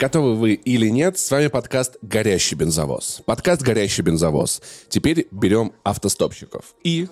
Готовы вы или нет, с вами подкаст «Горящий бензовоз». Подкаст «Горящий бензовоз». Теперь берем автостопщиков. И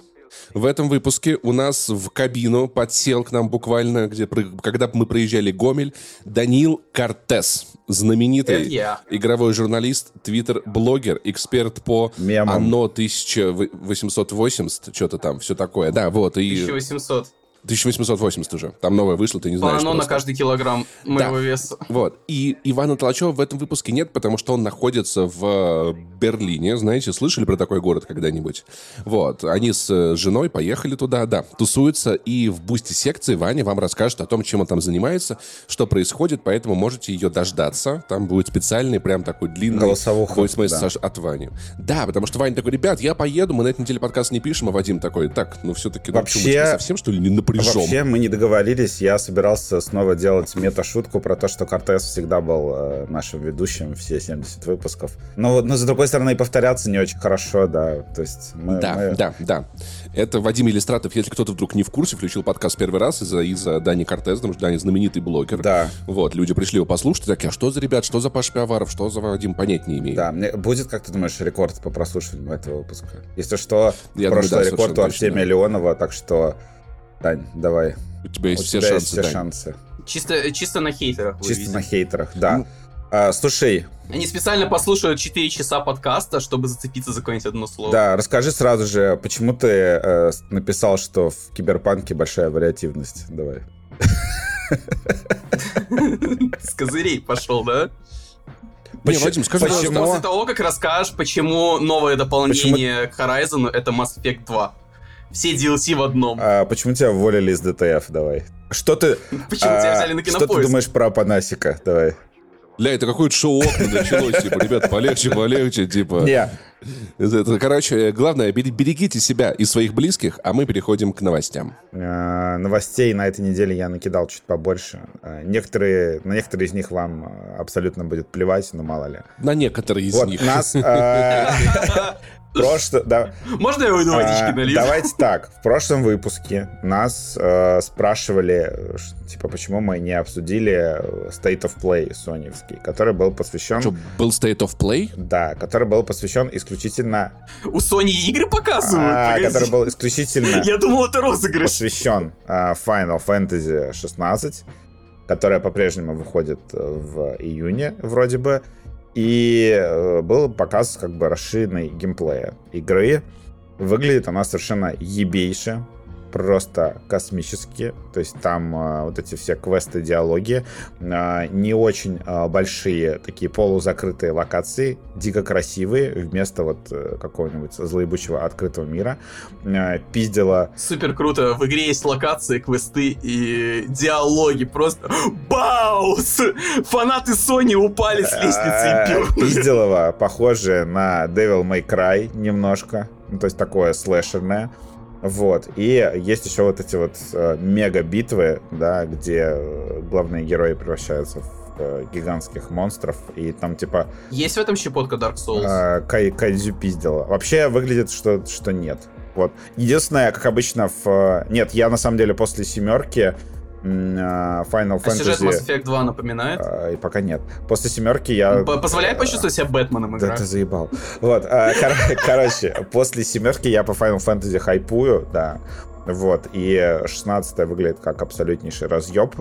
в этом выпуске у нас в кабину подсел к нам буквально, где, когда мы проезжали Гомель, Данил Кортес, знаменитый игровой журналист, твиттер-блогер, эксперт по Мемом. ОНО 1880, что-то там, все такое. Да, вот. И... 1800. 1880 уже. Там новое вышло, ты не знаешь. Оно на каждый килограмм моего да. веса. Вот. И Ивана Толачева в этом выпуске нет, потому что он находится в Берлине. Знаете, слышали про такой город когда-нибудь? Вот. Они с женой поехали туда, да, тусуются. И в бусте секции Ваня вам расскажет о том, чем он там занимается, что происходит, поэтому можете ее дождаться. Там будет специальный, прям такой длинный голосовой да. от Вани. Да, потому что Ваня такой, ребят, я поеду, мы на этой неделе подкаст не пишем, а Вадим такой, так, ну все-таки, ну, Вообще... совсем, что ли, не напряжен? Вообще мы не договорились. Я собирался снова делать мета-шутку про то, что Кортес всегда был э, нашим ведущим все 70 выпусков. Но, но, с другой стороны, повторяться не очень хорошо, да. То есть мы, да, мы... да, да. Это Вадим Иллистратов, если кто-то вдруг не в курсе, включил подкаст первый раз из-за из Дани Кортеса, потому что Дани знаменитый блогер. Да. Вот, люди пришли его послушать, такие, а что за ребят, что за Паш Пиаваров, что за Вадим, понять не имею. Да, мне будет, как ты думаешь, рекорд по прослушиванию этого выпуска? Если что, Я прошлый думаю, да, рекорд у Артемия Леонова, так что Дань, давай. У тебя есть у все тебя шансы. Есть все шансы. Чисто, чисто на хейтерах. Чисто на хейтерах, да. Ну, а, слушай. Они специально послушают 4 часа подкаста, чтобы зацепиться за какое-нибудь одно слово. Да, расскажи сразу же, почему ты э, написал, что в киберпанке большая вариативность? Давай. С козырей пошел, да? Почему? Вадим, скажи, почему? После того, как расскажешь, почему новое дополнение почему? к Horizon это Mass Effect 2 все DLC в одном. А почему тебя уволили из ДТФ? Давай. Что ты... Почему а, тебя взяли на кинопоиск? Что ты думаешь про Панасика? Давай. Бля, это какое-то шоу окна началось, типа, ребят, полегче, полегче, типа. Не. Это, короче, главное, берегите себя и своих близких, а мы переходим к новостям. А, новостей на этой неделе я накидал чуть побольше. А, некоторые, на некоторые из них вам абсолютно будет плевать, но мало ли. На некоторые из вот, них. Нас... Прошло, да. Можно я уйду водички а, налью? Давайте так. В прошлом выпуске нас э, спрашивали, типа, почему мы не обсудили State of Play соневский, который был посвящен... Что, был State of Play? Да, который был посвящен исключительно... У Sony игры показывают? А, который был исключительно... Я думал, это розыгрыш. Посвящен э, Final Fantasy 16, которая по-прежнему выходит в июне, вроде бы. И э, был показ как бы расширенной геймплея игры. Выглядит она совершенно ебейше просто космические. То есть там э, вот эти все квесты, диалоги, э, не очень э, большие такие полузакрытые локации, дико красивые, вместо вот э, какого-нибудь злоебучего открытого мира. Э, пиздила... Супер круто. В игре есть локации, квесты и диалоги. Просто баус! Фанаты Sony упали с лестницы и пил. Пизделова похоже на Devil May Cry немножко. Ну, то есть такое слэшерное. Вот. И есть еще вот эти вот э, мега-битвы, да, где э, главные герои превращаются в э, гигантских монстров, и там типа... Есть в этом щепотка Dark Souls? Э, кай, кайдзю пиздила. Вообще выглядит, что, что нет. Вот. Единственное, как обычно в... Нет, я на самом деле после семерки Final а Fantasy... сюжет Mass Effect 2 напоминает? А, и пока нет. После семерки я... Позволяет почувствовать себя Бэтменом игра? Да ты заебал. Вот, а, короче, после семерки я по Final Fantasy хайпую, да. Вот, и 16 выглядит как абсолютнейший разъеб.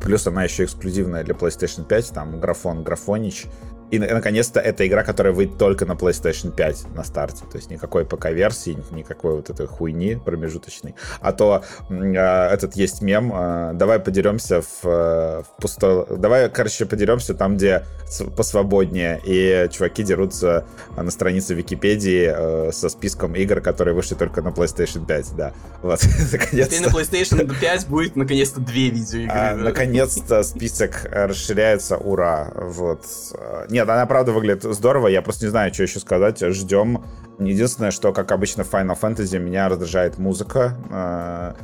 Плюс она еще эксклюзивная для PlayStation 5, там графон, графонич. И, наконец-то, это игра, которая выйдет только на PlayStation 5 на старте. То есть никакой ПК-версии, никакой вот этой хуйни промежуточной. А то э, этот есть мем. Э, давай подеремся в, э, в пустой... Давай, короче, подеремся там, где посвободнее. И чуваки дерутся на странице Википедии э, со списком игр, которые вышли только на PlayStation 5. Да, вот. Теперь на PlayStation 5 будет, наконец-то, две видеоигры. А, наконец-то список расширяется. Ура. Вот. Нет, она правда выглядит здорово, я просто не знаю, что еще сказать. Ждем. Единственное, что, как обычно в Final Fantasy, меня раздражает музыка. Э,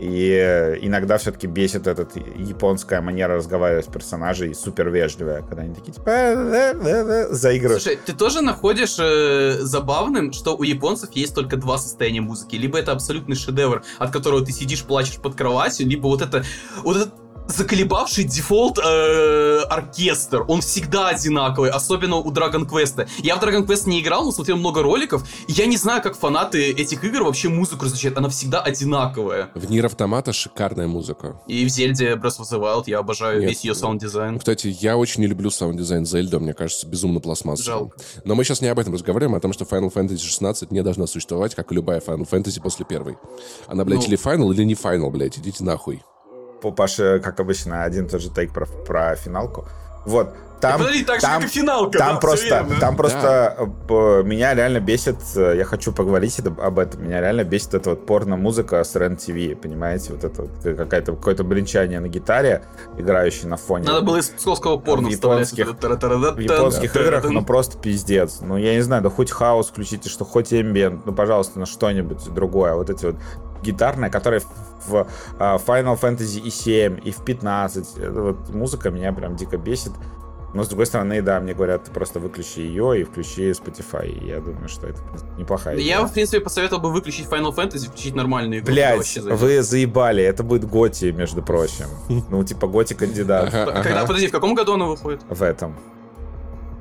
и иногда все-таки бесит эта японская манера разговаривать с персонажей, супер вежливая, когда они такие типа «Э, э, заигрывают. Слушай, ты тоже находишь э, забавным, что у японцев есть только два состояния музыки. Либо это абсолютный шедевр, от которого ты сидишь, плачешь под кроватью, либо вот это, вот это заколебавший дефолт э, оркестр. Он всегда одинаковый, особенно у Dragon Quest. Я в Dragon Quest не играл, но смотрел много роликов. И я не знаю, как фанаты этих игр вообще музыку различают. Она всегда одинаковая. В NieR Automata шикарная музыка. И в Zelda Breath of the Wild я обожаю Нет, весь ее саунд-дизайн. Кстати, я очень не люблю саунд-дизайн Zelda, мне кажется, безумно пластмассовым. Жалко. Но мы сейчас не об этом разговариваем, а о том, что Final Fantasy 16 не должна существовать, как и любая Final Fantasy после первой. Она, блядь, ну... или Final, или не Final, блядь, идите нахуй. Паша, как обычно, один и тот же take про, про финалку. Вот, там, подожди, так там, же, как и финалка. Там да, просто, там просто да. меня реально бесит, э, я хочу поговорить об этом, меня реально бесит эта вот порно-музыка с рен ТВ, понимаете, вот это вот какая-то, какое-то бренчание на гитаре, играющее на фоне. Надо было из псковского порно в японских, в японских играх, ну просто пиздец. Ну я не знаю, да хоть хаос включите, что хоть эмбиент, ну пожалуйста, на что-нибудь другое. Вот эти вот гитарные, которые в а, Final Fantasy и 7, и в 15. Вот музыка меня прям дико бесит. Но, с другой стороны, да, мне говорят, просто выключи ее и включи Spotify. И я думаю, что это неплохая идея. Я, в принципе, посоветовал бы выключить Final Fantasy, включить нормальную игру. Блять, вы заебали, это будет Готи, между прочим. Ну, типа Готи кандидат. Когда, подожди, в каком году она выходит? В этом.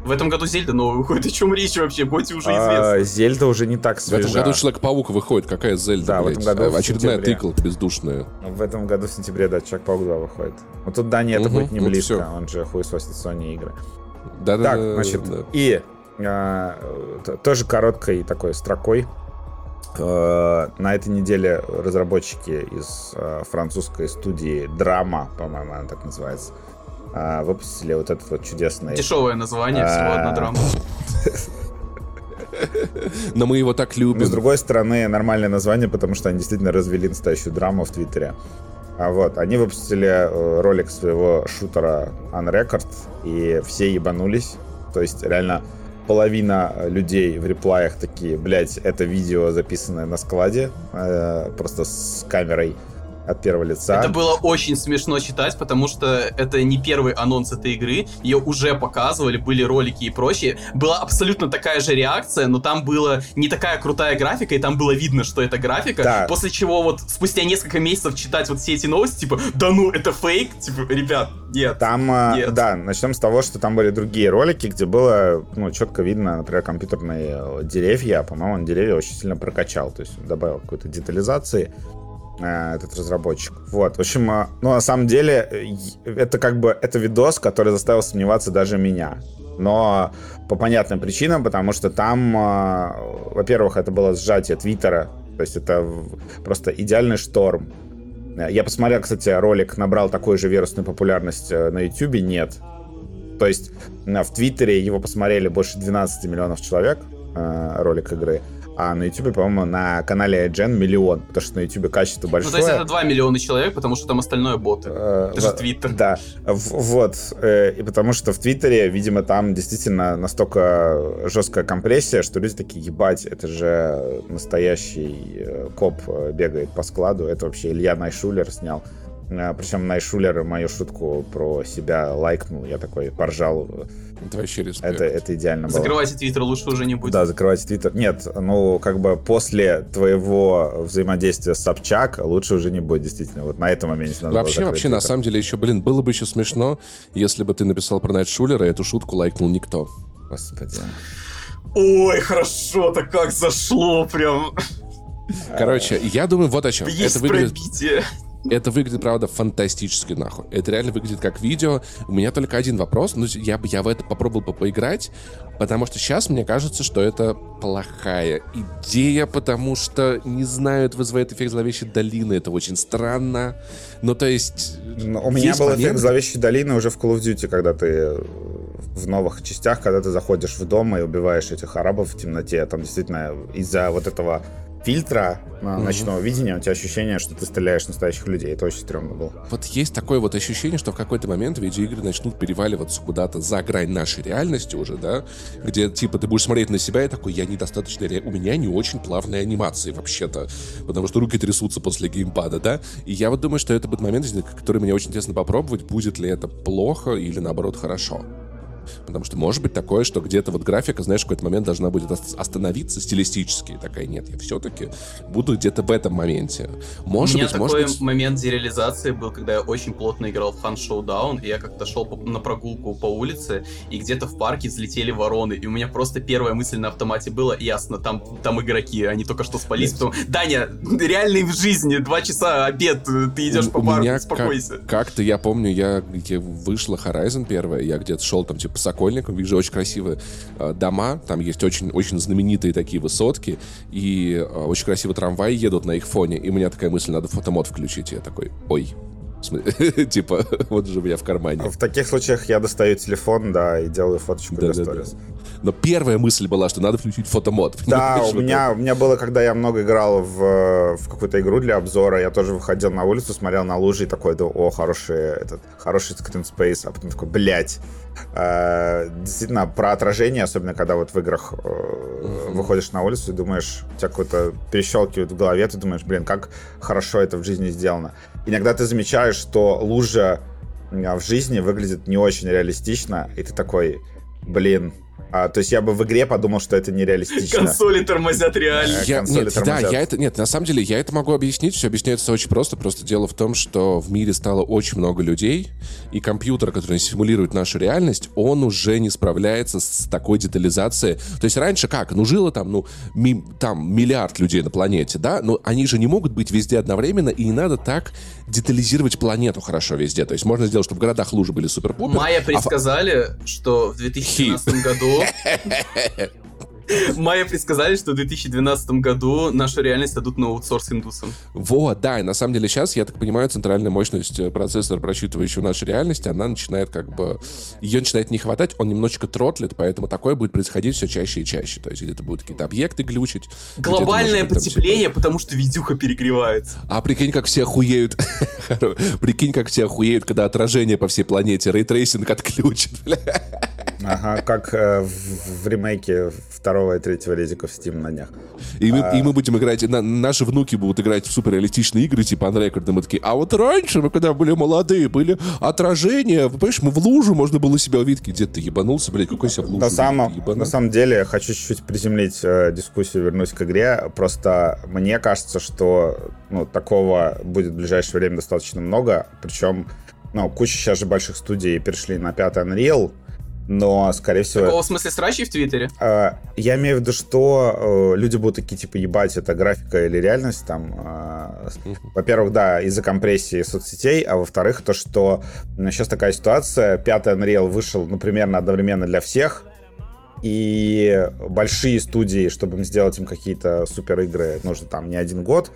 В этом году Зельда новая выходит. О чем речь вообще? Готи уже. А, Зельда уже не так свежа. В этом году Человек-паук выходит. Какая Зельда, Да, в этом году Очередная тыкалка бездушная. В этом году в сентябре, да, Человек-паук 2 выходит. Вот тут, да, нет, это будет не близко. Он же хуесосит Sony игры. Да, да, так, значит, да. и а, тоже короткой такой строкой. А, на этой неделе разработчики из а, французской студии Драма, по-моему, она так называется, а, выпустили вот этот вот чудесный... Дешевое название, а... всего одна драма. Но мы его так любим. Но, с другой стороны, нормальное название, потому что они действительно развели настоящую драму в Твиттере. А вот, они выпустили э, ролик своего шутера Unrecord, и все ебанулись. То есть, реально, половина людей в реплаях такие, блять, это видео записанное на складе, э, просто с камерой от первого лица. Это было очень смешно читать, потому что это не первый анонс этой игры. Ее уже показывали, были ролики и прочее. Была абсолютно такая же реакция, но там была не такая крутая графика, и там было видно, что это графика. Да. После чего вот спустя несколько месяцев читать вот все эти новости, типа, да ну, это фейк, типа, ребят, нет. Там, а, нет. да, начнем с того, что там были другие ролики, где было, ну, четко видно, например, компьютерные деревья. По-моему, он деревья очень сильно прокачал, то есть добавил какой-то детализации. Э, этот разработчик. Вот, в общем, э, ну, на самом деле, это как бы, это видос, который заставил сомневаться даже меня. Но по понятным причинам, потому что там, э, во-первых, это было сжатие Твиттера, то есть это просто идеальный шторм. Я посмотрел, кстати, ролик набрал такую же вирусную популярность на Ютубе, нет. То есть в Твиттере его посмотрели больше 12 миллионов человек, ролик игры а на YouTube, по-моему, на канале IGN миллион, потому что на YouTube качество большое. Ну, то есть это 2 миллиона человек, потому что там остальное боты. Э, это же Твиттер. Да, вот. Э, и потому что в Твиттере, видимо, там действительно настолько жесткая компрессия, что люди такие, ебать, это же настоящий э, коп бегает по складу. Это вообще Илья Найшулер снял. Причем Найшулер мою шутку про себя лайкнул. Я такой поржал это вообще респект. Это, это идеально было. Закрывайте твиттер лучше уже не будет. Да, закрывайте твиттер. Нет, ну, как бы после твоего взаимодействия с Собчак лучше уже не будет, действительно. Вот на этом моменте надо Вообще, вообще, твиттер. на самом деле, еще, блин, было бы еще смешно, если бы ты написал про Найт Шулера, и эту шутку лайкнул никто. Господи. Ой, хорошо-то как зашло прям. Короче, я думаю, вот о чем. Есть это выглядит... пробитие. Это выглядит, правда, фантастически нахуй. Это реально выглядит как видео. У меня только один вопрос. Ну, я бы я в это попробовал бы поиграть, потому что сейчас мне кажется, что это плохая идея, потому что, не знаю, это вызывает эффект зловещей долины. Это очень странно. Ну, то есть... Но у меня был момент... эффект зловещей долины уже в Call of Duty, когда ты в новых частях, когда ты заходишь в дом и убиваешь этих арабов в темноте. Там действительно из-за вот этого фильтра mm-hmm. ночного видения, у тебя ощущение, что ты стреляешь настоящих людей. Это очень стрёмно было. Вот есть такое вот ощущение, что в какой-то момент видеоигры начнут переваливаться куда-то за грань нашей реальности уже, да, где, типа, ты будешь смотреть на себя и такой, я недостаточно... Ре... У меня не очень плавные анимации, вообще-то, потому что руки трясутся после геймпада, да, и я вот думаю, что это будет момент, который мне очень интересно попробовать, будет ли это плохо или, наоборот, хорошо. Потому что может быть такое, что где-то вот графика, знаешь, в какой-то момент должна будет остановиться стилистически. Такая, нет, я все-таки буду где-то в этом моменте. Может У меня быть, такой может быть... момент дереализации был, когда я очень плотно играл в Hunt Showdown, и я как-то шел на прогулку по улице, и где-то в парке взлетели вороны, и у меня просто первая мысль на автомате была, ясно, там, там игроки, они только что спались, потом, Даня, реальный в жизни, два часа обед, ты идешь по парку, успокойся. Как- как-то я помню, я, я вышла Horizon первая, я где-то шел там типа по Сокольникам, вижу очень красивые э, дома, там есть очень, очень знаменитые такие высотки, и э, очень красивые трамваи едут на их фоне, и у меня такая мысль, надо фотомод включить, и я такой, ой, типа, вот же у меня в кармане. В таких случаях я достаю телефон, да, и делаю фоточку для сторис. Но первая мысль была, что надо включить фотомод. Да, у меня, у меня было, когда я много играл в, в какую-то игру для обзора, я тоже выходил на улицу, смотрел на лужи и такой, да, о, хороший, этот, хороший скринспейс, а потом такой, блядь. Э, действительно, про отражение, особенно когда вот в играх э, выходишь на улицу и думаешь, у тебя какое-то перещелкивает в голове, ты думаешь, блин, как хорошо это в жизни сделано. Иногда ты замечаешь, что лужа в жизни выглядит не очень реалистично, и ты такой, блин, а, то есть я бы в игре подумал, что это нереалистично. Консоли тормозят реально. Э, Я, консоли нет, да, тормозят. я это, нет, на самом деле, я это могу объяснить, все объясняется очень просто, просто дело в том, что в мире стало очень много людей, и компьютер, который симулирует нашу реальность, он уже не справляется с такой детализацией. То есть раньше как? Ну, жило там, ну, ми- там миллиард людей на планете, да, но они же не могут быть везде одновременно, и не надо так детализировать планету хорошо везде. То есть можно сделать, чтобы в городах лужи были супер-пупер. Майя а предсказали, что в 2012 году... Майя предсказали, что в 2012 году нашу реальность дадут на аутсорс индусам. Вот, да, и на самом деле сейчас, я так понимаю, центральная мощность э, процессора, просчитывающего нашу реальность, она начинает как бы... Ее начинает не хватать, он немножечко тротлит, поэтому такое будет происходить все чаще и чаще. То есть где-то будут какие-то объекты глючить. Глобальное быть, там, потепление, потому что видюха перегревается. А прикинь, как все охуеют. Прикинь, как все охуеют, когда отражение по всей планете, ray tracing отключит. Ага, как э, в, в ремейке второго и третьего Reddick'а в Steam на днях. И мы, А. и мы будем играть, на- наши внуки будут играть в суперреалистичные игры, типа Unrecord, и мы такие, а вот раньше, мы когда были молодые, были отражения, понимаешь, мы в лужу, можно было себя увидеть, где ты ебанулся, блядь, какой себя в лужу На самом, ебанул? на самом деле, я хочу чуть-чуть приземлить э, дискуссию, вернусь к игре. Просто мне кажется, что ну, такого будет в ближайшее время достаточно много. Причем, ну, куча сейчас же больших студий перешли на пятый Unreal, но, скорее всего... Такого в смысле срачей в Твиттере? Э, Я имею в виду, что э, люди будут такие, типа, ебать, это графика или реальность, там, э, во-первых, да, из-за компрессии соцсетей, а во-вторых, то, что сейчас такая ситуация, пятый Unreal вышел, ну, примерно одновременно для всех, и большие студии, чтобы им сделать им какие-то супер игры, нужно там не один год,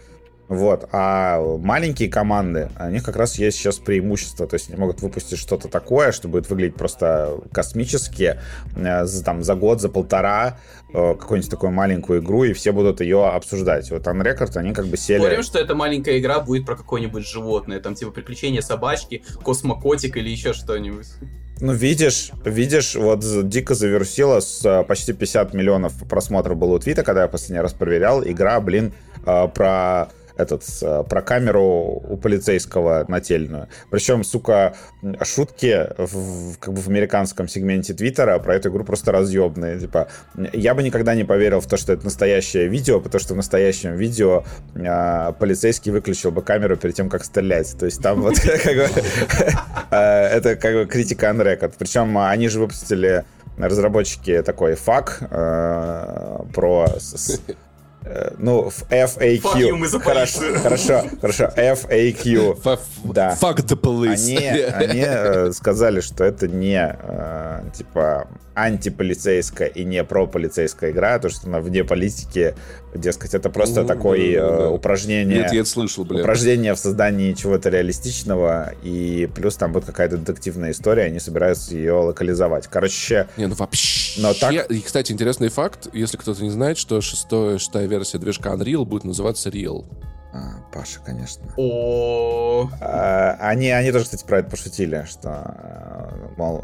вот, а маленькие команды, у них как раз есть сейчас преимущество, то есть они могут выпустить что-то такое, что будет выглядеть просто космически, э, за, там, за год, за полтора, э, какую-нибудь такую маленькую игру, и все будут ее обсуждать. Вот Unrecord, они как бы сели... Спорим, что эта маленькая игра будет про какое-нибудь животное, там типа приключения собачки, космокотик или еще что-нибудь. Ну, видишь, видишь, вот дико завирусило с э, почти 50 миллионов просмотров было у твита, когда я последний раз проверял. Игра, блин, про этот, э, про камеру у полицейского нательную. Причем, сука, шутки в, как бы в американском сегменте Твиттера про эту игру просто разъебные. Типа, я бы никогда не поверил в то, что это настоящее видео, потому что в настоящем видео э, полицейский выключил бы камеру перед тем, как стрелять. То есть там вот как бы э, это как бы критика on record. Причем они же выпустили разработчики такой фак про ну, в FAQ. Хорошо, хорошо, хорошо, FAQ. Да. Fuck the police. Они, они э, сказали, что это не э, типа антиполицейская и не прополицейская игра, то, что она вне политики, дескать, это просто Ну, такое да, да, да. упражнение. Нет, я это слышал, бля. упражнение в создании чего-то реалистичного, и плюс там будет какая-то детективная история, они собираются ее локализовать. Короче, Не, ну вообще. Но так- И, кстати, интересный факт, если кто-то не знает, что шестое, шестая версия движка Unreal будет называться Real. А, Паша, конечно. О, А, Они, они тоже, кстати, про это пошутили, что, э, мол,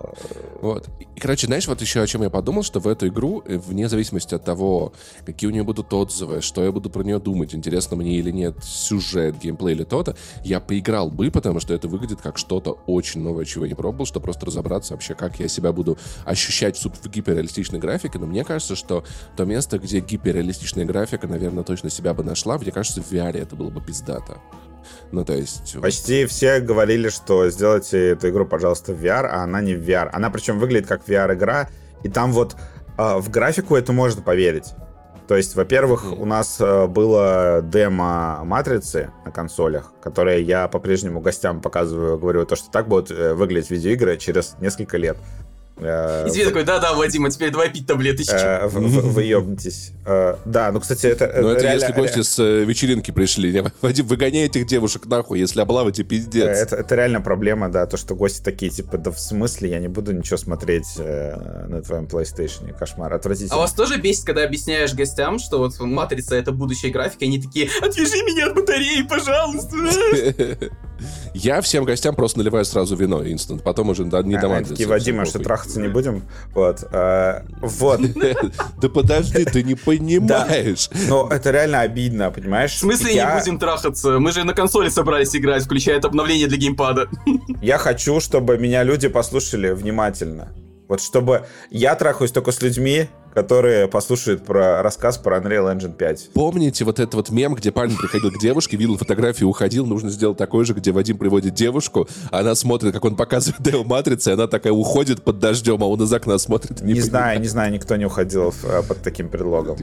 Вот. И, короче, знаешь, вот еще о чем я подумал, что в эту игру, э, вне зависимости от того, какие у нее будут отзывы, что я буду про нее думать, интересно мне или нет, сюжет, геймплей или то-то, я поиграл бы, потому что это выглядит как что-то очень новое, чего я не пробовал, чтобы просто разобраться вообще, как я себя буду ощущать в гиперреалистичной графике. Но мне кажется, что то место, где гиперреалистичная графика, наверное, точно себя бы нашла, мне кажется, в VR это было бы пиздато. Ну, то есть... Почти все говорили, что сделайте эту игру, пожалуйста, в VR, а она не в VR. Она причем выглядит как VR-игра, и там вот а, в графику это можно поверить. То есть, во-первых, Мгм. у нас э, было демо матрицы на консолях, которые я по-прежнему гостям показываю, говорю, то, что так будут э, выглядеть видеоигры через несколько лет. Э, и тебе такой, да-да, Вадим, а теперь давай пить таблеточки. э, Вы ёбнетесь. Э, Да, ну, кстати, это... Ну, это если гости с вечеринки пришли. Вадим, выгоняй этих девушек нахуй, если облавайте, пиздец. Это, реально проблема, да, то, что гости такие, типа, да в смысле, я не буду ничего смотреть на твоем PlayStation, кошмар, отвратительно. А вас тоже бесит, когда объясняешь гостям, что вот матрица это будущая графика, и они такие, отвяжи меня от батареи, пожалуйста. Я всем гостям просто наливаю сразу вино инстант, потом уже да, не А, такие, Вадим, а что похуй». трахаться не будем? Вот. э, Вот. Да подожди, ты не понимаешь. Но это реально обидно, понимаешь? В смысле не будем трахаться? Мы же на консоли собрались играть, включая это обновление для геймпада. Я хочу, чтобы меня люди послушали внимательно. Вот чтобы я трахаюсь только с людьми, которые послушают про рассказ про Unreal Engine 5. Помните вот этот вот мем, где парень приходил к девушке, видел фотографию, уходил, нужно сделать такой же, где Вадим приводит девушку, она смотрит, как он показывает Део Матрицы, и она такая уходит под дождем, а он из окна смотрит. Не, понимает. знаю, не знаю, никто не уходил э, под таким предлогом.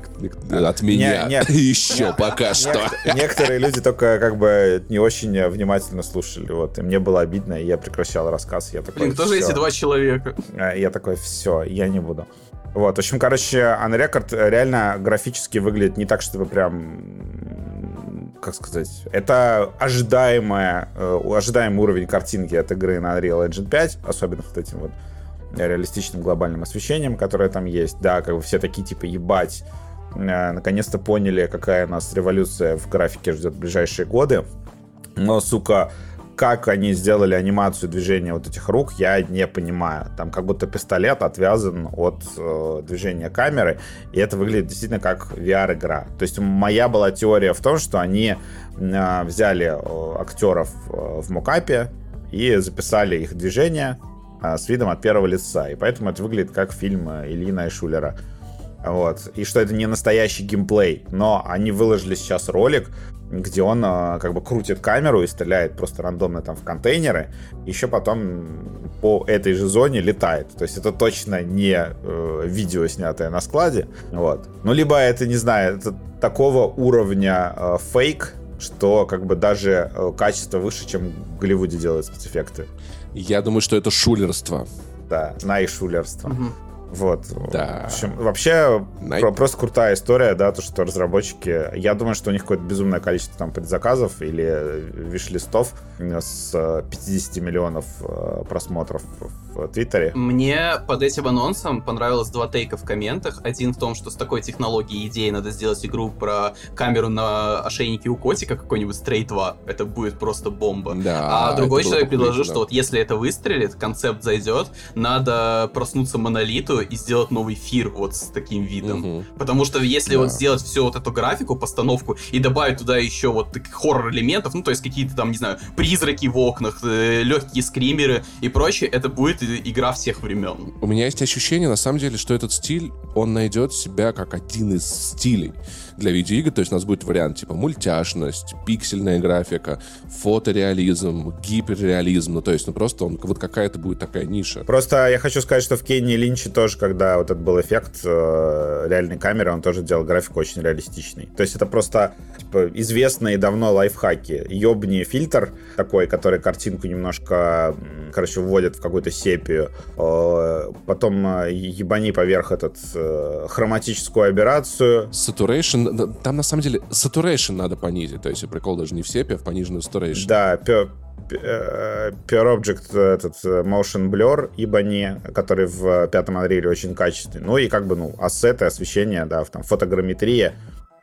От меня. Не- не. Еще пока что. Нек- Некоторые люди только как бы не очень внимательно слушали, вот, и мне было обидно, и я прекращал рассказ, я такой, Блин, кто же «Всё». эти два человека? А, Я такой, все, я не буду. Вот, в общем, короче, Unrecord реально графически выглядит не так, чтобы прям, как сказать, это ожидаемая, э, ожидаемый уровень картинки от игры на Unreal Engine 5, особенно вот этим вот реалистичным глобальным освещением, которое там есть. Да, как бы все такие, типа, ебать, э, наконец-то поняли, какая нас революция в графике ждет в ближайшие годы. Но, сука, как они сделали анимацию движения вот этих рук, я не понимаю. Там как будто пистолет отвязан от э, движения камеры, и это выглядит действительно как VR-игра. То есть моя была теория в том, что они э, взяли э, актеров э, в мокапе и записали их движения э, с видом от первого лица. И поэтому это выглядит как фильм э, Ильина и Шулера. Вот. И что это не настоящий геймплей. Но они выложили сейчас ролик, где он э, как бы крутит камеру и стреляет просто рандомно там в контейнеры. Еще потом по этой же зоне летает. То есть это точно не э, видео, снятое на складе. Вот. Ну, либо это, не знаю, это такого уровня э, фейк, что как бы даже э, качество выше, чем в Голливуде делают спецэффекты. Я думаю, что это шулерство. Да, наишулерство. Мгм. Вот. Да. В общем, вообще Най- про- просто крутая история, да, то, что разработчики, я думаю, что у них какое-то безумное количество там предзаказов или э, виш-листов с э, 50 миллионов э, просмотров в Твиттере. Мне под этим анонсом понравилось два тейка в комментах. Один в том, что с такой технологией идеей надо сделать игру про камеру на ошейнике у котика какой-нибудь Stray 2. Это будет просто бомба. Да. А другой человек предложил, похуй, что вот если это выстрелит, концепт зайдет, надо проснуться монолиту и сделать новый фир вот с таким да. видом. Мгм. Потому что если Да. вот сделать всю вот эту графику, постановку и добавить туда еще вот таких хоррор-элементов, ну то есть какие-то там, не знаю, призраки в окнах, легкие скримеры и прочее, это будет игра всех времен. У меня есть ощущение, на самом деле, что этот стиль, он найдет себя как один из стилей для видеоигр. То есть у нас будет вариант типа мультяшность, пиксельная графика, фотореализм, гиперреализм. Ну, то есть, ну, просто он вот какая-то будет такая ниша. Просто я хочу сказать, что в Кенни Линче тоже, когда вот этот был эффект э, реальной камеры, он тоже делал графику очень реалистичный. То есть это просто типа, известные давно лайфхаки. Ёбни фильтр такой, который картинку немножко, короче, вводит в какую-то сепию. Э, потом э, ебани поверх этот э, хроматическую аберрацию. Saturation, там на самом деле saturation надо понизить. То есть прикол даже не в сепе, а в пониженную saturation. Да, э, Pure Object, этот э, Motion Blur, ибо который в пятом Unreal очень качественный. Ну и как бы, ну, ассеты, освещение, да, там, фотограмметрия.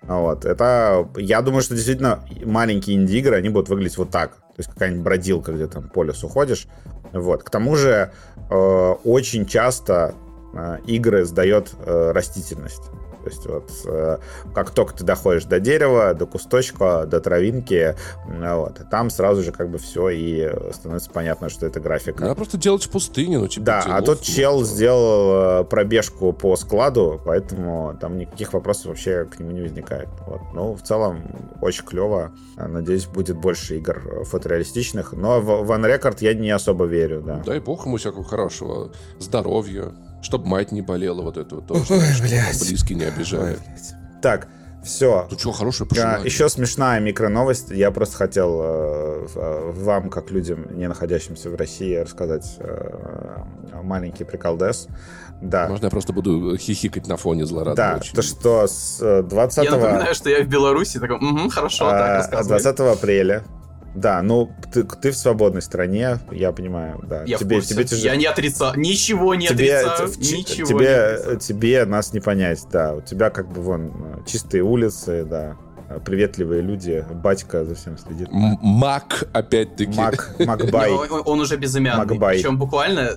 Вот. Это, я думаю, что действительно маленькие инди-игры, они будут выглядеть вот так. То есть какая-нибудь бродилка, где там по лесу ходишь. Вот. К тому же э, очень часто э, игры сдает э, растительность. То есть вот э, как только ты доходишь до дерева, до кусточка, до травинки, вот, там сразу же как бы все и становится понятно, что это графика. Надо просто делать в пустыне, ну типа. Да, а тот ну, чел ну, сделал э, пробежку по складу, поэтому там никаких вопросов вообще к нему не возникает. Вот. Ну, в целом, очень клево. Надеюсь, будет больше игр фотореалистичных. Но в One Record я не особо верю, да. Дай бог ему всякого хорошего. Здоровья. Чтобы мать не болела, вот это вот тоже. Ой, чтобы блядь. близкие не обижают. Так, все. Тут что, хорошее пожелание? еще смешная микроновость. Я просто хотел э, э, вам, как людям, не находящимся в России, рассказать э, маленький приколдес. Да. Можно я просто буду хихикать на фоне злорадно Да, очень? то что с э, 20 Я напоминаю, что я в Беларуси, такой, угу, хорошо, так, а, рассказывай. 20 апреля. Да, ну ты, ты в свободной стране, я понимаю, да. Я тебе, в тебе тяжело. Я не отрицаю, ничего не тебе, отрицаю, ч- ничего тебе, не отрицаю. тебе нас не понять, да. У тебя как бы вон э, чистые улицы, да, э, приветливые люди, батька за всем следит. М- Мак, опять-таки. Мак, Макбай. он, он уже безымянный. Макбай. Причем буквально,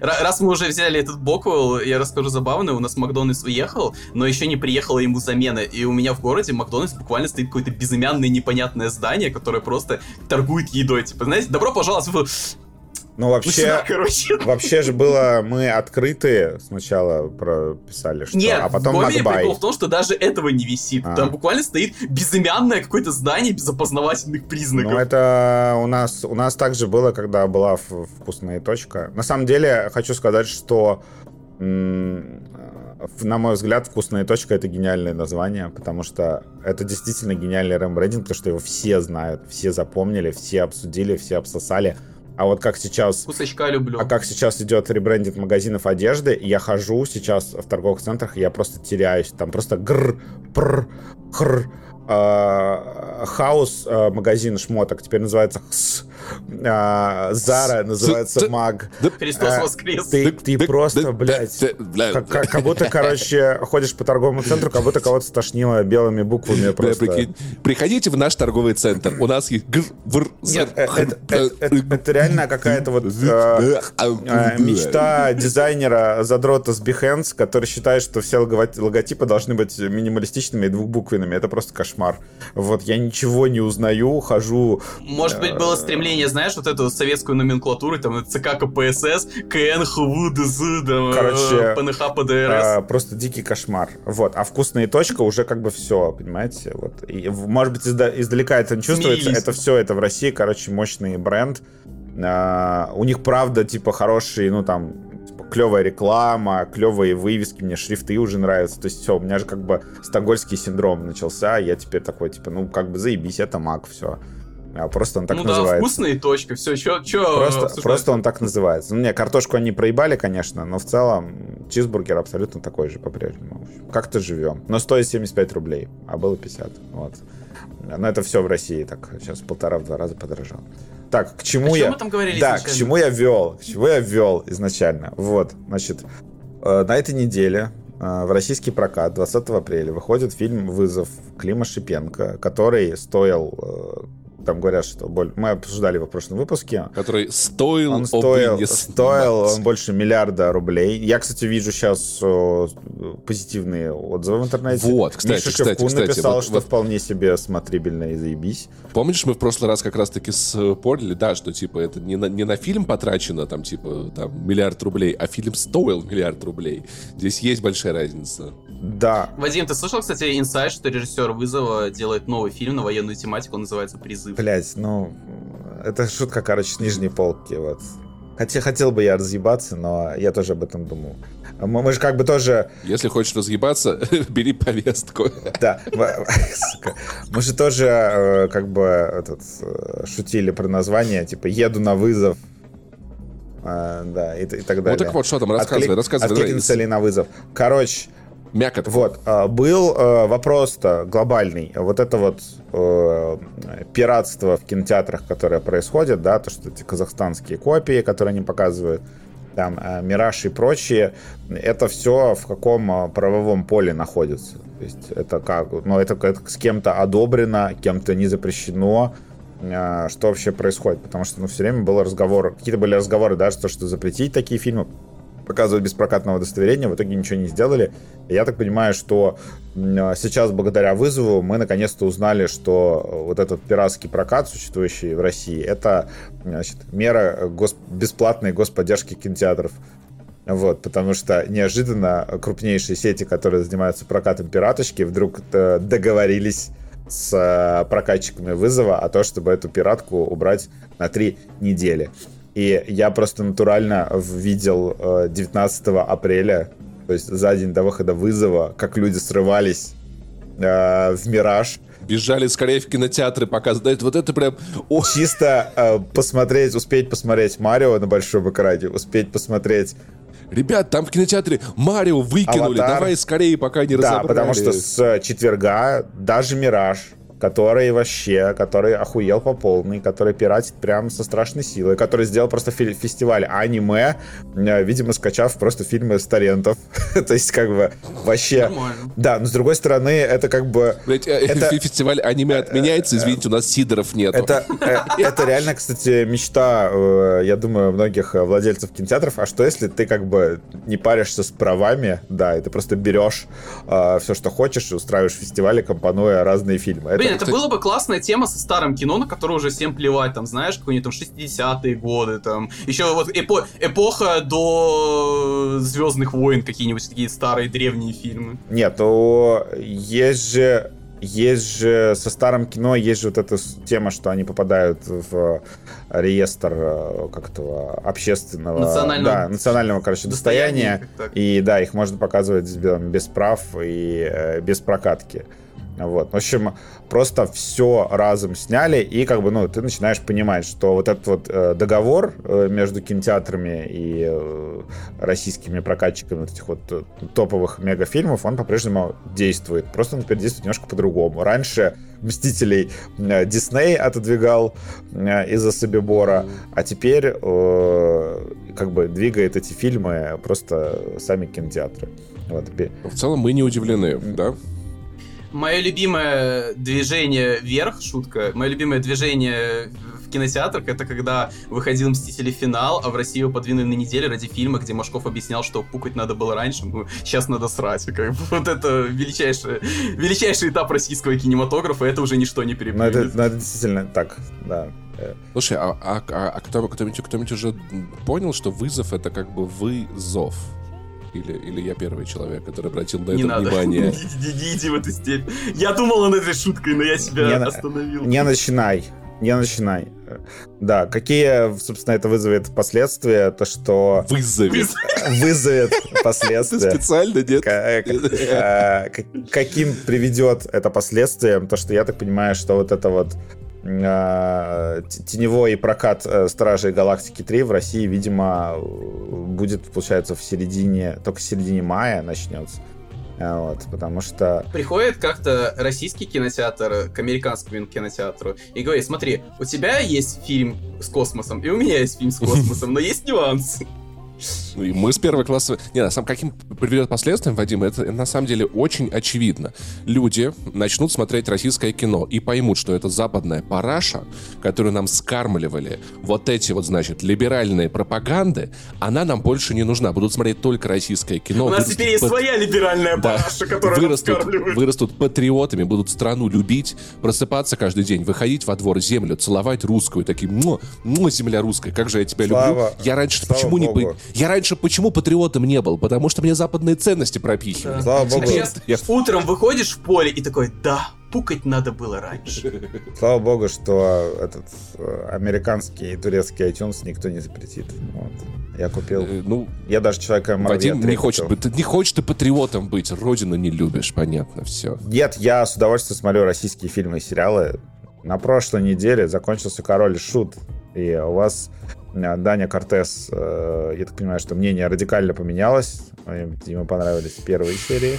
раз мы уже взяли этот боквел, я расскажу забавно, у нас Макдональдс уехал, но еще не приехала ему замена. И у меня в городе Макдональдс буквально стоит какое-то безымянное непонятное здание, которое просто торгует едой. Типа, знаете, добро пожаловать в... Ну вообще, сюда, короче. вообще же было, мы открыты сначала прописали, что, Нет, а потом в Макбай. прикол в том, что даже этого не висит. А. Там буквально стоит безымянное какое-то здание без опознавательных признаков. Ну, это у нас, у нас также было, когда была вкусная точка. На самом деле, хочу сказать, что на мой взгляд, «Вкусная точка» — это гениальное название, потому что это действительно гениальный рембрендинг, потому что его все знают, все запомнили, все обсудили, все обсосали. А вот как сейчас Вкусочка люблю. а как сейчас идет ребрендинг магазинов одежды, я хожу сейчас в торговых центрах, я просто теряюсь. Там просто гр, пр, хр. А, Хаус а, магазин шмоток теперь называется Хс. А, Зара называется Маг. Христос а, воскрес. Ты, просто, блядь, как, будто, короче, ходишь по торговому центру, как будто кого-то стошнило белыми буквами просто. Приходите в наш торговый центр. У нас есть Нет, э, хр, это, это- реально какая-то вот э, э, мечта дизайнера задрота с Behance, который считает, что все лого- логотипы должны быть минималистичными и двухбуквенными. Это просто кошмар. Вот, я ничего не узнаю, хожу... Может быть, было стремление, знаешь, вот эту советскую номенклатуру, там, ЦК КПСС, КН, ХВ, ДЗ, там, Короче, э, ПНХ, ПДРС. э, просто дикий кошмар. Вот, а вкусная точка уже как бы все, понимаете? Вот. И, может быть, изда- издалека это не чувствуется. Смирились. Это все, это в России, короче, мощный бренд. А, у них, правда, типа, хорошие, ну, там, типа, клевая реклама, клевые вывески, мне шрифты уже нравятся. То есть все, у меня же как бы стокгольский синдром начался, я теперь такой, типа, ну, как бы заебись, это маг, все. А просто он так ну да, называется. вкусная точка, все, чё, чё Просто, обсуждать? просто он так называется. Ну, не, картошку они проебали, конечно, но в целом чизбургер абсолютно такой же по-прежнему. Как-то живем. Но стоит 75 рублей, а было 50. Вот. Но это все в России так сейчас в полтора-два раза подорожало. Так, к чему О я... мы там говорили да, изначально? к чему я вел? К чему я вел изначально? Вот, значит, э, на этой неделе э, в российский прокат 20 апреля выходит фильм «Вызов» Клима Шипенко, который стоил... э, Там говорят, что... боль- Мы обсуждали его в прошлом выпуске. Который стоил, Он стоил, стоил он больше миллиарда рублей. Я, кстати, вижу сейчас э, позитивные отзывы в интернете. Вот, кстати, Миша кстати, Шевкун кстати, написал, вот- что вот- вполне себе смотрибельно и заебись. Помнишь, мы в прошлый раз как раз-таки спорили, да, что, типа, это не на, не на фильм потрачено, там, типа, там, миллиард рублей, а фильм стоил миллиард рублей. Здесь есть большая разница. Да. Вадим, ты слышал, кстати, инсайт, что режиссер «Вызова» делает новый фильм на военную тематику, он называется «Призыв». Блять, ну, это шутка, короче, с нижней полки, вот. Хотя хотел бы я разъебаться, но я тоже об этом думал. Мы, мы же как бы тоже, Если хочешь разъебаться, бери повестку. да, мы- же тоже э, как бы этот, э, шутили про название, типа «Еду на вызов», А, да, и, так далее. Ну так вот, что там, рассказывай, Отклик- рассказывай. Откликнется ли на вызов? Короче, Мякоть. Вот, а, был э, вопрос-то глобальный. Вот это вот э, пиратство в кинотеатрах, которое происходит, да, то, что эти казахстанские копии, которые они показывают, там э, Мираж и прочие, это все в каком э, правовом поле находится. То есть это как, ну это, это с кем-то одобрено, кем-то не запрещено, э, что вообще происходит, потому что ну, все время был разговор, какие-то были разговоры, да, что, что запретить такие фильмы, показывать без прокатного удостоверения, в итоге ничего не сделали. Я так понимаю, что сейчас, благодаря вызову, мы наконец-то узнали, что вот этот пиратский прокат, существующий в России, это значит, мера гос... бесплатной господдержки кинотеатров. Вот, потому что неожиданно крупнейшие сети, которые занимаются прокатом пираточки, вдруг э, договорились с э, прокатчиками вызова о том, чтобы эту пиратку убрать на три недели. И я просто натурально видел 19 э, апреля, то есть за день до выхода вызова, как люди срывались э, в «Мираж», бежали скорее в кинотеатры показывать. Вот это прям... О. Чисто э, посмотреть, успеть посмотреть Марио на большом экране, успеть посмотреть Ребят, там в кинотеатре Марио выкинули, Аватар. давай скорее, пока не разобрали. Да, потому что с четверга даже «Мираж» который вообще, который охуел по полной, который пиратит прям со страшной силой, который сделал просто фестиваль аниме, э, видимо, скачав просто фильмы с торрентов. То есть, как бы, вообще... Нормально. Да, но с другой стороны, это как бы... Э, это... фестиваль аниме отменяется, извините, у нас сидоров нет. Это, э, это реально, кстати, мечта, я думаю, многих владельцев кинотеатров. А что если ты как бы не паришься с правами, да, и ты просто берешь все, что хочешь, и устраиваешь фестивали, компонуя разные фильмы. Блин, это была бы классная тема со старым кино, на которое уже всем плевать, там, знаешь, какие-нибудь там 60-е годы, там, еще вот эпо эпоха до Звездных войн, какие-нибудь такие старые древние фильмы. Нет, ну, есть же есть же со старым кино есть же вот эта тема, что они попадают в реестр э, как-то общественного, национального, да, национального, короче, достояния, достояния и да, их можно показывать без прав и э, без прокатки. Вот. В общем, просто все разом сняли, и как бы, ну, ты начинаешь понимать, что вот этот вот э, договор э, между кинотеатрами и э, российскими прокатчиками вот этих вот э, топовых мегафильмов, он по-прежнему действует. Просто он теперь действует немножко по-другому. Раньше Мстителей э, Дисней отодвигал э, из-за Собибора, а теперь как бы двигает эти фильмы просто сами кинотеатры. Вот. В целом мы не удивлены, да? Мое любимое движение вверх, шутка, мое любимое движение в кинотеатрах, это когда выходил «Мстители. Финал», а в Россию подвинули на неделю ради фильма, где Машков объяснял, что пукать надо было раньше, ну, сейчас надо срать. Как бы, вот это величайший, величайший этап российского кинематографа, это уже ничто не перепрыгнет. Ну, это, ну, это действительно так, да. Слушай, а, а, а, а кто, кто-нибудь, кто-нибудь уже понял, что вызов — это как бы вызов? Или, или я первый человек, который обратил на не это надо. внимание? Не, не, не иди в эту степь. Я думал над этой шуткой, но я себя не, остановил. Не начинай. Не начинай. Да, какие, собственно, это вызовет последствия? То, что... Вызовет. Вызовет последствия. специально, нет? Э, каким приведет это последствием? То, что я так понимаю, что вот это вот теневой прокат э, Стражей Галактики 3 в России, видимо, будет, получается, в середине, только в середине мая начнется. А, вот, потому что... Приходит как-то российский кинотеатр к американскому кинотеатру и говорит, смотри, у тебя есть фильм с космосом, и у меня есть фильм с космосом, но есть нюансы. Ну, и мы с первого класса... Не, на самом каким приведет последствиям, Вадим, это на самом деле очень очевидно. Люди начнут смотреть российское кино и поймут, что это западная параша, которую нам скармливали вот эти вот, значит, либеральные пропаганды, она нам больше не нужна. Будут смотреть только российское кино. У нас теперь есть под... своя либеральная параша, да. которую вырастут, нам. Вырастут патриотами, будут страну любить, просыпаться каждый день, выходить во двор землю, целовать русскую, такие, ну, ну, земля русская, как же я тебя Слава, люблю. Я раньше почему Богу. не... Я раньше почему патриотом не был? Потому что мне западные ценности пропихивали. Да. Слава богу. А сейчас я... утром выходишь в поле и такой, да, пукать надо было раньше. Слава богу, что этот э, американский и турецкий iTunes никто не запретит. Вот. Я купил. Э, ну, я даже человека Вадим не хочет, быть, не хочет ты патриотом быть, родину не любишь, понятно, все. Нет, я с удовольствием смотрю российские фильмы и сериалы. На прошлой неделе закончился Король и Шут, и у вас Даня Кортес, э, я так понимаю, что мнение радикально поменялось. Ему понравились первые серии.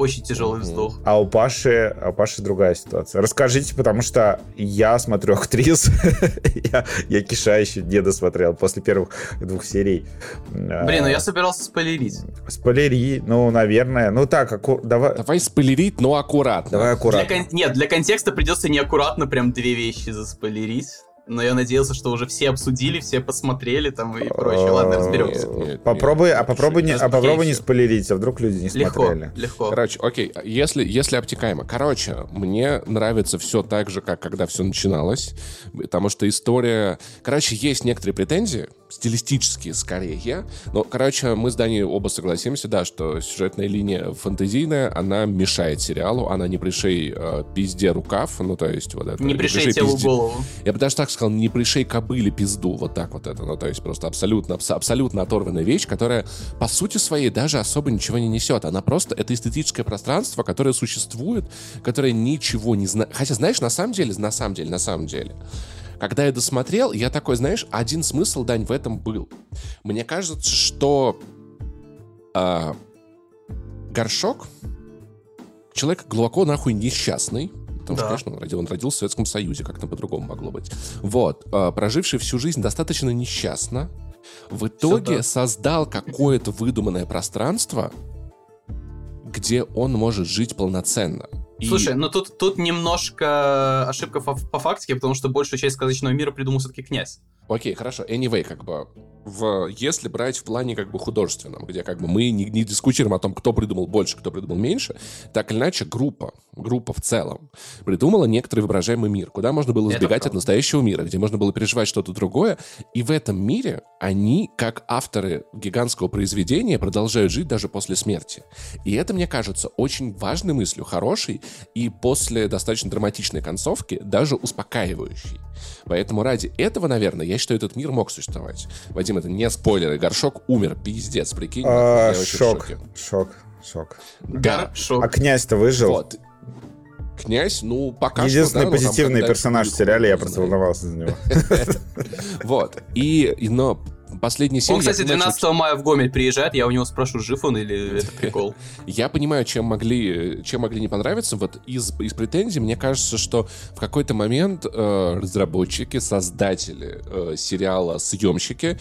Очень тяжелый вздох. А у Паши, а у Паши другая ситуация. Расскажите, потому что я смотрю актрис. я, я Киша еще не досмотрел после первых двух серий. Блин, ну я собирался спойлерить. Спойлери, ну, наверное. Ну так, аку... давай... Давай спойлерить, но аккуратно. Давай аккуратно. Для кон... Нет, для контекста придется неаккуратно прям две вещи заспойлерить но я надеялся, что уже все обсудили, все посмотрели там и прочее. Ладно, разберемся. Попробуй, а попробуй не, а попробуй не спойлерить, а вдруг люди не смотрели. Легко, Короче, окей, если, если обтекаемо. Короче, мне нравится все так же, как когда все начиналось, потому что история... Короче, есть некоторые претензии, стилистические скорее, но, короче, мы с Даней оба согласимся, да, что сюжетная линия фантазийная, она мешает сериалу, она не пришей э, пизде рукав, ну, то есть вот это... Не пришей телу голову. Я бы даже так сказал, не пришей кобыле пизду, вот так вот это. Ну, то есть просто абсолютно, абсолютно оторванная вещь, которая по сути своей даже особо ничего не несет. Она просто, это эстетическое пространство, которое существует, которое ничего не знает. Хотя, знаешь, на самом деле, на самом деле, на самом деле, когда я досмотрел, я такой, знаешь, один смысл, Дань, в этом был. Мне кажется, что э, горшок человек глубоко нахуй несчастный, Потому да. что, конечно, он, родил, он родился в Советском Союзе, как-то по-другому могло быть. Вот. Э, проживший всю жизнь достаточно несчастно, в итоге да. создал какое-то выдуманное пространство, где он может жить полноценно. И... Слушай, ну тут, тут немножко ошибка по, по фактике, потому что большую часть сказочного мира придумал все-таки князь. Окей, хорошо. Anyway, как бы, в, если брать в плане как бы художественном, где как бы мы не, не дискутируем о том, кто придумал больше, кто придумал меньше, так или иначе группа, группа в целом придумала некоторый воображаемый мир, куда можно было сбегать от настоящего мира, где можно было переживать что-то другое, и в этом мире они, как авторы гигантского произведения, продолжают жить даже после смерти. И это, мне кажется, очень важной мыслью, хорошей, и после достаточно драматичной концовки даже успокаивающей. Поэтому ради этого, наверное, я считаю, этот мир мог существовать. Вадим, это не спойлеры. Горшок умер, пиздец, прикинь. А, шок, шок, шок. Да. Шок. А князь-то выжил? Вот. Князь, ну, пока Единственный что, да, позитивный персонаж в сериале, я просто волновался за него. Вот. И, но последний серия... Он, кстати, 12 мая в Гомель приезжает, я у него спрошу, жив он или это прикол. Я понимаю, чем могли, чем могли не понравиться. Вот из, из претензий мне кажется, что в какой-то момент э, разработчики, создатели э, сериала, съемщики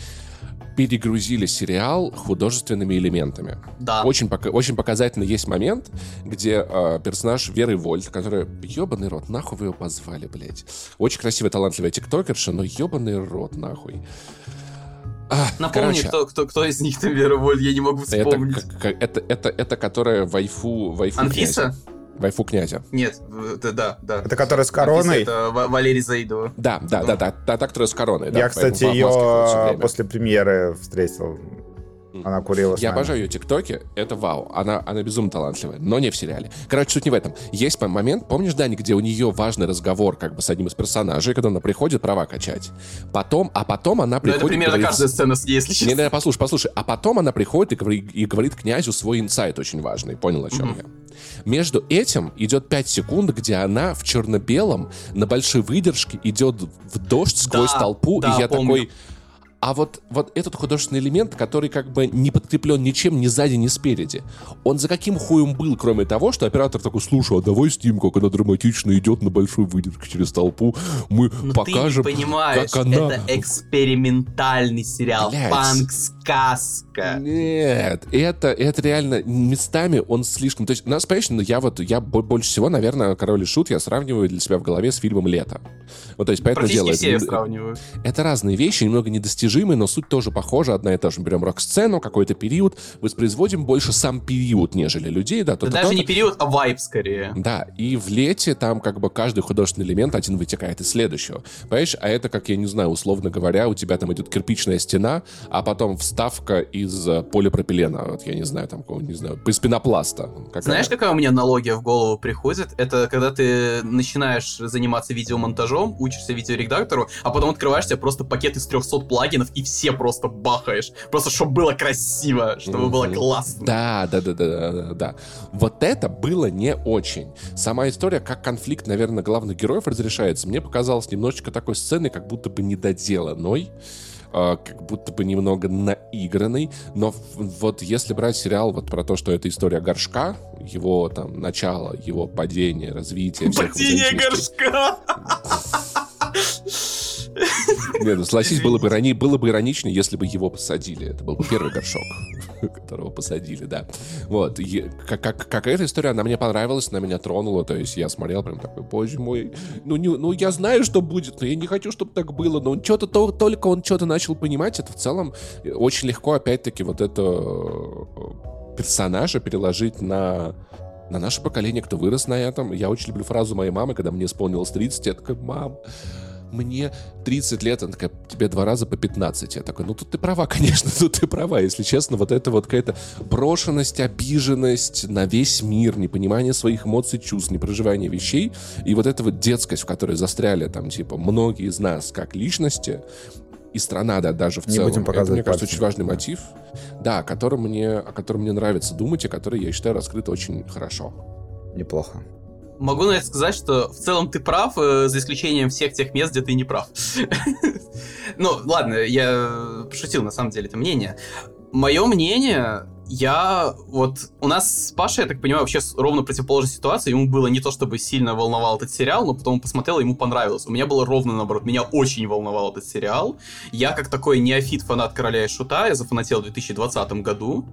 перегрузили сериал художественными элементами. Да. Очень, пока, очень показательно есть момент, где э, персонаж Веры Вольт, которая... Ебаный рот, нахуй вы ее позвали, блядь. Очень красивая, талантливая тиктокерша, но ебаный рот, нахуй. А, Напомни, короче, кто, кто, кто из них там Вера Воль, я не могу вспомнить. Это, это, это, это которая вайфу, вайфу Анфиса? Князя. Вайфу князя. Нет, это да, да. Это которая с короной? Анфиса, это Валерий Заидова. Да, да, да, да, да, та, которая с короной. Я, кстати, ее после премьеры встретил она курила Я обожаю ее тиктоки, это вау. Она, она безумно талантливая, но не в сериале. Короче, суть не в этом. Есть момент, помнишь, Дани, где у нее важный разговор как бы с одним из персонажей, когда она приходит права качать. Потом, а потом она приходит... Но это примерно говорит... каждая сцена, если честно. Не, не, послушай, послушай. А потом она приходит и говорит, и говорит князю свой инсайт очень важный. Понял, о чем mm-hmm. я? Между этим идет 5 секунд, где она в черно-белом на большой выдержке идет в дождь сквозь да, толпу, да, и я помню. такой а вот, вот этот художественный элемент, который как бы не подкреплен ничем ни сзади, ни спереди, он за каким хуем был, кроме того, что оператор такой, слушай, а давай снимем, как она драматично идет на большой выдержке через толпу, мы Но покажем, ты не понимаешь, как она... это экспериментальный сериал, панк-сказка. Нет, это, это реально местами он слишком... То есть, нас, конечно, я вот, я больше всего, наверное, Король и Шут я сравниваю для себя в голове с фильмом «Лето». Вот, то есть, поэтому дело... все это. Это разные вещи, немного недостижимые достижимы, но суть тоже похожа, одна и та же. Мы берем рок-сцену, какой-то период, воспроизводим больше сам период, нежели людей. Да, да даже не период, а вайб скорее. Да, и в лете там как бы каждый художественный элемент один вытекает из следующего. Понимаешь, а это, как я не знаю, условно говоря, у тебя там идет кирпичная стена, а потом вставка из э, полипропилена, вот я не знаю, там, не знаю, из пенопласта. Какая? Знаешь, какая у меня аналогия в голову приходит? Это когда ты начинаешь заниматься видеомонтажом, учишься видеоредактору, а потом открываешь себе просто пакет из 300 плагинов, плагинов и все просто бахаешь. Просто чтобы было красиво, чтобы mm-hmm. было классно. Да, да, да, да, да, да. Вот это было не очень. Сама история, как конфликт, наверное, главных героев разрешается, мне показалось немножечко такой сцены, как будто бы недоделанной. Э, как будто бы немного наигранный, но вот если брать сериал вот про то, что это история горшка, его там начало, его падение, развитие... Падение горшка! Нет, ну согласись, было бы, ирони... было бы ироничнее, если бы его посадили. Это был бы первый горшок, которого посадили, да. Вот. как, как, как эта история, она мне понравилась, она меня тронула. То есть я смотрел прям такой, боже мой, ну, не, ну я знаю, что будет, но я не хочу, чтобы так было. Но он что-то, то, только он что-то начал понимать, это в целом очень легко, опять-таки, вот это э, персонажа переложить на на наше поколение, кто вырос на этом. Я очень люблю фразу моей мамы, когда мне исполнилось 30, я такой, мам, мне 30 лет, она такая, тебе два раза по 15. Я такой, ну тут ты права, конечно, тут ты права. Если честно, вот это вот какая-то брошенность, обиженность на весь мир, непонимание своих эмоций, чувств, непроживание вещей, и вот эта вот детскость, в которой застряли там, типа, многие из нас как личности, и страна, да, даже в Не целом. будем показывать это, мне кажется, очень важный мотив, да, о котором, мне, о котором мне нравится думать, и который, я считаю, раскрыт очень хорошо. Неплохо. Могу на это сказать, что в целом ты прав, э, за исключением всех тех мест, где ты не прав. Ну, ладно, я пошутил, на самом деле, это мнение. Мое мнение, я вот... У нас с Пашей, я так понимаю, вообще ровно противоположная ситуация. Ему было не то, чтобы сильно волновал этот сериал, но потом он посмотрел, ему понравилось. У меня было ровно наоборот. Меня очень волновал этот сериал. Я, как такой неофит фанат Короля и Шута, я зафанател в 2020 году.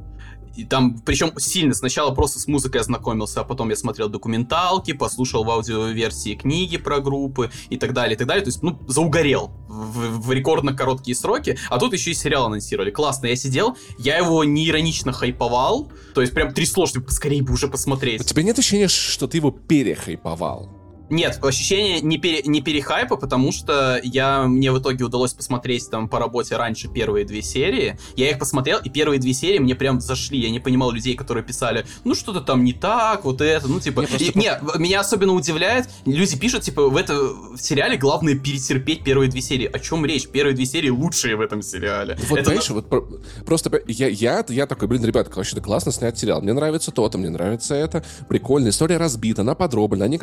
И там, причем сильно, сначала просто с музыкой ознакомился, а потом я смотрел документалки, послушал в аудиоверсии книги про группы и так далее, и так далее. То есть, ну, заугорел в, в рекордно короткие сроки, а тут еще и сериал анонсировали. Классно, я сидел, я его не иронично хайповал, то есть прям трясло, что скорее бы уже посмотреть. У тебя нет ощущения, что ты его перехайповал? Нет, ощущение не, пере, не перехайпа, потому что я, мне в итоге удалось посмотреть там по работе раньше первые две серии. Я их посмотрел, и первые две серии мне прям зашли. Я не понимал людей, которые писали, ну что-то там не так, вот это, ну типа... Не, И- по- не, меня особенно удивляет, люди пишут, типа, в, это, в сериале главное перетерпеть первые две серии. О чем речь? Первые две серии лучшие в этом сериале. Вот, Это понимаешь, вот про- просто я, я, я такой, блин, ребята, вообще-то классно снять сериал. Мне нравится то-то, мне нравится это. Прикольно, история разбита, она подробная, она не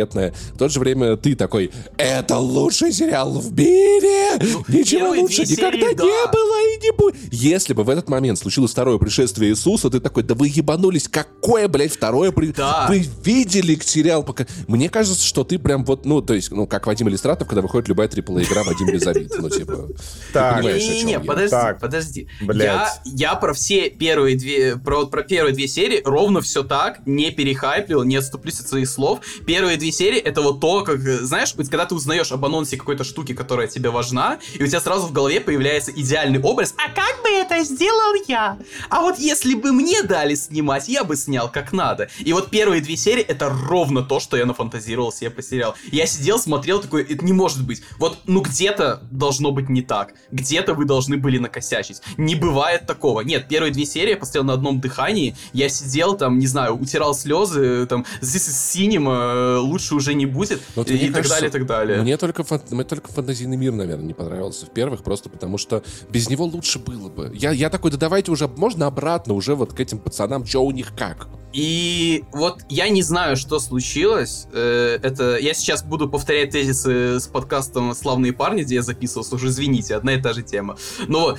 кон- кон- конкретная. В то же время ты такой, это лучший сериал в мире! Ничего Ну, первые лучше никогда серии, не да. было и не будет. Если бы в этот момент случилось второе пришествие Иисуса, ты такой, да вы ебанулись, какое, блядь, второе при... Да. Вы видели сериал пока... Мне кажется, что ты прям вот, ну, то есть, ну, как Вадим Иллюстратов, когда выходит любая AAA игра, Вадим Безобид. Ну, типа... Так, Не-не-не, подожди, Так, подожди. блядь. Я, я про все первые две, про, про первые две серии ровно все так, не перехайплил, не отступлюсь от своих слов. Первые две серии это вот то, как, знаешь, когда ты узнаешь об анонсе какой-то штуки, которая тебе важна, и у тебя сразу в голове появляется идеальный образ, а как бы это сделал я? А вот если бы мне дали снимать, я бы снял как надо. И вот первые две серии это ровно то, что я нафантазировал себе по сериалу. Я сидел, смотрел, такой, это не может быть. Вот, ну где-то должно быть не так. Где-то вы должны были накосячить. Не бывает такого. Нет, первые две серии я посмотрел на одном дыхании. Я сидел там, не знаю, утирал слезы, там, здесь cinema, лучше уже не будет. Вот и мне так кажется, далее, и так далее. Мне только, фан- мне только фантазийный мир, наверное, не понравился в первых, просто потому что без него лучше было бы. Я, я такой, да давайте уже, можно обратно уже вот к этим пацанам, что у них как. И вот я не знаю, что случилось. Э, Это я сейчас буду повторять тезисы с подкастом «Славные парни», где я записывался. Уже извините, одна и та же тема. Но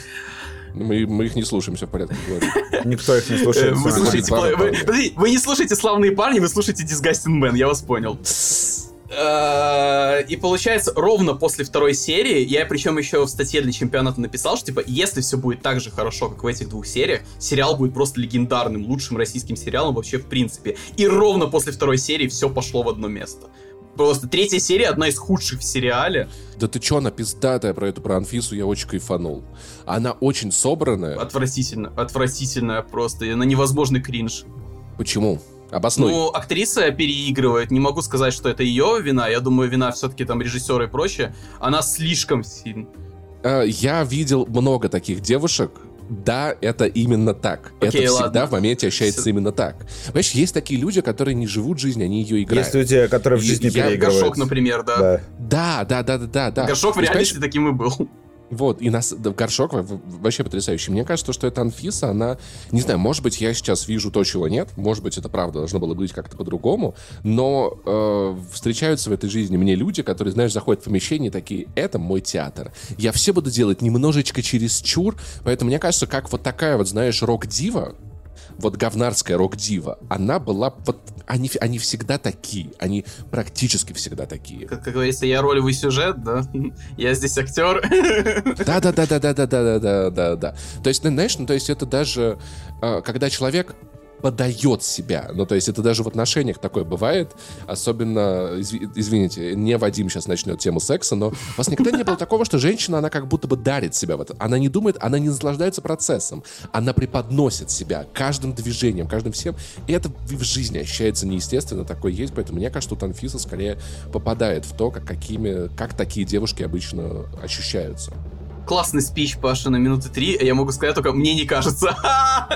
Мы, мы их не слушаем, все в порядке. говорю. Никто их не э, слушает. вы сами. слушаете, Славные вы, вы не слушаете «Славные парни», вы слушаете «Disgusting Man», я вас понял. Э, И получается, ровно после второй серии, я причем еще в статье для чемпионата написал, что типа, если все будет так же хорошо, как в этих двух сериях, сериал будет просто легендарным, лучшим российским сериалом вообще в принципе. И ровно после второй серии все пошло в одно место. Просто третья серия одна из худших в сериале. Да ты чё, она пиздатая про эту, про Анфису, я очень кайфанул. Она очень собранная. Отвратительно, отвратительная просто, на невозможный кринж. Почему? Обоснуй. Ну, актриса переигрывает. Не могу сказать, что это ее вина. Я думаю, вина все-таки там режиссера и прочее. Она слишком сильно. Э, Я видел много таких девушек. Да, это именно так. Окей, это всегда ладно. в моменте ощущается Всё. именно так. Понимаешь, есть такие люди, которые не живут жизнь, они ее играют. Есть люди, которые в жизни я переигрывают. Горшок, например, да. Да. Да, да, да, да, да. Горшок в реальности таким и был. Вот, и нас, горшок вообще потрясающий. Мне кажется, что эта Анфиса, она, не знаю, может быть, я сейчас вижу то, чего нет, может быть, это правда должно было быть как-то по-другому, но э, встречаются в этой жизни мне люди, которые, знаешь, заходят в помещение и такие, это мой театр. Я все буду делать немножечко через чур, поэтому мне кажется, как вот такая вот, знаешь, рок-дива, вот говнарская рок-дива, она была вот они, они всегда такие, они практически всегда такие. Как, как говорится, я ролевый сюжет, да? Я здесь актер. Да, да, да, да, да, да, да, да, да, да. То есть, знаешь, ну то есть это даже, а, когда человек подает себя. Ну, то есть это даже в отношениях такое бывает. Особенно, извините, не Вадим сейчас начнет тему секса, но у вас никогда не было такого, что женщина, она как будто бы дарит себя в это. Она не думает, она не наслаждается процессом. Она преподносит себя каждым движением, каждым всем. И это в жизни ощущается неестественно, такое есть. Поэтому мне кажется, что Танфиса скорее попадает в то, как, какими, как такие девушки обычно ощущаются классный спич, Паша, на минуты три, я могу сказать только, мне не кажется.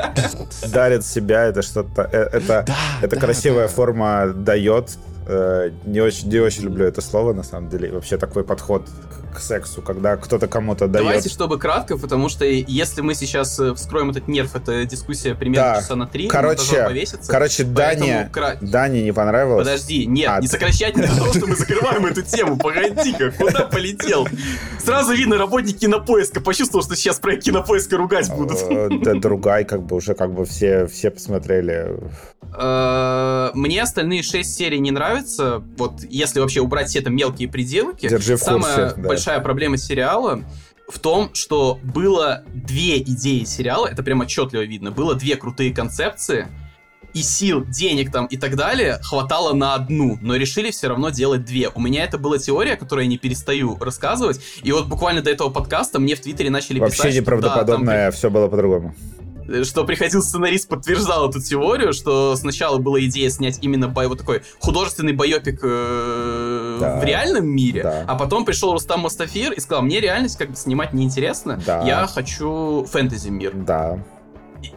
Дарит себя, это что-то, э, это, да, это да, красивая да. форма дает, Э, не очень, не очень люблю это слово, на самом деле. Вообще такой подход к сексу, когда кто-то кому-то дает... Давайте, чтобы кратко, потому что если мы сейчас э, вскроем этот нерв, это дискуссия примерно да. часа на три, короче, короче, Дане, кра... Дане не понравилось. Подожди, нет, а, не сокращать не того, что мы закрываем эту тему, погоди-ка, куда полетел? Сразу видно, работник кинопоиска почувствовал, что сейчас про кинопоиска ругать будут. Э, да, другай, как бы уже как бы все, все посмотрели. Мне остальные шесть серий не нравятся, вот если вообще убрать все это мелкие пределки, Держи в курсе, да. Большая проблема сериала в том, что было две идеи сериала, это прям отчетливо видно, было две крутые концепции, и сил, денег там и так далее хватало на одну, но решили все равно делать две. У меня это была теория, которую я не перестаю рассказывать, и вот буквально до этого подкаста мне в Твиттере начали Вообще писать, Вообще неправдоподобное, да, там... все было по-другому что приходил сценарист, подтверждал эту теорию, что сначала была идея снять именно бай, вот такой художественный байопик э, да. в реальном мире, да. а потом пришел Рустам Мустафир и сказал, мне реальность как бы снимать неинтересно, да. я хочу фэнтези мир. Да.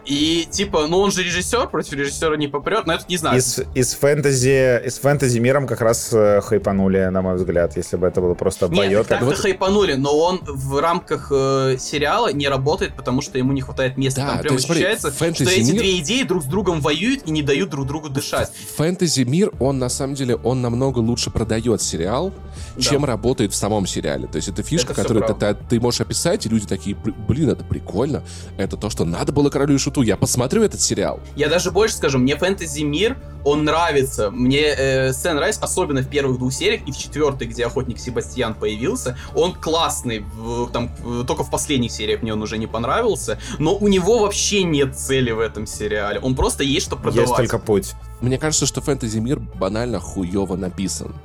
И, типа, ну он же режиссер, против режиссера не попрет, но это не знаю. Из, из фэнтези, из фэнтези миром как раз э, хайпанули, на мой взгляд, если бы это было просто боет. Нет, так-то вот... хайпанули, но он в рамках э, сериала не работает, потому что ему не хватает места. Да, Там прям ощущается, смотри, что эти мир... две идеи друг с другом воюют и не дают друг другу дышать. Фэнтези мир, он на самом деле, он намного лучше продает сериал, да. чем работает в самом сериале. То есть это фишка, это которую ты, ты, ты можешь описать, и люди такие, блин, это прикольно, это то, что надо было королю и шуту, я посмотрю этот сериал. Я даже больше скажу, мне фэнтези мир, он нравится. Мне э, Сен Райс, особенно в первых двух сериях и в четвертой, где охотник Себастьян появился, он классный. В, там, только в последних сериях мне он уже не понравился, но у него вообще нет цели в этом сериале. Он просто есть что продавать. Есть только путь. Мне кажется, что фэнтези мир банально хуево написан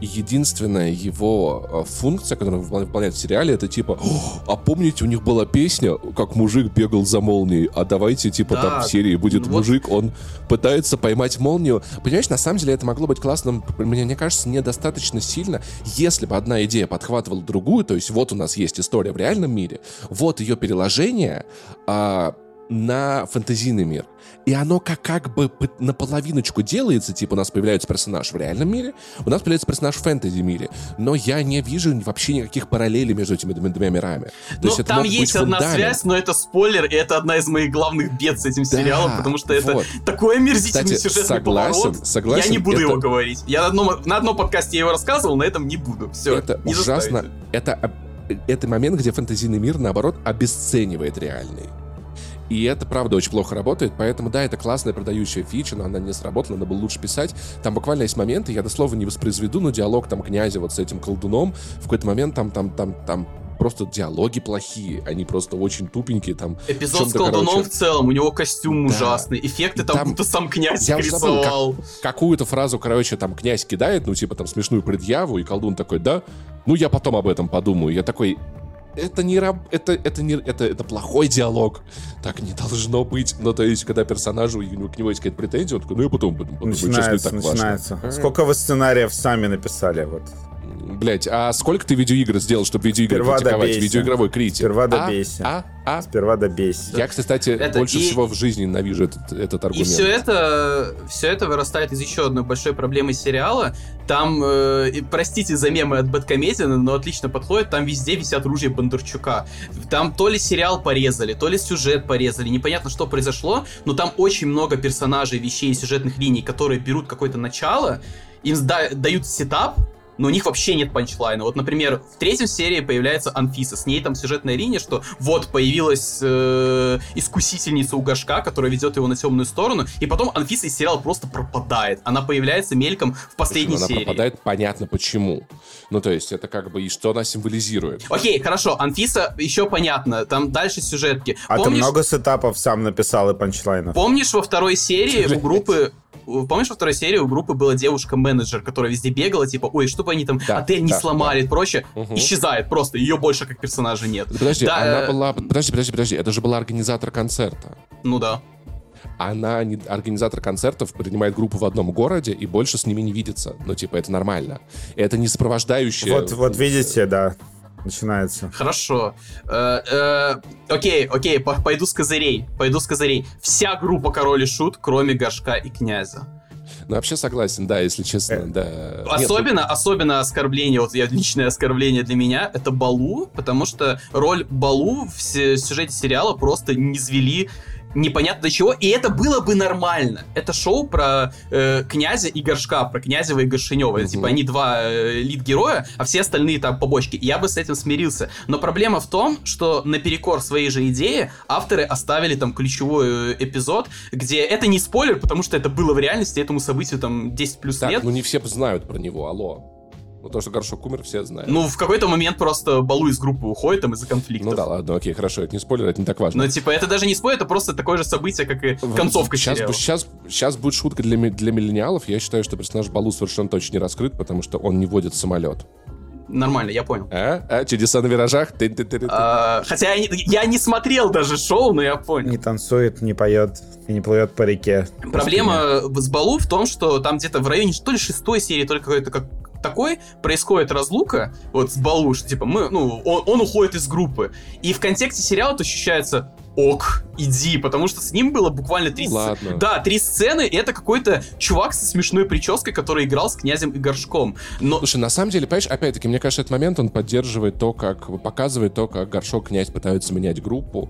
единственная его э, функция, которую он выполняет в сериале, это типа, а помните, у них была песня, как мужик бегал за молнией, а давайте, типа, да, там в серии будет вот... мужик, он пытается поймать молнию. Понимаешь, на самом деле это могло быть классным, мне, мне кажется, недостаточно сильно, если бы одна идея подхватывала другую, то есть вот у нас есть история в реальном мире, вот ее переложение, а, на фэнтезийный мир. И оно как, как бы наполовиночку делается, типа у нас появляется персонаж в реальном мире, у нас появляется персонаж в фэнтези мире. Но я не вижу вообще никаких параллелей между этими двумя мирами. То ну, есть там есть одна связь, но это спойлер, и это одна из моих главных бед с этим да, сериалом, потому что это вот. такой омерзительный Кстати, сюжетный согласен, поворот. Согласен, я не буду это... его говорить. Я на одном, на одном подкасте я его рассказывал, на этом не буду. Все, это не ужасно. Это, это момент, где фэнтезийный мир, наоборот, обесценивает реальный. И это, правда, очень плохо работает, поэтому, да, это классная продающая фича, но она не сработала, надо было лучше писать. Там буквально есть моменты, я дословно не воспроизведу, но диалог там князя вот с этим колдуном, в какой-то момент там, там, там, там просто диалоги плохие, они просто очень тупенькие там. Эпизод с колдуном короче... в целом, у него костюм да. ужасный, эффекты там, там будто сам князь я рисовал. Забыл, как, какую-то фразу, короче, там князь кидает, ну типа там смешную предъяву, и колдун такой, да, ну я потом об этом подумаю. Я такой, это не раб, это это не это это плохой диалог, так не должно быть. Ну то есть, когда персонажу него к нему есть какая-то претензия, он такой, ну я потом буду начинается, так начинается. Важно. Сколько вы сценариев сами написали вот? Блять, а сколько ты видеоигр сделал, чтобы видеоигры Сперва критиковать? добейся. Видеоигровой критик. Сперва А? добейся. А? А? Сперва добейся. Я, кстати, Это больше и- всего в жизни ненавижу этот, этот И аргумент. все это, все это вырастает из еще одной большой проблемы сериала. Там, э, и простите за мемы от Бэткомедиана, но отлично подходит, там везде висят ружья Бондарчука. Там то ли сериал порезали, то ли сюжет порезали, непонятно, что произошло, но там очень много персонажей, вещей, сюжетных линий, которые берут какое-то начало, им дают setup, но у них вообще нет punchline'а. Вот, например, в третьем серии появляется Анфиса. С ней там сюжетная линия, что вот появилась э, искусительница у Горшка, которая ведет его на темную сторону, и потом Анфиса из сериала просто пропадает. Она появляется мельком в последней Почему она серии. пропадает, понятно почему. Ну, то есть, это как бы, и что она символизирует. Окей, хорошо, Анфиса еще понятно, там дальше сюжетки. А ты Помнишь, много setup'ов сам написал и punchline'ов? помнишь во второй серии у группы Помнишь, во второй серии у группы была девушка-менеджер, которая везде бегала, типа, ой, чтобы они там Да, отель не да, сломали и прочее. Мгм. Исчезает просто, ее больше как персонажа нет. Подожди, Да, она э, была... Подожди, подожди, подожди. Это же была организатор концерта. Ну да. Она, не, организатор концертов, принимает группу в одном городе и больше с ними не видится. Ну, типа, это нормально. Это не сопровождающее... Вот, вот видите, да, начинается. Хорошо. Э, э, окей, окей, по- пойду с козырей. Пойду с козырей. Вся группа Король и Шут, кроме Гашка и Князя. Ну, вообще согласен, да, если честно, Э, да. Нет, Особенно, особенно оскорбление, вот я личное оскорбление для меня, это Балу, потому что роль Балу в сюжете сериала просто не звели непонятно до чего, и это было бы нормально. Это шоу про э, князя и горшка, про Князева и Горшинева. Мгм. Типа они два э, лид-героя, а все остальные там побочки. Я бы с этим смирился. Но проблема в том, что наперекор своей же идеи авторы оставили там ключевой э, эпизод, где это не спойлер, потому что это было в реальности, этому событию там 10 плюс Так, лет. ну не все знают про него, алло. Ну, то, что Горшок умер, все знают. Ну, в какой-то момент просто Балу из группы уходит там из-за конфликтов. Ну да, ладно, окей, хорошо, это не спойлер, это не так важно. Но, типа, это даже не спойлер, это просто такое же событие, как и концовка сейчас, сериала. Сейчас, сейчас будет шутка для, для миллениалов. Я считаю, что персонаж Балу совершенно точно не раскрыт, потому что он не водит самолет. Нормально, я понял. А? А? Чудеса на виражах? Тын-тын-тын-тын. А, хотя я не, я не смотрел даже шоу, но я понял. Не танцует, не поет и не плывет по реке. Проблема с Балу в том, что там где-то в районе то ли шестой серии, то ли какой-то как такой происходит разлука вот с Балу, что типа мы, ну, он, он уходит из группы. И в контексте сериала это ощущается ок, иди, потому что с ним было буквально три Ну, сц- ладно. Да, три сцены, и это какой-то чувак со смешной прической, который играл с князем и горшком. Но Слушай, на самом деле, понимаешь, опять-таки, мне кажется, этот момент, он поддерживает то, как, показывает то, как Горшок князь пытаются менять группу,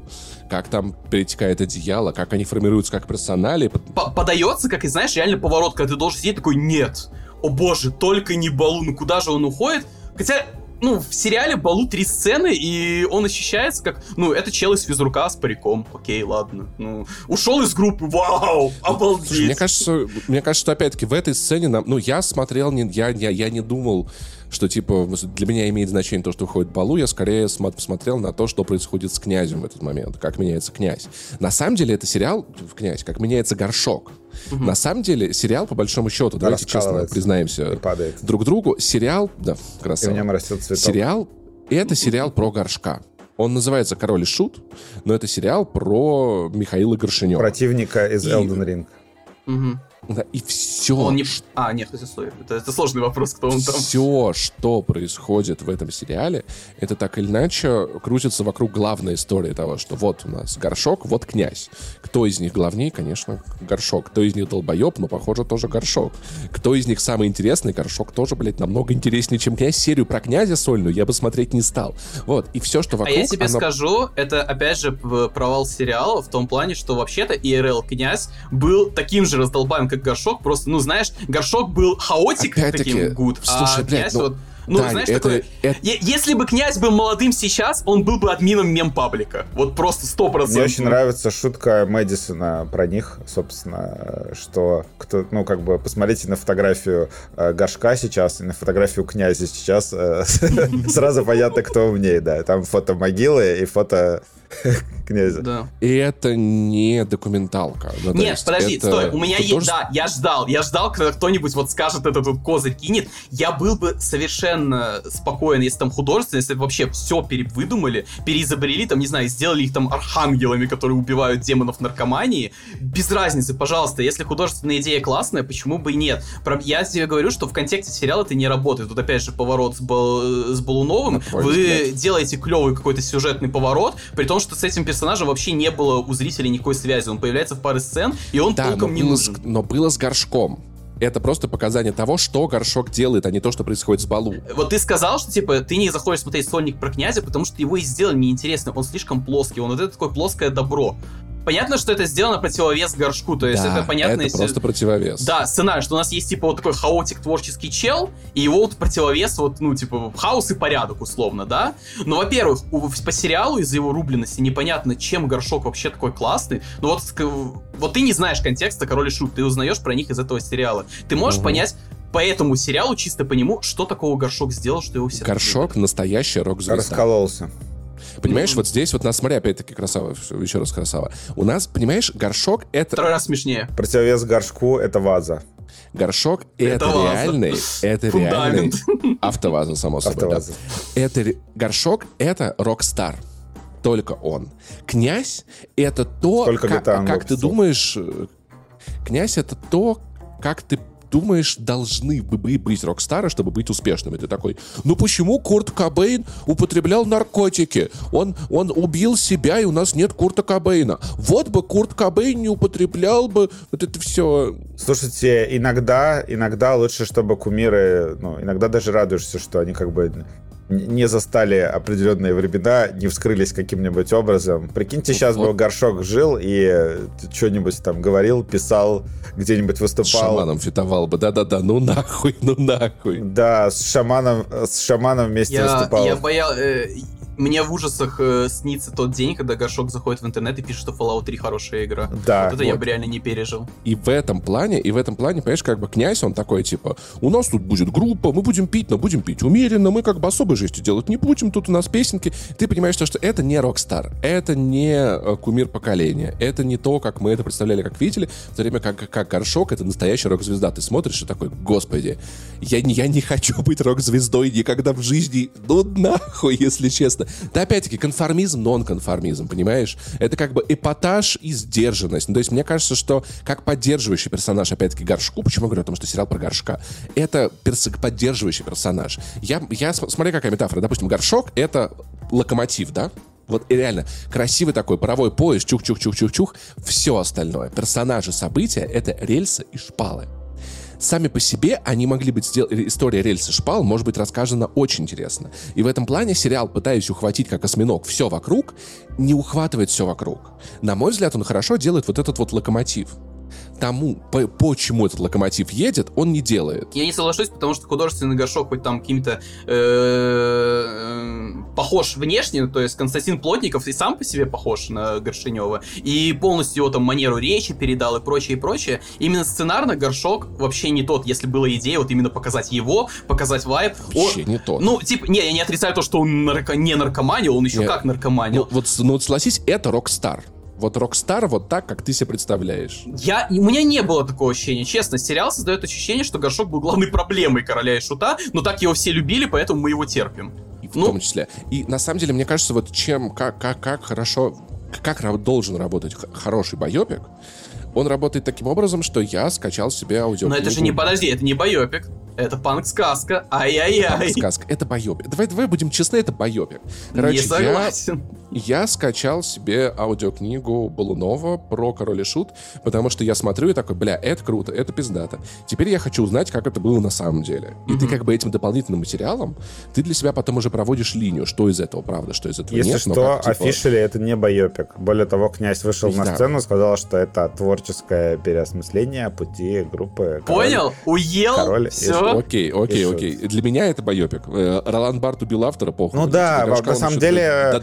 как там перетекает одеяло, как они формируются как персонали. по- подается, как и знаешь, реально поворот, когда ты должен сидеть такой, нет, о боже, только не Балу, ну куда же он уходит? Хотя, ну, в сериале Балу три сцены, и он ощущается как, ну, это чел из физрука с париком, окей, ладно, ну, ушел из группы, вау, обалдеть. Слушай, мне кажется, мне кажется, что опять-таки в этой сцене нам, ну, я смотрел, не, я, я, я не думал, что типа для меня имеет значение то, что уходит Балу, я скорее смо- посмотрел на то, что происходит с князем в этот момент, как меняется князь. На самом деле это сериал князь, как меняется горшок. На самом деле сериал по большому счету, давайте честно признаемся друг другу, сериал, да, И в красава. нем растет цветок. Сериал — это сериал про горшка. Он называется «Король и Шут», но это сериал про Михаила Горшинева. Противника из И- Elden Ring. Мгм. И все, Он не... А, нет, хотя стой, это, это сложный вопрос, кто он там. все, что происходит в этом сериале, это так или иначе крутится вокруг главной истории того, что вот у нас горшок, вот князь. Кто из них главнее? Конечно, горшок. Кто из них долбоеб? Ну, похоже, тоже горшок. Кто из них самый интересный? Горшок тоже, блядь, намного интереснее, чем князь. Серию про князя сольную я бы смотреть не стал. Вот, и все, что А вокруг... я тебе оно- скажу, это опять же провал сериала в том плане, что вообще-то ИРЛ князь был таким же раздолбаем, как Горшок, просто, ну знаешь, Горшок был хаотик Опять-таки, таким гуд, слушай, а блядь, князь ну, вот, ну Дань, знаешь, это- такой, это- Е- если бы князь был молодым сейчас, он был бы админом мем-паблика, вот просто сто Мне процентов. очень нравится шутка Мэдисона про них, собственно, что кто, ну, как бы, посмотрите на фотографию э, Горшка сейчас и на фотографию князя сейчас, э, сразу понятно, кто умнее, да. Там фото могилы и фото князя. Да. И это не документалка. Ну, то Нет, подожди, это стой, у меня есть, да, я ждал, я ждал, когда кто-нибудь вот скажет этот вот козырь кинет, я был бы совершенно спокоен, если там художественно, если вообще все перевыдумали, переизобрели, там, не знаю, сделали их там архангелами, которые убивают демонов наркомании, без разницы, пожалуйста, если художественная идея классная, почему бы и нет? Про- Я тебе говорю, что в контексте сериала это не работает, тут опять же поворот с, Бал- с Балуновым, вы взгляд. делаете клевый какой-то сюжетный поворот, при том, что с этим персонажем вообще не было у зрителей никакой связи. Он появляется в паре сцен, и он Да, но толком не было, с, нужен. но было с горшком. Это просто показание того, что горшок делает, а не то, что происходит с Балу. Вот ты сказал, что типа ты не заходишь смотреть сольник про князя, потому что его и сделали неинтересно. Он слишком плоский, он вот это такое плоское добро. Понятно, что это сделано противовес горшку, то есть да, это понятно, это если- просто противовес. Да, сценарий, что у нас есть, типа, вот такой хаотик творческий чел, и его вот противовес, вот, ну, типа, хаос и порядок, условно, да? Но, во-первых, у- по сериалу из-за его рубленности непонятно, чем горшок вообще такой классный. Ну, вот, вот ты не знаешь контекста Король и Шут, ты узнаешь про них из этого сериала. Ты можешь Мгм. понять по этому сериалу, чисто по нему, что такого горшок сделал, что его все Горшок настоящая рок-звезда. Раскололся. Понимаешь, вот здесь вот нас, смотри, опять-таки красава, еще раз красава. У нас, понимаешь, горшок это Второй раз смешнее. Противовес горшку — это ваза. горшок это, Это ваза. реальный, это Фундамент. реальный автоваза, само собой. да. Автоваза. Это ре- горшок это рок-стар. Только он. Князь это то, Только как, как ты думаешь. э, Князь это то, как ты думаешь, должны бы бы быть рок-стары, чтобы быть успешными. Ты такой, ну почему Курт Кобейн употреблял наркотики? Он, он убил себя, и у нас нет Курта Кобейна. Вот бы Курт Кобейн не употреблял бы вот это все. Слушайте, иногда, иногда лучше, чтобы кумиры, ну, иногда даже радуешься, что они как бы не застали определенные времена, не вскрылись каким-нибудь образом. Прикиньте, сейчас бы Вот. Горшок жил и что-нибудь там говорил, писал, где-нибудь С выступал. шаманом фитовал бы. Да-да-да, ну нахуй, ну нахуй. Да, с шаманом, с шаманом вместе Я, выступал. я боял... э, мне в ужасах э, снится тот день, когда Горшок заходит в интернет и пишет, что Fallout 3 хорошая игра. Да, вот это я вот. бы реально не пережил. И в этом плане, и в этом плане, понимаешь, как бы князь, он такой, типа, у нас тут будет группа, мы будем пить, но будем пить умеренно, мы как бы особой жести делать не будем, тут у нас песенки. Ты понимаешь, то, что это не рок-стар, это не э, кумир поколения, это не то, как мы это представляли, как видели, в то время как, как Горшок — это настоящая рок-звезда. Ты смотришь и такой, господи, я, я не хочу быть рок-звездой никогда в жизни, ну нахуй, если честно. Да опять-таки, конформизм, нон-конформизм, понимаешь? Это как бы эпатаж и сдержанность. Ну, то есть мне кажется, что как поддерживающий персонаж, опять-таки, Горшку, почему я говорю о том, что сериал про Горшка, это перс- поддерживающий персонаж. Я, я см- смотри, какая метафора. Допустим, Горшок — это локомотив, да? Вот реально красивый такой паровой поезд, чух-чух-чух-чух-чух. Все остальное, персонажи, события — это рельсы и шпалы сами по себе они могли быть сдел... история рельсы шпал может быть рассказана очень интересно. И в этом плане сериал, пытаясь ухватить как осьминог все вокруг, не ухватывает все вокруг. На мой взгляд, он хорошо делает вот этот вот локомотив. Тому, по- почему этот локомотив едет, он не делает. Я не соглашусь, потому что художественный горшок хоть там каким-то э, похож внешне, то есть Константин Плотников и сам по себе похож на Горшинева, и полностью его там манеру речи передал и прочее, и прочее. Именно сценарно горшок вообще не тот, если была идея вот именно показать его, показать вайб. Вообще О- не то. Ну, типа, не, я не отрицаю то, что он нарко- не наркоманил, он еще Нет. как наркоманил. ну, вот, ну вот согласись, это рок-стар. Вот рок-стар вот так, как ты себе представляешь. Я, у меня не было такого ощущения, честно. Сериал создает ощущение, что Горшок был главной проблемой Короля и Шута, но так его все любили, поэтому мы его терпим. И в Ну- том числе. И на самом деле, мне кажется, вот чем, как, как, как хорошо, как должен работать хороший байопик, он работает таким образом, что я скачал себе аудио. Но это же не, подожди, это не байопик, это панк-сказка, ай-яй-яй. сказка. Это байопик. Давай, давай будем честны, это байопик. Короче, не согласен. я скачал себе аудиокнигу Балунова про Король и Шут, потому что я смотрю и такой, бля, это круто, это пиздато. Теперь я хочу узнать, как это было на самом деле. И ты Мгм. как бы этим дополнительным материалом, ты для себя потом уже проводишь линию, что из этого правда, что из этого Если нет. но что, как, типа, officially это не байопик. Более того, князь вышел на Да. сцену, сказал, что это творческое переосмысление пути группы. Король. Понял? Уел? Король и Все? Окей, окей, окей. Для меня это байопик. Э, Ролан Барт убил автора, похуй. Ну да, на самом деле-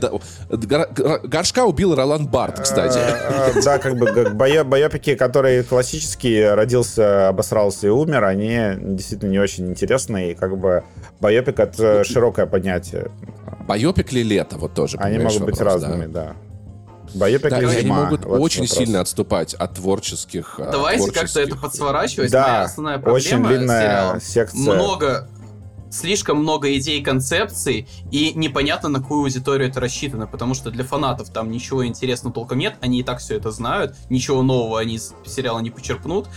Горшка убил Ролан Барт, кстати. Э, э, Да, как бы байопики, которые классические, родился, обосрался и умер, они действительно не очень интересные. И как бы байопик — это широкое понятие. Байопик ли лето? Вот тоже. Они могут быть вопрос, разными, да. Байопик Да, или они могут Вот очень вопрос. сильно отступать от творческих. а, Давайте как-то творческих- это подсворачивать. Моя Да, основная очень проблема длинная сериала. секция. Много слишком много идей, концепций, и непонятно, на какую аудиторию это рассчитано, потому что для фанатов там ничего интересного толком нет, они и так все это знают, ничего нового они из сериала не почерпнут.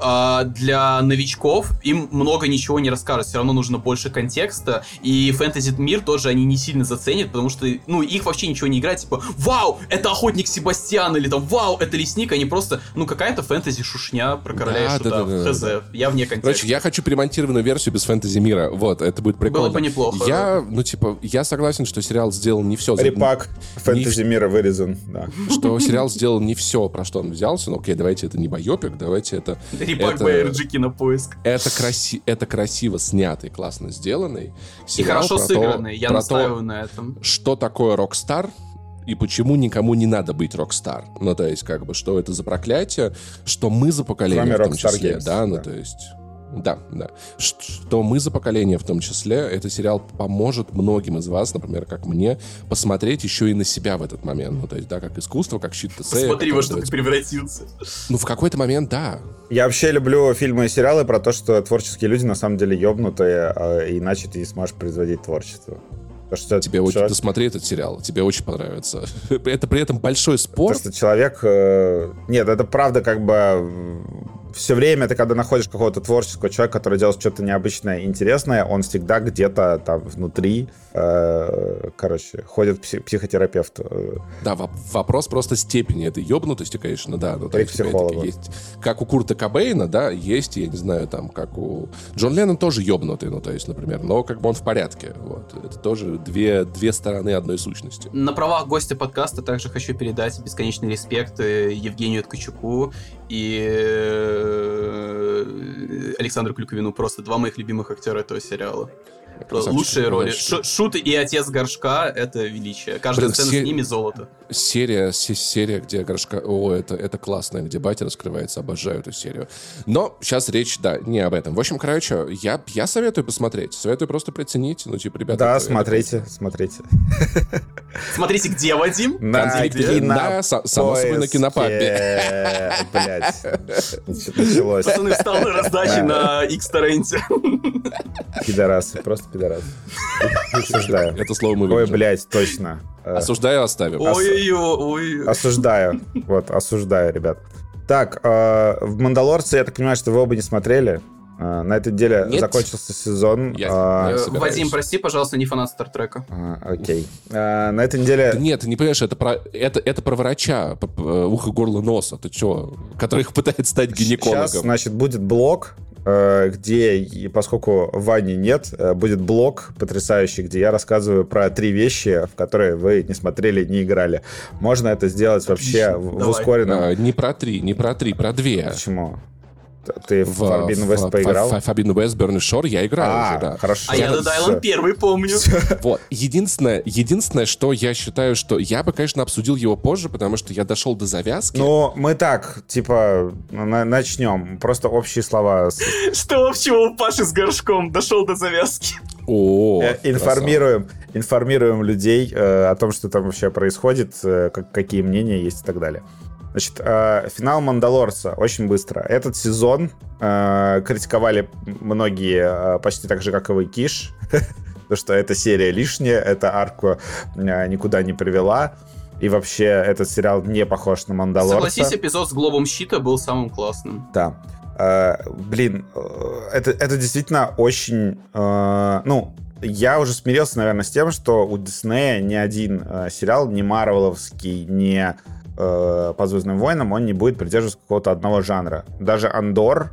А для новичков им много ничего не расскажут, все равно нужно больше контекста, и фэнтези-мир тоже они не сильно заценят, потому что, ну, их вообще ничего не играет, типа, вау, это охотник Себастьян, или там, вау, это лесник, они просто, ну, какая-то фэнтези-шушня про короля и Да, шута, да, да, да, хз, да. я вне контекста. Короче, я хочу перемонтированную версию без фэнтези мира. Вот, это будет прикольно. Было бы неплохо. Я, ну, типа, я согласен, что сериал сделал не все. Репак фэнтези мира вырезан, да. Что сериал сделал не все, про что он взялся. Ну, окей, давайте это не байопик, давайте это... Репак это- БРГ кинопоиск. Это, краси... это красиво снятый, классно сделанный И хорошо то- сыгранный, я настаиваю то, на этом. что такое rockstar и почему никому не надо быть rockstar. Ну, то есть, как бы, что это за проклятие, что мы за поколение Кроме в том числе, Games, да, ну, да. то есть... Да, да. Что мы за поколение в том числе, этот сериал поможет многим из вас, например, как мне, посмотреть еще и на себя в этот момент. Ну, то есть, да, как искусство, как щит ТС. Посмотри, во что ты превратился. Ну, в какой-то момент, да. Я вообще люблю фильмы и сериалы про то, что творческие люди на самом деле ёбнутые, а иначе ты не сможешь производить творчество. То, что Тебе очень... человек- Досмотри этот сериал, тебе очень понравится. Это при этом большой спор. То, что человек... э, Нет, это правда как бы... Все время ты, когда находишь какого-то творческого человека, который делает что-то необычное, интересное, он всегда где-то там внутри, э, короче, ходит к пси- психотерапевту. Э, Да, воп- вопрос просто степени этой ёбнутости, конечно, да. Ну, есть, опять-таки, психологу. есть, как у Курта Кобейна, да, есть, я не знаю, там, как у... Джон Леннон тоже ёбнутый, ну, то есть, например, но как бы он в порядке, вот. Это тоже две, две стороны одной сущности. На правах гостя подкаста также хочу передать бесконечный респект э, Евгению Ткачуку и э, Александру Клюковину. Просто два моих любимых актера этого сериала. Лучшие роли. Ш- Шут и отец Горшка — это величие. Каждая Блин, сцена все- с ними — золото. Серия, се- серия, где Горшка... О, это, это классно, где батя раскрывается, обожаю эту серию. Но сейчас речь, да, не об этом. В общем, короче, я, я советую посмотреть, советую просто приценить, ну, типа, ребята... Да, это- смотрите, смотрите. Смотрите, где Вадим? На Где? Да, са- само собой, на кинопабе. Блять, началось. Пацаны, встал на раздаче на X-торренте. Пидорасы, просто пидорасы. Осуждаю. Это слово мы Ой, блядь, точно. Осуждаю, оставим. Ой-ой-ой. Осуждаю. Вот, осуждаю, ребят. Так, э, в «Мандалорце», я так понимаю, что вы оба не смотрели. Э, На этой неделе Нет. закончился сезон. Я- А, я собираюсь. Вадим, прости, пожалуйста, не фанат Стартрека. а, Окей. Э, На этой неделе... Нет, ты не понимаешь, это про, это, это про врача, ухо, горло, носа. Ты чё? Который пытается стать Сейчас, гинекологом. значит, будет блог, э, где, и поскольку Вани нет, э, будет блог потрясающий, где я рассказываю про три вещи, в которые вы не смотрели, не играли. Можно это сделать вообще в, в Давай. ускоренном... А, не про три, не про три, про две. Почему? Ты в В Forbidden West в- поиграл? в- в Forbidden West, Burning Shore я играл А, уже, да. хорошо. А я. Dead Island первый помню. Вот. Единственное, единственное, что я считаю, что я бы, конечно, обсудил его позже, потому что я дошел до завязки. Ну, мы так, типа, на- начнем. Просто общие слова. Что общего у Паши с горшком? Дошел до завязки. О, Э, информируем, информируем людей э, о том, что там вообще происходит, э, как- какие мнения есть и так далее. Значит, э, финал Мандалорца очень быстро. Этот сезон э, критиковали многие э, почти так же, как и вы, Киш. Потому что эта серия лишняя, эта арку э, никуда не привела. И вообще этот сериал не похож на Мандалорца. Согласись, эпизод с Глобом Щита был самым классным. Да. Э, блин, это, это действительно очень... э, ну, я уже смирился, наверное, с тем, что у Диснея ни один э, сериал, ни Марвеловский, ни э, по Звездным войнам, он не будет придерживаться какого-то одного жанра. Даже Андор,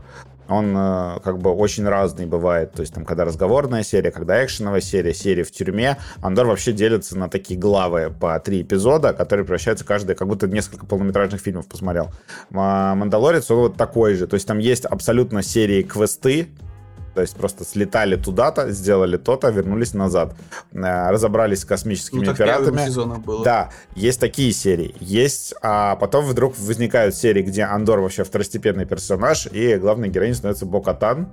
он э, как бы очень разный бывает. То есть там, когда разговорная серия, когда экшеновая серия, серия в тюрьме. Андор вообще делится на такие главы по три эпизода, которые превращаются каждый, как будто несколько полнометражных фильмов посмотрел. А Мандалорец, он вот такой же. То есть там есть абсолютно серии квесты, то есть просто слетали туда-то, сделали то-то, вернулись назад. Э, Разобрались с космическими Ну, пиратами. было. Да, есть такие серии. Есть, а потом вдруг возникают серии, где Андор вообще второстепенный персонаж, и главной героиней становится Бокатан,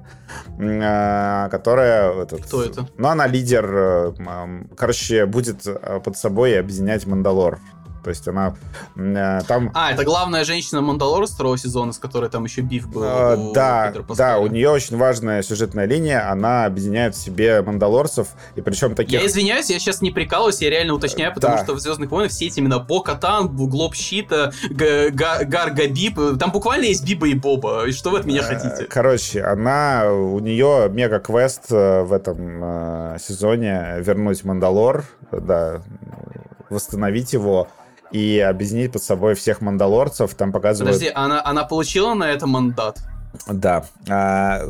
которая... Этот, Кто это? Ну, она лидер, э, короче, будет э, под собой объединять Мандалор. То есть она э, там... А, это главная женщина Мандалора второго сезона, с которой там еще биф был. Э, у да, да, у нее очень важная сюжетная линия, она объединяет в себе мандалорцев, и причем таких... Я извиняюсь, я сейчас не прикалываюсь, я реально уточняю, потому Да. что в Звездных войнах все эти именно Бо-Катан, Глоб Щита, Г- Га- Гарга Биб, там буквально есть Биба и Боба. И что вы от меня Э, хотите? Короче, она, у нее мега-квест э, в этом э, сезоне вернуть Мандалор, да, восстановить его и объединить под собой всех мандалорцев. Там показывают... Подожди, она, она получила на это мандат? Да. А,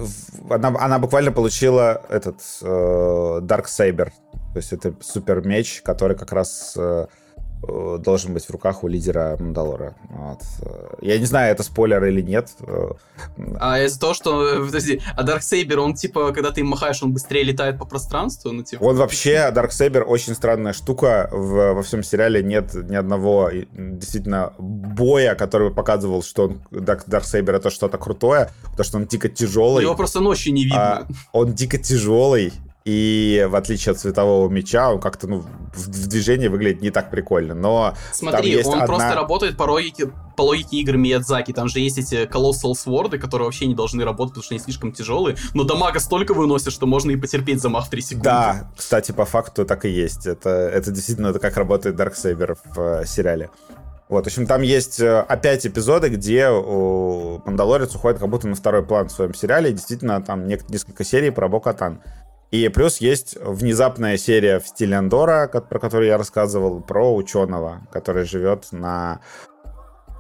она, она буквально получила этот Дарк Сейбер. То есть это супер меч, который как раз э, э, должен быть в руках у лидера Мандалора. Вот. Э, Я не знаю, это спойлер или нет. Э, А из-за того, что, э, подожди, а Дарксейбер, он типа, когда ты им махаешь, он быстрее летает по пространству, ну типа... Он вообще, Дарк Сейбер, очень странная штука. В- во всем сериале нет ни одного действительно боя, который бы показывал, что он, Дарк Сейбер это что-то крутое, потому что он дико тяжелый. Его просто ночью не видно. А, он дико тяжелый, и в отличие от светового меча, он как-то ну, в, движении выглядит не так прикольно. Но Смотри, есть он одна- просто работает по логике, по логике игр Миядзаки. Там же есть эти Colossal Swords, которые вообще не должны работать, потому что они слишком тяжелые. Но дамага столько выносят, что можно и потерпеть замах в 3 секунды. Да, кстати, по факту так и есть. Это, это действительно это как работает Дарксейбер в э, сериале. Вот, в общем, там есть э, опять эпизоды, где Мандалорец уходит как будто на второй план в своем сериале. И действительно, там несколько серий про Бокатан. И плюс есть внезапная серия в стиле Андора, про которую я рассказывал, про ученого, который живет на...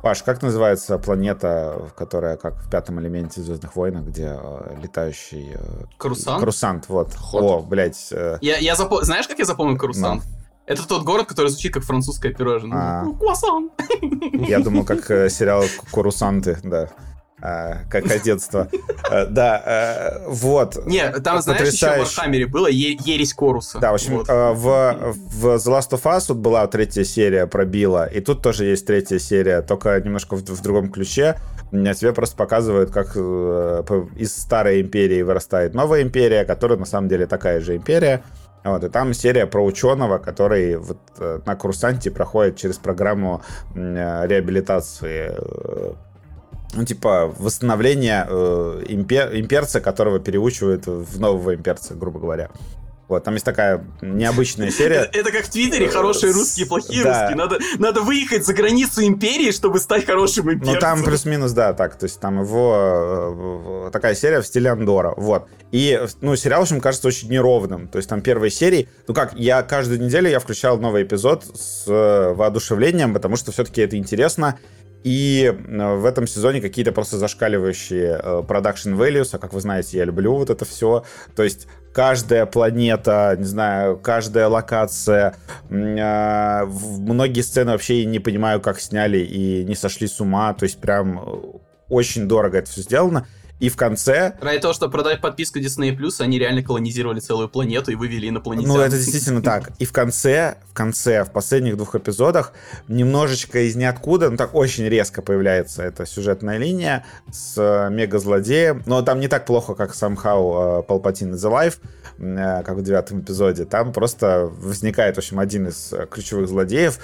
Паш, как называется планета, которая как в пятом элементе Звездных войнах, где э, летающий... э, Карусан? Крусант, вот. Хот. О, блядь. э, Я, я запо- Знаешь, как я запомнил Корусант? Ну. Это тот город, который звучит как французское пирожное. А. Круассан. Я думал, как сериал «Курсанты», да. А, как кадетство. Э, Да, э, вот. Не, там, знаешь, еще в. Вархаммере было ересь Хоруса. Да, в общем, э, в, The Last of Us вот была третья серия пробила, и тут тоже есть третья серия, только немножко в, другом ключе. Тебе просто показывают, как э, из старой империи вырастает новая империя, которая на самом деле такая же империя. Вот, и там серия про ученого, который вот, э, на курсанте проходит через программу э, реабилитации ну, типа, восстановление э, импер- имперца, которого переучивают в нового имперца, грубо говоря. Вот, там есть такая необычная серия. Это, как в Твиттере хорошие русские, плохие русские. Надо, надо выехать за границу империи, чтобы стать хорошим имперцем. Ну, там плюс-минус, да, так. То есть там его... э, э, Такая серия в стиле Андора. Вот. И, ну, сериал, в общем, кажется очень неровным. То есть там первые серии... Ну как, я каждую неделю я включал новый эпизод с э, воодушевлением, потому что все-таки это интересно. И э, в этом сезоне какие-то просто зашкаливающие э, production values, а как вы знаете, я люблю вот это все. То есть каждая планета, не знаю, каждая локация, э, многие сцены вообще не понимаю, как сняли и не сошли с ума. То есть прям очень дорого это все сделано. И в конце Ради того, чтобы продать подписку Disney+, они реально колонизировали целую планету и вывели инопланетян. Ну, это действительно так. И в конце, в конце, в последних двух эпизодах, немножечко из ниоткуда, ну так очень резко появляется эта сюжетная линия с э, мега-злодеем. Но там не так плохо, как somehow э, Palpatine is Alive, э, как в девятом эпизоде. Там просто возникает, в общем, один из ключевых злодеев.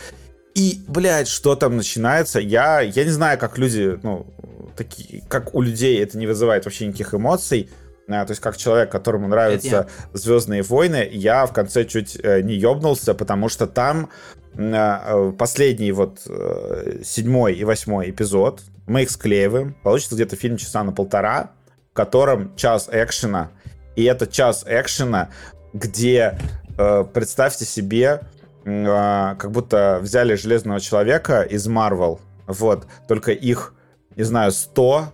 И, блядь, что там начинается? Я, я не знаю, как люди, ну, такие, как у людей это не вызывает вообще никаких эмоций. А, то есть, как человек, которому нравятся Звездные войны, я в конце чуть э, не ёбнулся, потому что там м, э, последний вот э, седьмой и восьмой эпизод мы их склеиваем. Получится где-то фильм часа на полтора, в котором час экшена. И это час экшена, где, представьте себе, а, как будто взяли Железного Человека из Марвел, вот, только их, не знаю, 100,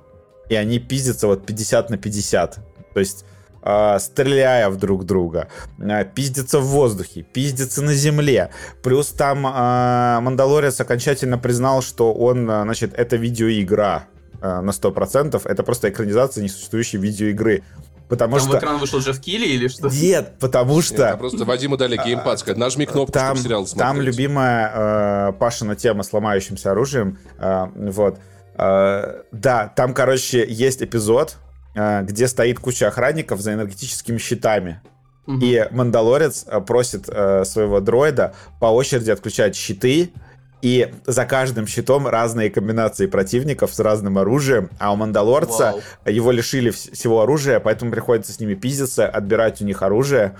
и они пиздятся вот 50 на 50. То есть а, стреляя в друг друга, а, пиздятся в воздухе, пиздятся на земле. Плюс там а, Мандалорец окончательно признал, что он, значит, это видеоигра а, на 100%. Это просто экранизация несуществующей видеоигры. Потому Там в что... экран вышел Джефф Килли или что? Нет, потому Нет, что... там просто Вадиму дали геймпад, сказать, нажми кнопку, там, чтобы сериал там смотреть. любимая э, Пашина тема с ломающимся оружием. э, вот. Э, да, там, короче, есть эпизод, э, где стоит куча охранников за энергетическими щитами. Мгм. И Мандалорец э, просит э, своего дроида по очереди отключать щиты и за каждым щитом разные комбинации противников с разным оружием, а у Мандалорца Вау. его лишили всего оружия, поэтому приходится с ними пиздиться, отбирать у них оружие,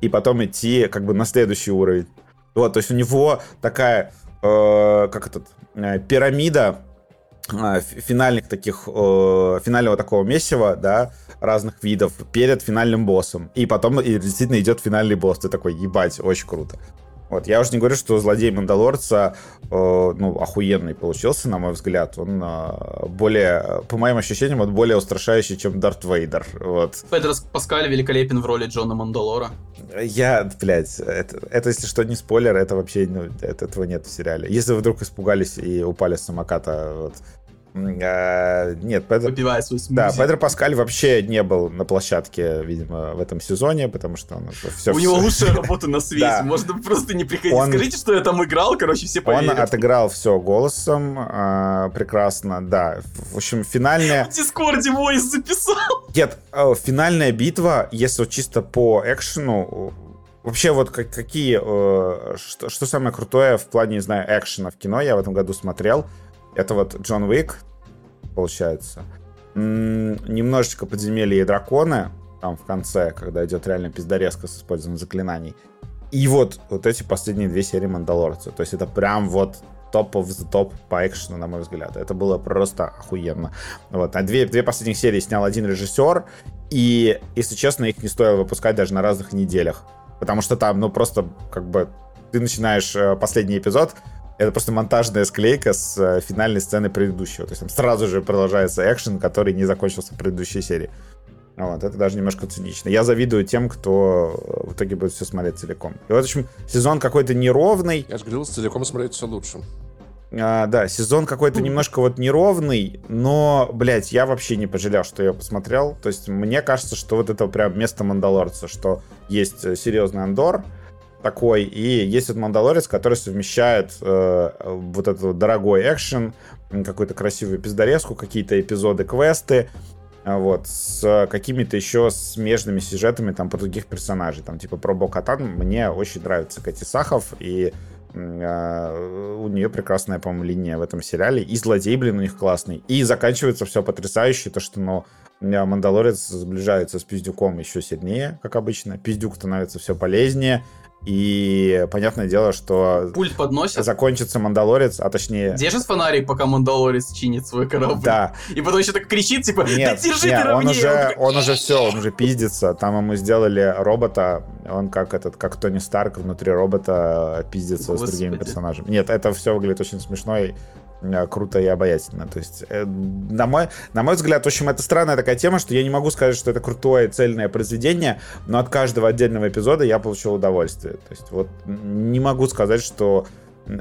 и потом идти как бы на следующий уровень. Вот, то есть у него такая, э, как этот, э, пирамида э, финальных таких, э, финального такого месива, да, разных видов перед финальным боссом. И потом и действительно идет финальный босс. Ты такой, ебать, очень круто. Вот, я уже не говорю, что злодей Мандалорца, э, ну, охуенный получился, на мой взгляд. Он э, более, по моим ощущениям, он более устрашающий, чем Дарт Вейдер. Вот. Педро Паскаль великолепен в роли Джона Мандалора. Я, блядь, это, это, если что, не спойлер, это вообще, ну, это, этого нет в сериале. Если вы вдруг испугались и упали с самоката, вот, а, нет, Педро... Да, Педро Паскаль вообще не был на площадке, видимо, в этом сезоне, потому что он все... У него лучшая работа на свете, можно просто не приходить. Скажите, что я там играл, короче, все поверят. Он отыграл все голосом, а, прекрасно, да. В общем, финальная... В Дискорде войс записал. Нет, а, финальная битва, если чисто по экшену, Вообще, вот как, какие, э, что, что самое крутое в плане, не знаю, экшена в кино я в этом году смотрел, это вот Джон Уик, получается. М-м, немножечко подземелья и драконы, там в конце, когда идет реально пиздорезка с использованием заклинаний. И вот, вот эти последние две серии Мандалорца. То есть это прям вот топ the топ по экшену, на мой взгляд. Это было просто охуенно. Вот. А две, две последних серии снял один режиссер, и, если честно, их не стоило выпускать даже на разных неделях. Потому что там, ну, просто, как бы, ты начинаешь э, последний эпизод, это просто монтажная склейка с э, финальной сцены предыдущего. То есть там сразу же продолжается экшен, который не закончился в предыдущей серии. Вот, это даже немножко цинично. Я завидую тем, кто э, в итоге будет все смотреть целиком. И вот, в общем, сезон какой-то неровный. Я же говорил, целиком смотреть все лучше. А, да, сезон какой-то немножко вот неровный, но, блядь, я вообще не пожалел, что я посмотрел. То есть мне кажется, что вот это прям место Мандалорца, что есть э, серьезный Андор, такой, и есть вот Мандалорец, который совмещает э, вот этот дорогой экшен, какую-то красивую пиздорезку, какие-то эпизоды, квесты, э, вот, с какими-то еще смежными сюжетами там про других персонажей, там типа про Бокатан, мне очень нравится Кати Сахов, и э, у нее прекрасная, по-моему, линия в этом сериале, и злодей, блин, у них классный, и заканчивается все потрясающе, то, что, ну, Мандалорец сближается с Пиздюком еще сильнее, как обычно. Пиздюк становится все полезнее. И понятное дело, что... Пульт подносит. Закончится Мандалорец, а точнее... Держит фонарик, пока Мандалорец чинит свой корабль. Да. И потом еще так кричит, типа, нет, да держи нет, ты он уже, он уже все, он уже пиздится. Там ему сделали робота, он как этот, как Тони Старк внутри робота пиздится Господи. с другими персонажами. Нет, это все выглядит очень смешно. И круто и обаятельно. То есть, э, на мой, на мой взгляд, в общем, это странная такая тема, что я не могу сказать, что это крутое цельное произведение, но от каждого отдельного эпизода я получил удовольствие. То есть, вот не могу сказать, что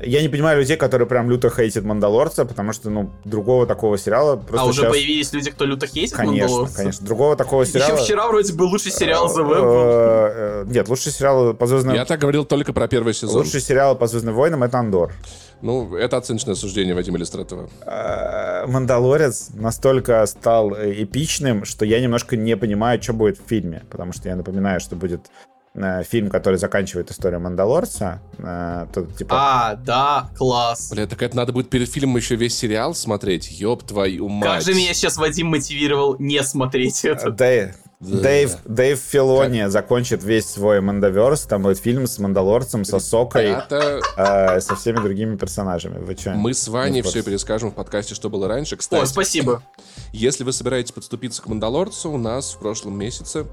я не понимаю людей, которые прям люто хейтят Мандалорца, потому что, ну, другого такого сериала просто А уже сейчас... появились люди, кто люто хейтит конечно, Мандалорца? Конечно, другого такого сериала... Еще вчера вроде бы лучший сериал The Web Нет, лучший сериал по Звездным... Я так говорил только про первый сезон. Лучший сериал по Звездным войнам — это Андор. Ну, это оценочное суждение Вадима Иллюстратова. А, Мандалорец настолько стал эпичным, что я немножко не понимаю, что будет в фильме. Потому что я напоминаю, что будет э, фильм, который заканчивает историю Мандалорца. Э, то, типа... А, да, класс. Бля, так это надо будет перед фильмом еще весь сериал смотреть. Ёб твою мать. Как же меня сейчас Вадим мотивировал не смотреть это. Да, Дэйв, Дэйв Филони как? закончит весь свой Мандаверс, там будет фильм с Мандалорцем, со Сокой, Это... э, со всеми другими персонажами. Вы что? Мы с Ваней все перескажем в подкасте, что было раньше. Кстати, О, спасибо. Если вы собираетесь подступиться к Мандалорцу, у нас в прошлом месяце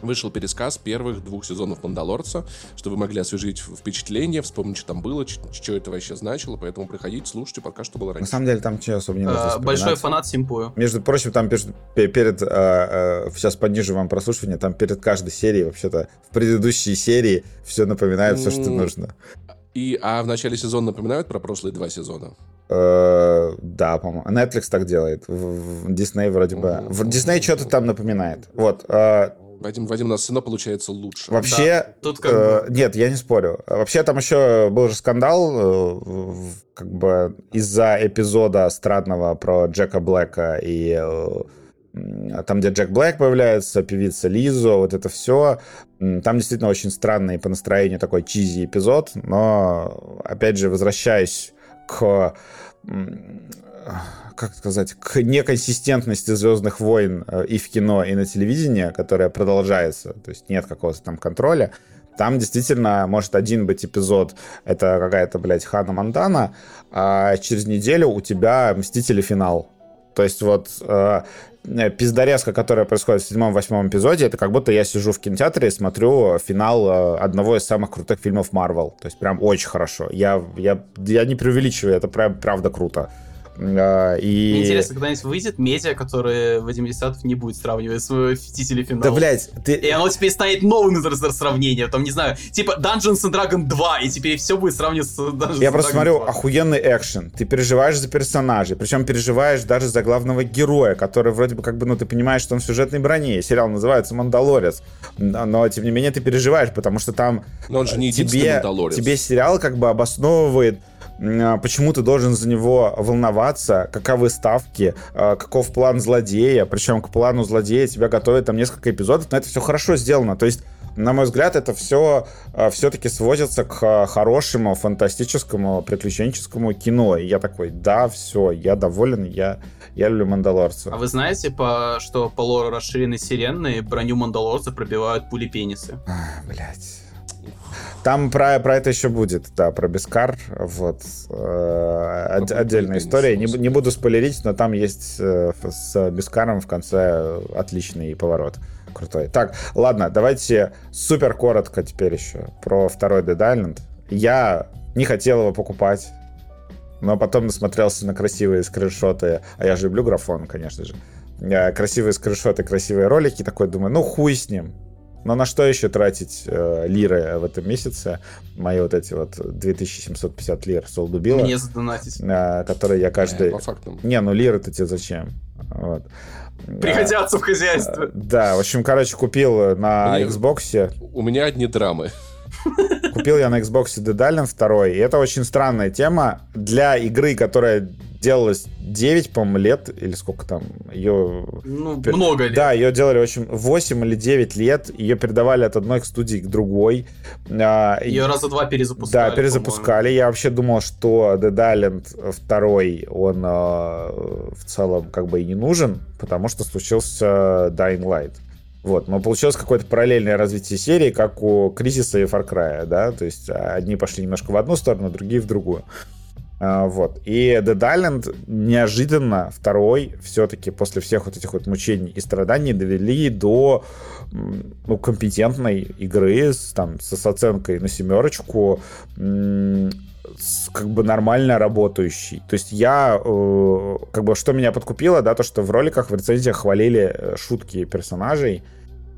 вышел пересказ первых двух сезонов «Мандалорца», чтобы вы могли освежить впечатление, вспомнить, что там было, что это вообще значило, поэтому приходите, слушайте, пока что было раньше. На самом деле там ничего особо не нужно а, Большой фанат Симпую. Между прочим, там перед, перед а, а, сейчас понижу вам прослушивание, там перед каждой серией, вообще-то, в предыдущей серии все напоминает все, что нужно. И, а в начале сезона напоминают про прошлые два сезона? Э, да, по-моему. Netflix так делает. Disney вроде бы. В Disney что-то там напоминает. Вот. Вадим, Вадим, у нас равно получается лучше. Вообще, да, тут как э, нет, я не спорю. Вообще там еще был же скандал, э, как бы из-за эпизода странного про Джека Блэка и э, там, где Джек Блэк появляется, певица Лизу, вот это все. Там действительно очень странный по настроению такой чизи эпизод, но, опять же, возвращаясь к как сказать, к неконсистентности Звездных войн э, и в кино, и на телевидении, которая продолжается, то есть нет какого-то там контроля, там действительно может один быть эпизод, это какая-то, блядь, Хана Монтана, а через неделю у тебя Мстители финал. То есть вот э, пиздорезка, которая происходит в седьмом-восьмом эпизоде, это как будто я сижу в кинотеатре и смотрю финал э, одного из самых крутых фильмов Marvel. То есть прям очень хорошо. Я, я, я не преувеличиваю, это прям правда круто. А, и... Мне интересно, когда-нибудь выйдет медиа, который Вадим Десятов не будет сравнивать с Мстители финал. Да, блядь, ты... И оно теперь станет новым сравнением, там, не знаю, типа Dungeons and Dragons 2, и теперь все будет сравнивать с Dungeons Я просто смотрю, 2. охуенный экшен. Ты переживаешь за персонажей, причем переживаешь даже за главного героя, который вроде бы как бы, ну, ты понимаешь, что он в сюжетной броне. Сериал называется «Мандалорец», но, тем не менее, ты переживаешь, потому что там... Но он же не тебе, Мандалорец. Тебе сериал как бы обосновывает почему ты должен за него волноваться, каковы ставки, а, каков план злодея, причем к плану злодея тебя готовят там несколько эпизодов, но это все хорошо сделано, то есть на мой взгляд, это все а, все-таки сводится к хорошему, фантастическому, приключенческому кино. И я такой, да, все, я доволен, я, я люблю Мандалорца. А вы знаете, по, что по лору расширенной вселенной броню Мандалорца пробивают пули пенисы? Блять. Там про, про это еще будет, да, про Бескар. Вот. Э, от, отдельная история. Не, не буду спойлерить, но там есть э, с Бескаром в конце отличный поворот. Крутой. Так, ладно, давайте супер коротко теперь еще про второй Dead Island. Я не хотел его покупать, но потом насмотрелся на красивые скриншоты, а я же люблю графон, конечно же. Э, красивые скриншоты, красивые ролики, такой думаю, ну хуй с ним, но на что еще тратить э, лиры в этом месяце? Мои вот эти вот 2750 лир солдубила. Мне задонатить. Э, которые я каждый... Не, по фактам. Не, ну лиры-то тебе зачем? Вот. Пригодятся а, в хозяйстве. Да, в общем, короче, купил на Xbox. У меня одни драмы. Купил я на Xbox Dead Island 2, и это очень странная тема для игры, которая делалась 9, по-моему, лет, или сколько там, ее... Ну, много лет. Да, ее делали очень... 8 или 9 лет, ее передавали от одной студии к другой. А, ее раза два перезапускали. Да, перезапускали. Я вообще думал, что Dead Island 2, он а, в целом как бы и не нужен, потому что случился Dying Light. Вот, но получилось какое-то параллельное развитие серии, как у Кризиса и Far Cry, да, то есть одни пошли немножко в одну сторону, другие в другую. А, вот. И Dead Island неожиданно второй все-таки после всех вот этих вот мучений и страданий довели до ну, компетентной игры с, там, с оценкой на семерочку как бы нормально работающий. То есть я, э, как бы, что меня подкупило, да, то, что в роликах, в рецензиях хвалили э, шутки персонажей,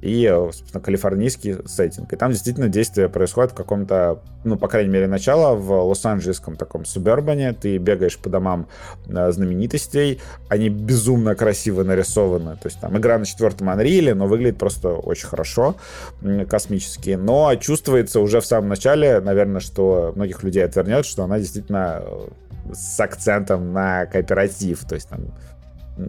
и, собственно, калифорнийский сеттинг. И там действительно действие происходит в каком-то, ну, по крайней мере, начало в лос-анджелесском таком субербане. Ты бегаешь по домам э, знаменитостей, они безумно красиво нарисованы. То есть там игра на четвертом Unreal, но выглядит просто очень хорошо, космически. Но чувствуется уже в самом начале, наверное, что многих людей отвернет, что она действительно э, с акцентом на кооператив. То есть там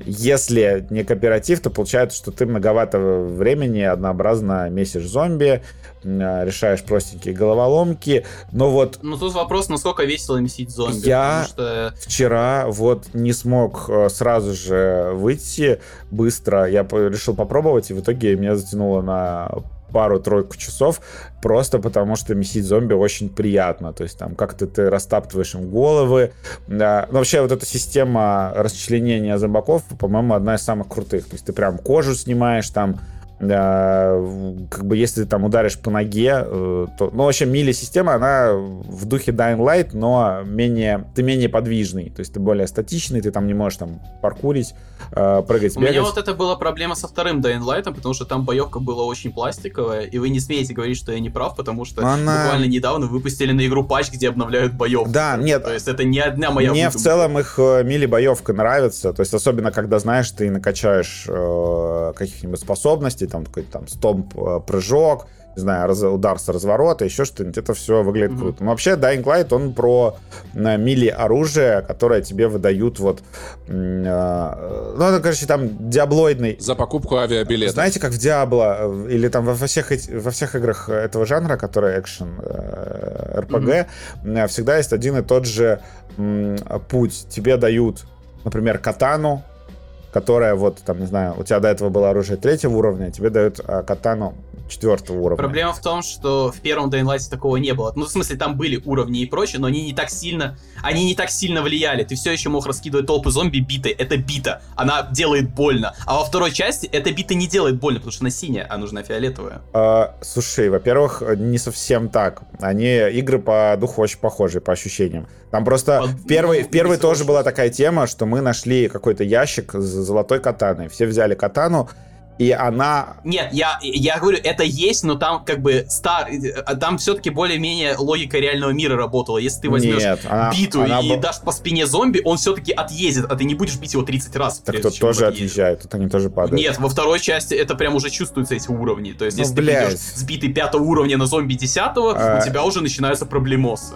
если не кооператив, то получается, что ты многовато времени однообразно месишь зомби, решаешь простенькие головоломки, но вот... Ну, тут вопрос, насколько весело месить зомби. Я что... вчера вот не смог э, сразу же выйти быстро, я решил попробовать, и в итоге меня затянуло на пару-тройку часов, просто потому что месить зомби очень приятно. То есть там как-то ты растаптываешь им головы. Да. Но вообще вот эта система расчленения зомбаков, по-моему, одна из самых крутых. То есть ты прям кожу снимаешь, там как бы если ты там ударишь по ноге, э, то, ну, вообще мили-система, она в духе Dying Light, но менее, ты менее подвижный, то есть ты более статичный, ты там не можешь там паркурить, э, прыгать, У бегать. меня вот это была проблема со вторым Dying Light, потому что там боевка была очень пластиковая, и вы не смеете говорить, что я не прав, потому что Она... буквально недавно выпустили на игру патч, где обновляют боевку. Да, нет. То есть это не одна моя Мне выдумка. в целом их э, мили-боевка нравится, то есть особенно когда, знаешь, ты накачаешь э, каких-нибудь способностей, там какой-то там стомп, э, прыжок, не знаю, раз, удар с разворота, еще что-нибудь, это все выглядит mm-hmm. круто. Но вообще Dying Light, он про на мили оружие, которое тебе выдают вот, э, ну, это, короче, там диаблоидный... За покупку авиабилета. Знаете, как в Диабло, э, или там во всех, во всех играх этого жанра, которые экшен, э, РПГ mm-hmm. всегда есть один и тот же м, путь. Тебе дают, например, катану, которая вот, там, не знаю, у тебя до этого было оружие третьего уровня, тебе дают а, катану четвертого уровня. Проблема в том, что в первом Dying Light такого не было. Ну, в смысле, там были уровни и прочее, но они не так сильно, они не так сильно влияли. Ты все еще мог раскидывать толпы зомби битой. Это бита. Она делает больно. А во второй части эта бита не делает больно, потому что она синяя, а нужна фиолетовая. А, слушай, во-первых, не совсем так. Они игры по духу очень похожи, по ощущениям. Там просто по, в первой, в первой тоже была такая тема, что мы нашли какой-то ящик с золотой катаной. Все взяли катану, и она... Нет, я, я говорю, это есть, но там как бы стар... Там все-таки более-менее логика реального мира работала. Если ты возьмешь Нет, она, биту она и б... дашь по спине зомби, он все-таки отъедет, а ты не будешь бить его 30 раз. Так тут тоже отъезжает, тут они тоже падают. Нет, во второй части это прям уже чувствуются эти уровни. То есть, ну, если блядь. ты идешь с битой пятого уровня на зомби десятого, а... у тебя уже начинаются проблемосы.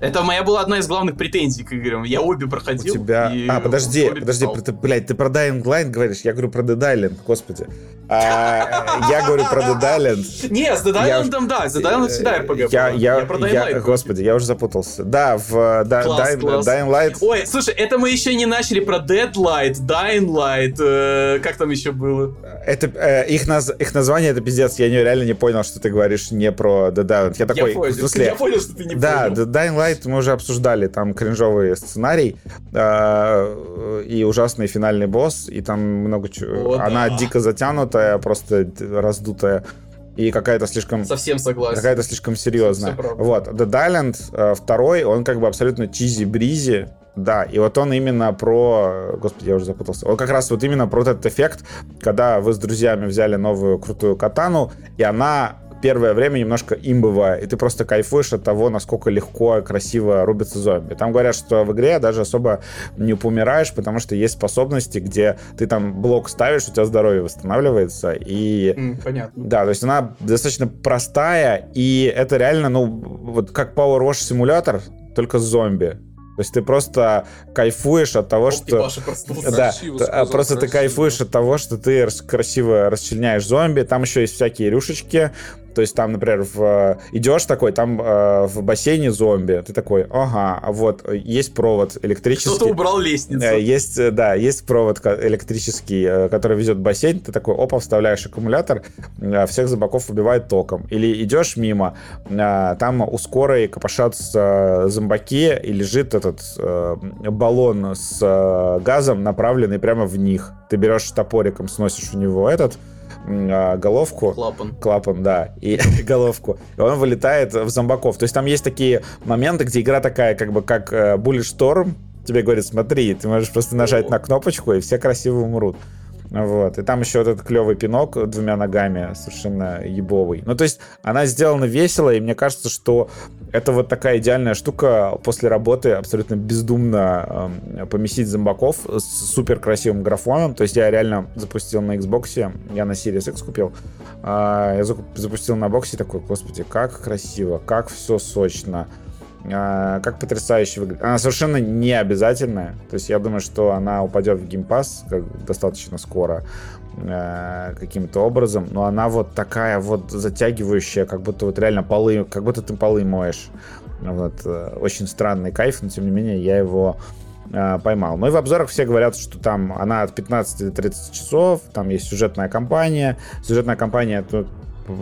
Это моя была одна из главных претензий к играм. Я обе проходил. У тебя... А, подожди, подожди, ты, блядь, ты про Dying Light говоришь? Я говорю про Dead Island, господи. А, я говорю про Dead Island. Не, с Dead Island, да, с Dead Island всегда RPG. Я, про Dying Light. Господи, я уже запутался. Да, в Dying, Light. Ой, слушай, это мы еще не начали про Dead Light, Dying Light, э, как там еще было? Это, э, их, наз, их название, это пиздец, я реально не понял, что ты говоришь не про Dead Island. Я такой, в смысле, я понял, что ты не да, понял. Да, Dying Light мы уже обсуждали, там кринжовый сценарий э, и ужасный финальный босс, и там много чего. Она дико затянутая, просто раздутая и какая-то слишком... Совсем согласен. Какая-то слишком серьезная. Вот. Dead Island э, второй, он как бы абсолютно чизи-бризи, да, и вот он именно про... Господи, я уже запутался. Он как раз вот именно про этот эффект, когда вы с друзьями взяли новую крутую катану, и она первое время немножко имбовая, и ты просто кайфуешь от того, насколько легко и красиво рубятся зомби. Там говорят, что в игре даже особо не помираешь, потому что есть способности, где ты там блок ставишь, у тебя здоровье восстанавливается, и... Mm, понятно. Да, то есть она достаточно простая, и это реально, ну, вот как Power Wash симулятор, только с зомби. То есть ты просто кайфуешь от того, что... Да, а, просто ты кайфуешь от того, что ты красиво расчленяешь зомби. Там еще есть всякие рюшечки, то есть там, например, в, идешь такой, там э, в бассейне зомби, ты такой, ага, вот есть провод электрический. Кто-то убрал лестницу. Э, есть, э, да, есть провод электрический, э, который везет в бассейн, ты такой, опа, вставляешь аккумулятор, э, всех зомбаков убивает током. Или идешь мимо, э, там у скорой копошатся зомбаки, и лежит этот э, баллон с э, газом, направленный прямо в них. Ты берешь топориком, сносишь у него этот, головку. Клапан. Клапан, да. И головку. И он вылетает в зомбаков. То есть там есть такие моменты, где игра такая, как бы, как э, Bullet Storm. Тебе говорит, смотри, ты можешь просто нажать на кнопочку, и все красиво умрут. Вот. И там еще вот этот клевый пинок двумя ногами, совершенно ебовый. Ну, то есть она сделана весело, и мне кажется, что это вот такая идеальная штука после работы абсолютно бездумно э, поместить зомбаков с супер красивым графоном. То есть я реально запустил на Xbox, я на Series X купил, э, я запустил на боксе такой, господи, как красиво, как все сочно. А, как потрясающе выглядит. Она совершенно не обязательная. То есть я думаю, что она упадет в геймпас достаточно скоро э, каким-то образом. Но она вот такая вот затягивающая, как будто вот реально полы, как будто ты полы моешь. Вот. Э, очень странный кайф, но тем не менее я его э, поймал. Ну и в обзорах все говорят, что там она от 15 до 30 часов, там есть сюжетная кампания. Сюжетная кампания тут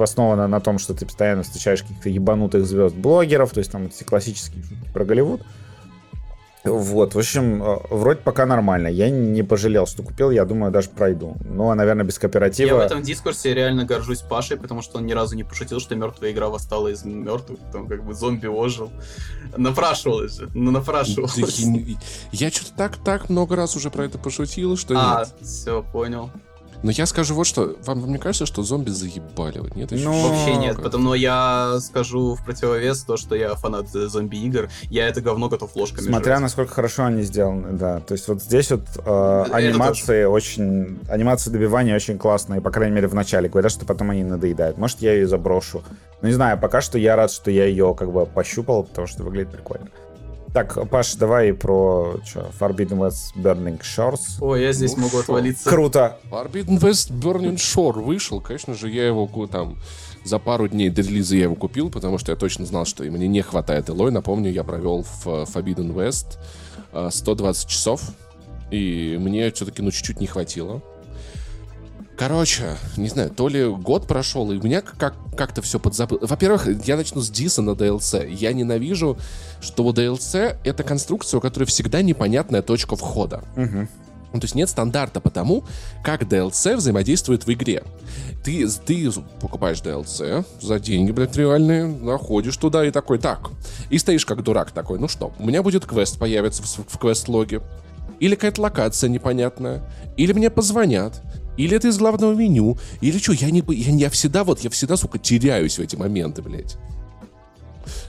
основана на том, что ты постоянно встречаешь каких-то ебанутых звезд-блогеров, то есть там эти классические шутки про Голливуд. Вот, в общем, э, вроде пока нормально. Я не пожалел, что купил, я думаю, даже пройду. Ну, а, наверное, без кооператива... Я в этом дискурсе реально горжусь Пашей, потому что он ни разу не пошутил, что мертвая игра восстала из мертвых, там как бы зомби ожил. Напрашивалось же, ну напрашивалось. Я что-то так, так много раз уже про это пошутил, что А, все, понял. Но я скажу вот что. Вам, вам не кажется, что зомби заебали? Вот, нет? Ну, вообще нет. Потому я скажу в противовес то, что я фанат зомби-игр. Я это говно готов ложками Смотря жрать. насколько хорошо они сделаны, да. То есть вот здесь вот э, анимации очень... Анимация добивания очень классная. По крайней мере, в начале. Говорят, что потом они надоедают. Может, я ее заброшу. Ну, не знаю. Пока что я рад, что я ее как бы пощупал, потому что выглядит прикольно. Так, Паш, давай про что, Forbidden West Burning Shores. О, я здесь ну, могу шо? отвалиться. Круто. Forbidden West Burning Shore вышел, конечно же, я его там За пару дней до релиза я его купил, потому что я точно знал, что мне не хватает Элой. Напомню, я провел в Forbidden West 120 э, часов, и мне все-таки, ну, чуть-чуть не хватило. Короче, не знаю, то ли год прошел, и у меня как- как-то все подзабыл. Во-первых, я начну с диса на DLC. Я ненавижу, что у DLC — это конструкция, у которой всегда непонятная точка входа. Угу. Ну, то есть нет стандарта по тому, как DLC взаимодействует в игре. Ты, ты покупаешь DLC за деньги, блядь, реальные, находишь туда и такой, так. И стоишь как дурак такой, ну что, у меня будет квест появится в, в квест-логе. Или какая-то локация непонятная. Или мне позвонят. Или это из главного меню, или что, я не... Я, я всегда вот, я всегда, сука, теряюсь в эти моменты, блядь.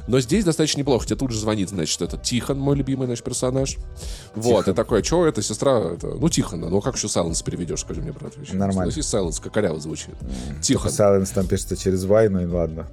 Но здесь достаточно неплохо. Тебе тут же звонит, значит, это Тихон, мой любимый наш персонаж. Вот, и такой, что это сестра, это, ну, Тихона, ну, как еще Сайленс переведешь, скажи мне, брат? Вообще? Нормально. Ну, Сайленс, как коряво звучит. Mm. Тихон. Сайленс там пишется через Y, ну и ладно.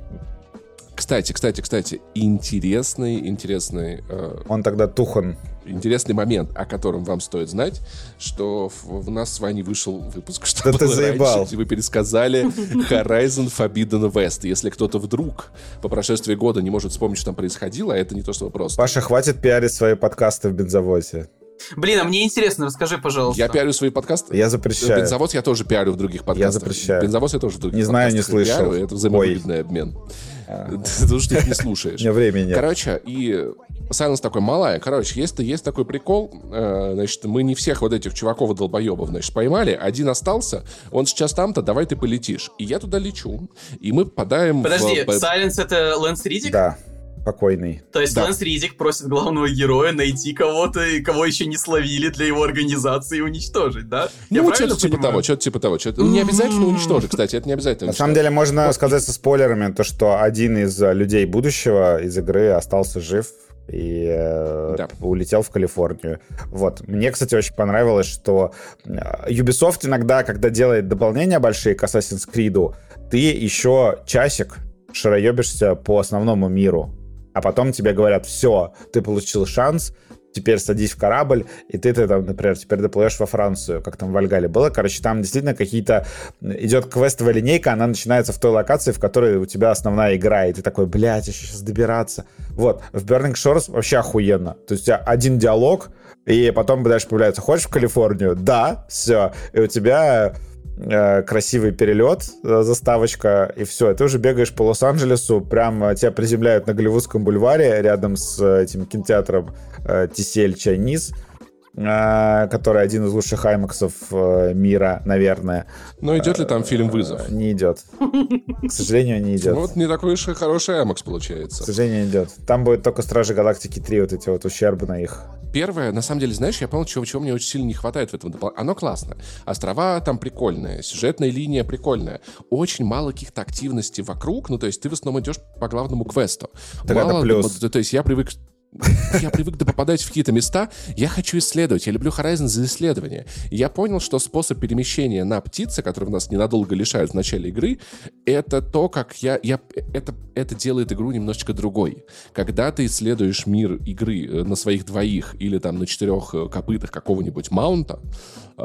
Кстати, кстати, кстати, интересный, интересный... Э, Он тогда Тухон. Интересный момент, о котором вам стоит знать, что у нас с вами вышел выпуск, что да было ты заебал. раньше, вы пересказали Horizon Forbidden West. Если кто-то вдруг по прошествии года не может вспомнить, что там происходило, а это не то, что вопрос. Паша, хватит пиарить свои подкасты в бензовозе. Блин, а мне интересно, расскажи, пожалуйста. Я пиарю свои подкасты? Я запрещаю. Бензовоз я тоже пиарю в других подкастах. Я запрещаю. Бензовоз я тоже в других Не знаю, не слышал. Пиарю, это взаимовыгодный обмен. Потому что ты их не слушаешь. У времени нет. Короче, и Сайленс такой малая. Короче, есть, есть такой прикол. Э, значит, мы не всех вот этих чуваков долбоебов, значит, поймали. Один остался. Он сейчас там-то, давай ты полетишь. И я туда лечу. И мы попадаем Подожди, в... Сайленс это Лэнс Ридик? Да покойный. То есть да. Лэнс Ридик просит главного героя найти кого-то, кого еще не словили для его организации и уничтожить, да? Ну, что-то типа того, что-то типа того. Что-то... Не обязательно уничтожить, кстати, это не обязательно. На самом деле, можно сказать со спойлерами, то, что один из э, людей будущего из игры остался жив, и э, да. улетел в Калифорнию. Вот. Мне, кстати, очень понравилось, что э, Ubisoft иногда, когда делает дополнения большие к Assassin's Creed, ты еще часик шароебишься по основному миру а потом тебе говорят, все, ты получил шанс, теперь садись в корабль, и ты, ты там, например, теперь доплывешь во Францию, как там в Альгале было. Короче, там действительно какие-то... Идет квестовая линейка, она начинается в той локации, в которой у тебя основная игра, и ты такой, блядь, еще сейчас добираться. Вот, в Burning Shores вообще охуенно. То есть у тебя один диалог, и потом дальше появляется, хочешь в Калифорнию? Да, все. И у тебя красивый перелет, э, заставочка, и все. ты уже бегаешь по Лос-Анджелесу, прям э, тебя приземляют на Голливудском бульваре рядом с этим кинотеатром Тисель Чайниз который один из лучших аймаксов мира, наверное. Но идет ли там фильм «Вызов»? Не идет. К сожалению, не идет. Вот не такой уж и хороший аймакс получается. К сожалению, не идет. Там будет только «Стражи Галактики 3», вот эти вот ущербные их первое, на самом деле, знаешь, я понял, чего, чего мне очень сильно не хватает в этом дополнении. Оно классно. Острова там прикольные, сюжетная линия прикольная. Очень мало каких-то активностей вокруг, ну, то есть ты в основном идешь по главному квесту. Так мало, это плюс. То, то есть я привык я привык попадать в какие-то места, я хочу исследовать, я люблю Horizon за исследование. Я понял, что способ перемещения на птице, который нас ненадолго лишают в начале игры, это то, как я... я это, это делает игру немножечко другой. Когда ты исследуешь мир игры э, на своих двоих или там на четырех э, копытах какого-нибудь маунта,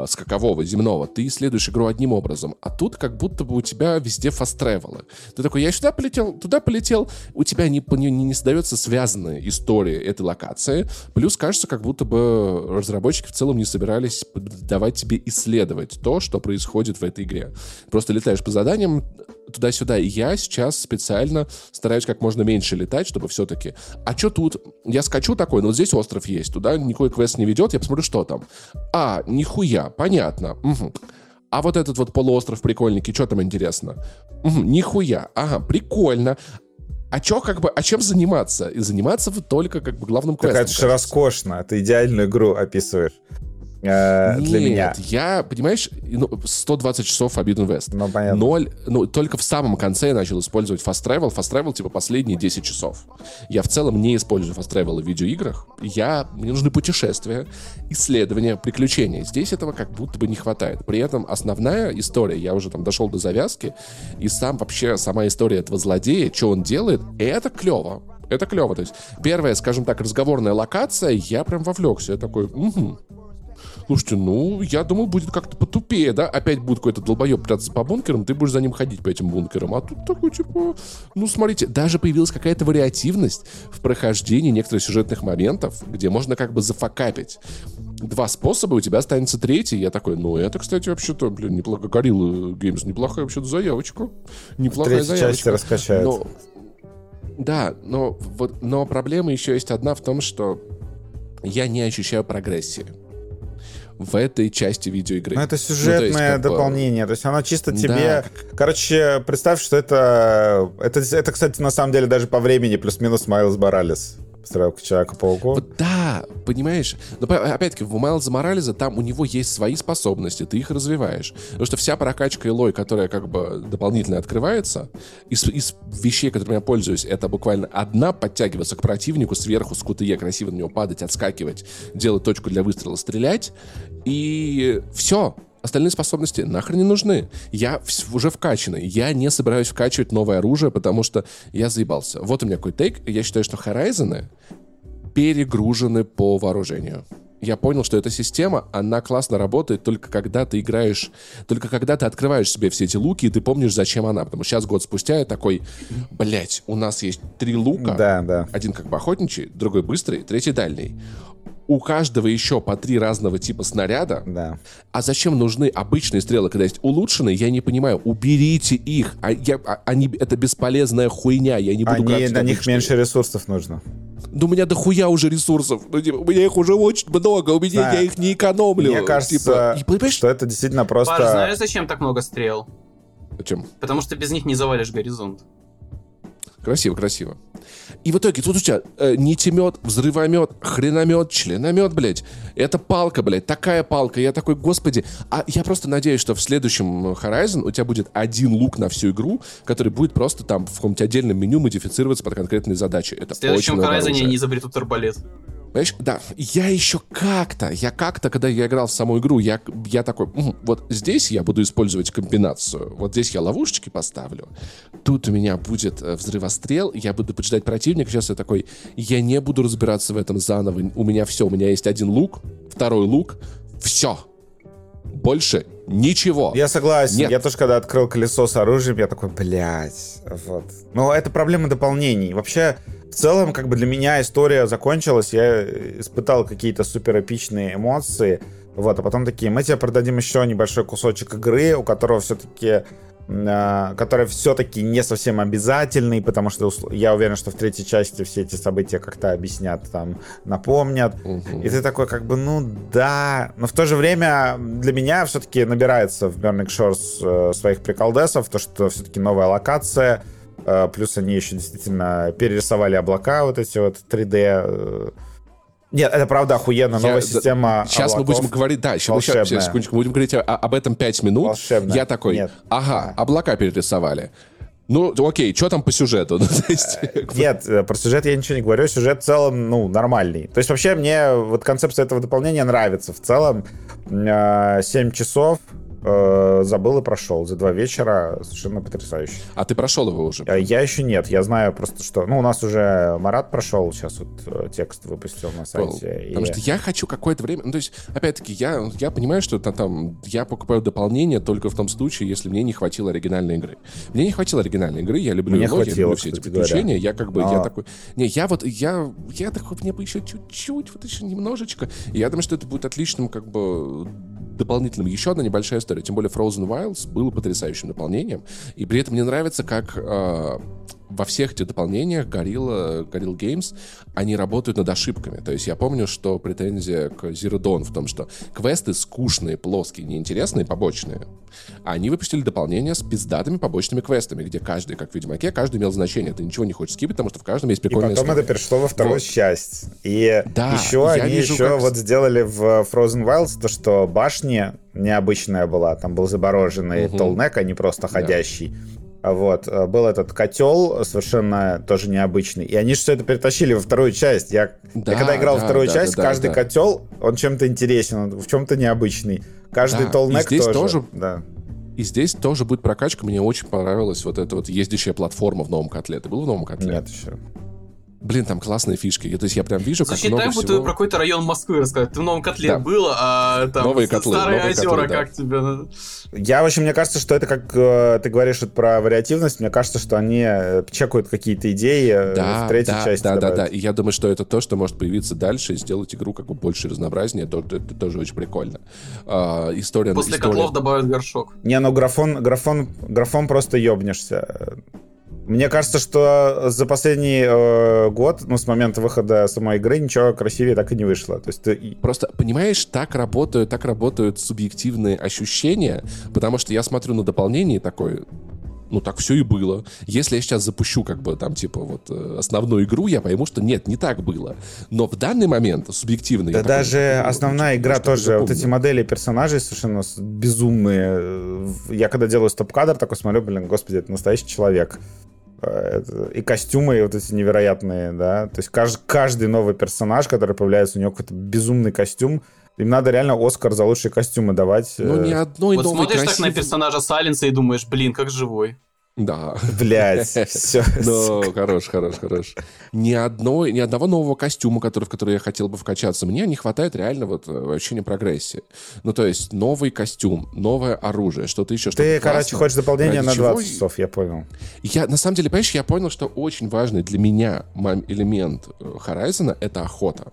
скакового, земного, ты исследуешь игру одним образом, а тут как будто бы у тебя везде фаст-тревелы. Ты такой, я сюда полетел, туда полетел, у тебя не, не, не создается связанная история этой локации. Плюс кажется, как будто бы разработчики в целом не собирались давать тебе исследовать то, что происходит в этой игре. Просто летаешь по заданиям туда-сюда. И я сейчас специально стараюсь как можно меньше летать, чтобы все-таки... А что тут? Я скачу такой, но вот здесь остров есть, туда никакой квест не ведет, я посмотрю, что там. А, нихуя, понятно. Угу. А вот этот вот полуостров прикольненький, что там интересно? Угу, нихуя. Ага, прикольно а чё, как бы, а чем заниматься? И заниматься вы только, как бы, главным квестом. Так это же роскошно, ты идеальную игру описываешь э, для меня. я, понимаешь, 120 ну, часов Forbidden West. Ну, понятно. Ноль, ну, только в самом конце я начал использовать Fast Travel. Fast Travel, типа, последние 10 часов. Я в целом не использую Fast Travel в видеоиграх. Я, мне нужны путешествия, исследования, приключения. Здесь этого как будто бы не хватает. При этом основная история, я уже там дошел до завязки, и сам вообще, сама история этого злодея, что он делает, это клево. Это клево. То есть первая, скажем так, разговорная локация, я прям вовлекся. Я такой, угу, Слушайте, ну, я думаю, будет как-то потупее, да? Опять будет какой-то долбоеб прятаться по бункерам, ты будешь за ним ходить по этим бункерам. А тут такой, типа, ну, смотрите, даже появилась какая-то вариативность в прохождении некоторых сюжетных моментов, где можно как бы зафакапить. Два способа, у тебя останется третий. Я такой, ну, это, кстати, вообще-то, блин, неплохо. Горилла Геймс, неплохая вообще заявочка. Неплохая Третья заявочка. часть раскачает. Но, да, но, вот, но проблема еще есть одна в том, что я не ощущаю прогрессии в этой части видеоигры. Ну, это сюжетное Ну, то есть, как бы- дополнение. То есть оно чисто Да, тебе... Короче, представь, что это... это... Это, кстати, на самом деле даже по времени плюс-минус Майлз Моралес. Стрелка Человека-пауку. Вот да, понимаешь? Но по- опять-таки, в Майлза Морализа там у него есть свои способности, ты их развиваешь. Потому что вся прокачка Элой, которая как бы дополнительно открывается, из, из вещей, которыми я пользуюсь, это буквально одна подтягиваться к противнику сверху с кутые, красиво на него падать, отскакивать, делать точку для выстрела, стрелять, и все. Остальные способности нахрен не нужны. Я уже вкачанный. Я не собираюсь вкачивать новое оружие, потому что я заебался. Вот у меня какой тейк. Я считаю, что Horizon перегружены по вооружению. Я понял, что эта система, она классно работает только когда ты играешь, только когда ты открываешь себе все эти луки, и ты помнишь, зачем она. Потому что сейчас, год спустя, я такой, блять, у нас есть три лука. Да, да. Один как бы охотничий, другой быстрый, третий дальний. У каждого еще по три разного типа снаряда. Да. А зачем нужны обычные стрелы, когда есть улучшенные? Я не понимаю. Уберите их. А я, а- они, это бесполезная хуйня. Я не буду Они, на них обычные. меньше ресурсов нужно. Да у меня дохуя уже ресурсов. Ну, типа, у меня их уже очень много. У меня Да. я их не экономлю. Мне кажется, Типа, что это действительно просто... Паш, знаешь, зачем так много стрел? Зачем? Потому что без них не завалишь горизонт. Красиво, красиво. И в итоге тут у тебя э, нитемет, взрывомет, хреномет, членомет, блядь. Это палка, блядь, такая палка. Я такой, господи. А я просто надеюсь, что в следующем э, Horizon у тебя будет один лук на всю игру, который будет просто там в каком-то отдельном меню модифицироваться под конкретные задачи. Это В следующем Horizon оружия. они изобретут арбалет. Понимаешь, да, я еще как-то, я как-то, когда я играл в саму игру, я, я такой, «Мгм, вот здесь я буду использовать комбинацию, вот здесь я ловушечки поставлю, тут у меня будет э, взрывострел, я буду поджидать противника, сейчас я такой, я не буду разбираться в этом заново, у меня все, у меня есть один лук, второй лук, все, больше ничего. Я согласен. Нет. Я тоже, когда открыл колесо с оружием, я такой, блядь, вот. Но это проблема дополнений. Вообще, в целом, как бы для меня история закончилась, я испытал какие-то супер эпичные эмоции, вот, а потом такие, мы тебе продадим еще небольшой кусочек игры, у которого все-таки который все-таки не совсем обязательный, потому что я уверен, что в третьей части все эти события как-то объяснят, там, напомнят. Мгм. И ты такой, как бы, ну да. Но в то же время для меня все-таки набирается в Burning Shores э, своих приколдесов, то, что все-таки новая локация, э, плюс они еще действительно перерисовали облака, вот эти вот 3D. э. Нет, это правда охуенно, Я- новая да, система Сейчас мы облаков. будем говорить, да, сейчас, мы волшебная. щас, секундочку, будем говорить о- об этом 5 минут. Волшебная. Я такой, Нет. ага, облака перерисовали. Ну, окей, что там по сюжету? Ну, есть, Нет, э, про сюжет я ничего не говорю. Сюжет в целом, ну, нормальный. То есть вообще мне вот концепция этого дополнения нравится. В целом 7 часов э, забыл и прошел за два вечера. Совершенно потрясающе. А ты прошел его уже? А Я еще нет. Я знаю просто, что... Ну, у нас уже Марат прошел. Сейчас вот э, текст выпустил на сайте. Потому и- что я хочу какое-то время... Ну, то есть, опять-таки, я, я понимаю, что это там... Я покупаю дополнение только в том случае, если мне не хватило оригинальной игры. Мне не хватило оригинальной игры, я люблю Мне ноги, я хватило, люблю все эти приключения. говоря. Я как бы... Но- Я такой... Не, я вот... Я, я такой... Мне бы еще чуть-чуть, вот еще немножечко. И я думаю, что это будет отличным как бы дополнительным. Еще одна небольшая история. Тем более Frozen Wilds был потрясающим дополнением. И при этом мне нравится, как э, во всех этих дополнениях Gorilla, Gorilla Games, они работают над ошибками. То есть я помню, что претензия к Zero Dawn в том, что квесты скучные, плоские, неинтересные, побочные. А они выпустили дополнение с пиздатыми побочными квестами, где каждый, как в Ведьмаке, каждый имел значение. Ты ничего не хочешь скипать, потому что в каждом есть И прикольная потом история. это перешло во вторую Вот. часть. И Да, еще они вижу, еще как- вот сделали в Frozen Wilds то, что башня необычная была. Там был забороженный Мгм. толнек, а не просто ходящий. А Вот. э, Был этот котел совершенно тоже необычный. И они же все это перетащили во вторую часть. Я, Да, я когда играл во да, вторую да, часть, да, да, каждый да. котел, он чем-то интересен, он в чем-то необычный. Каждый Да, толнек здесь тоже. тоже Да. И здесь тоже будет прокачка. Мне очень понравилась вот эта вот ездящая платформа в новом котле. Ты был в новом котле? Нет еще. Блин, там классные фишки. Я- То есть я прям вижу, Звучит как много так, будто всего... про какой-то район Москвы рассказать. Ты в новом котле Да. был, а там Новые котлы, старые новые озера, котлы, да. как тебе? Я, в общем, мне кажется, что это как э, ты говоришь вот про вариативность, мне кажется, что они э, чекают какие-то идеи э, Да, в третьей да, части. да, да, добавят. да. И я думаю, что это то, что может появиться дальше и сделать игру как бы больше разнообразнее. Это, это тоже очень прикольно. А, история... После история- котлов добавят горшок. Не, ну графон, графон, графон просто ёбнешься. Мне кажется, что за последний э, год, ну, с момента выхода самой игры, ничего красивее так и не вышло. То есть ты- Просто, понимаешь, так работают, так работают субъективные ощущения, потому что я смотрю на дополнение и такой, ну так все и было. Если я сейчас запущу как бы там типа вот э, основную игру, я пойму, что нет, не так было. Но в данный момент субъективно Да такой, даже «Ну, основная игра тоже, вот эти запомнил». модели персонажей совершенно безумные. Э, Я когда делаю стоп-кадр, такой смотрю, блин, господи, это настоящий человек. Э, это- И костюмы вот эти невероятные, да. То есть кажд- каждый новый персонаж, который появляется, у него какой-то безумный костюм. Им надо реально Оскар за лучшие костюмы давать. Ну Э, ни одной Вот новой смотришь так на красивой- персонажа Саленса и думаешь, блин, как живой. Да. Блять, все. Ну, хорош, хорош, хорош. Ни, одной, ни одного нового костюма, который, в который я хотел бы вкачаться. Мне не хватает реально вот э, ощущения прогрессии. Ну, то есть новый костюм, новое оружие, что-то еще, что-то Ты, короче, классное. хочешь дополнение Ради на чего 20 и- часов, я понял. Я, на самом деле, понимаешь, я понял, что очень важный для меня элемент э, Horizon — это охота.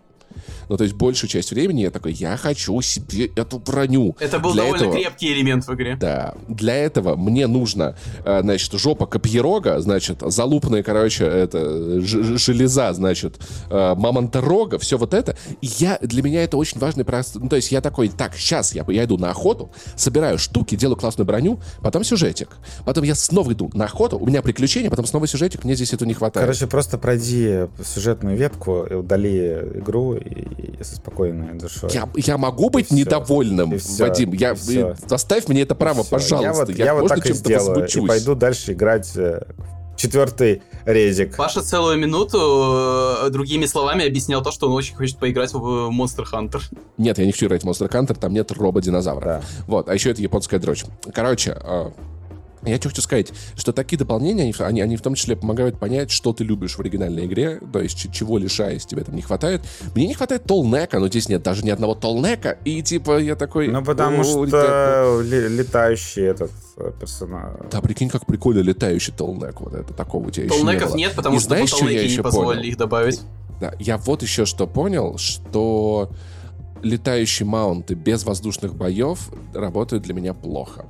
Ну, то есть большую часть времени я такой, я хочу себе эту броню. Это был Для довольно этого- крепкий элемент в игре. Да, для этого мне нужно, э, значит, жопа копьерога, значит, залупная, короче, это железа, значит, э, мамонторога, все вот это. И я, для меня это очень важный просто. Ну, то есть я такой, так, сейчас я, я иду на охоту, собираю штуки, делаю классную броню, потом сюжетик. Потом я снова иду на охоту, у меня приключения, потом снова сюжетик, мне здесь этого не хватает. Короче, просто пройди сюжетную ветку, и удали игру и, и со спокойной душой. я, я могу быть всё. недовольным, И всё. Вадим. Я, И всё. э, оставь мне это право, Всё. пожалуйста. Я вот, я вот можно так и сделаю. И пойду дальше играть э, в четвертый резик. Паша целую минуту э, другими словами объяснял то, что он очень хочет поиграть в Monster Hunter. Нет, я не хочу играть в Monster Hunter, там нет робо-динозавра. Да. Вот, а еще это японская дрочь. Короче, э, я что хочу сказать, что такие дополнения, они, они, они в том числе помогают понять, что ты любишь в оригинальной игре, то есть чего лишаясь тебе там не хватает. Мне не хватает толнека, но здесь нет даже ни одного толнека, и типа я такой... Ну, потому «О, что летающий этот э, персонаж. Да, прикинь, как прикольно летающий толнек. Вот это такого у тебя еще не Толнеков нет, потому И что знаешь, что я толнеки не еще позволили понял? их добавить. Да, я вот еще что понял, что летающие маунты без воздушных боев работают для меня плохо.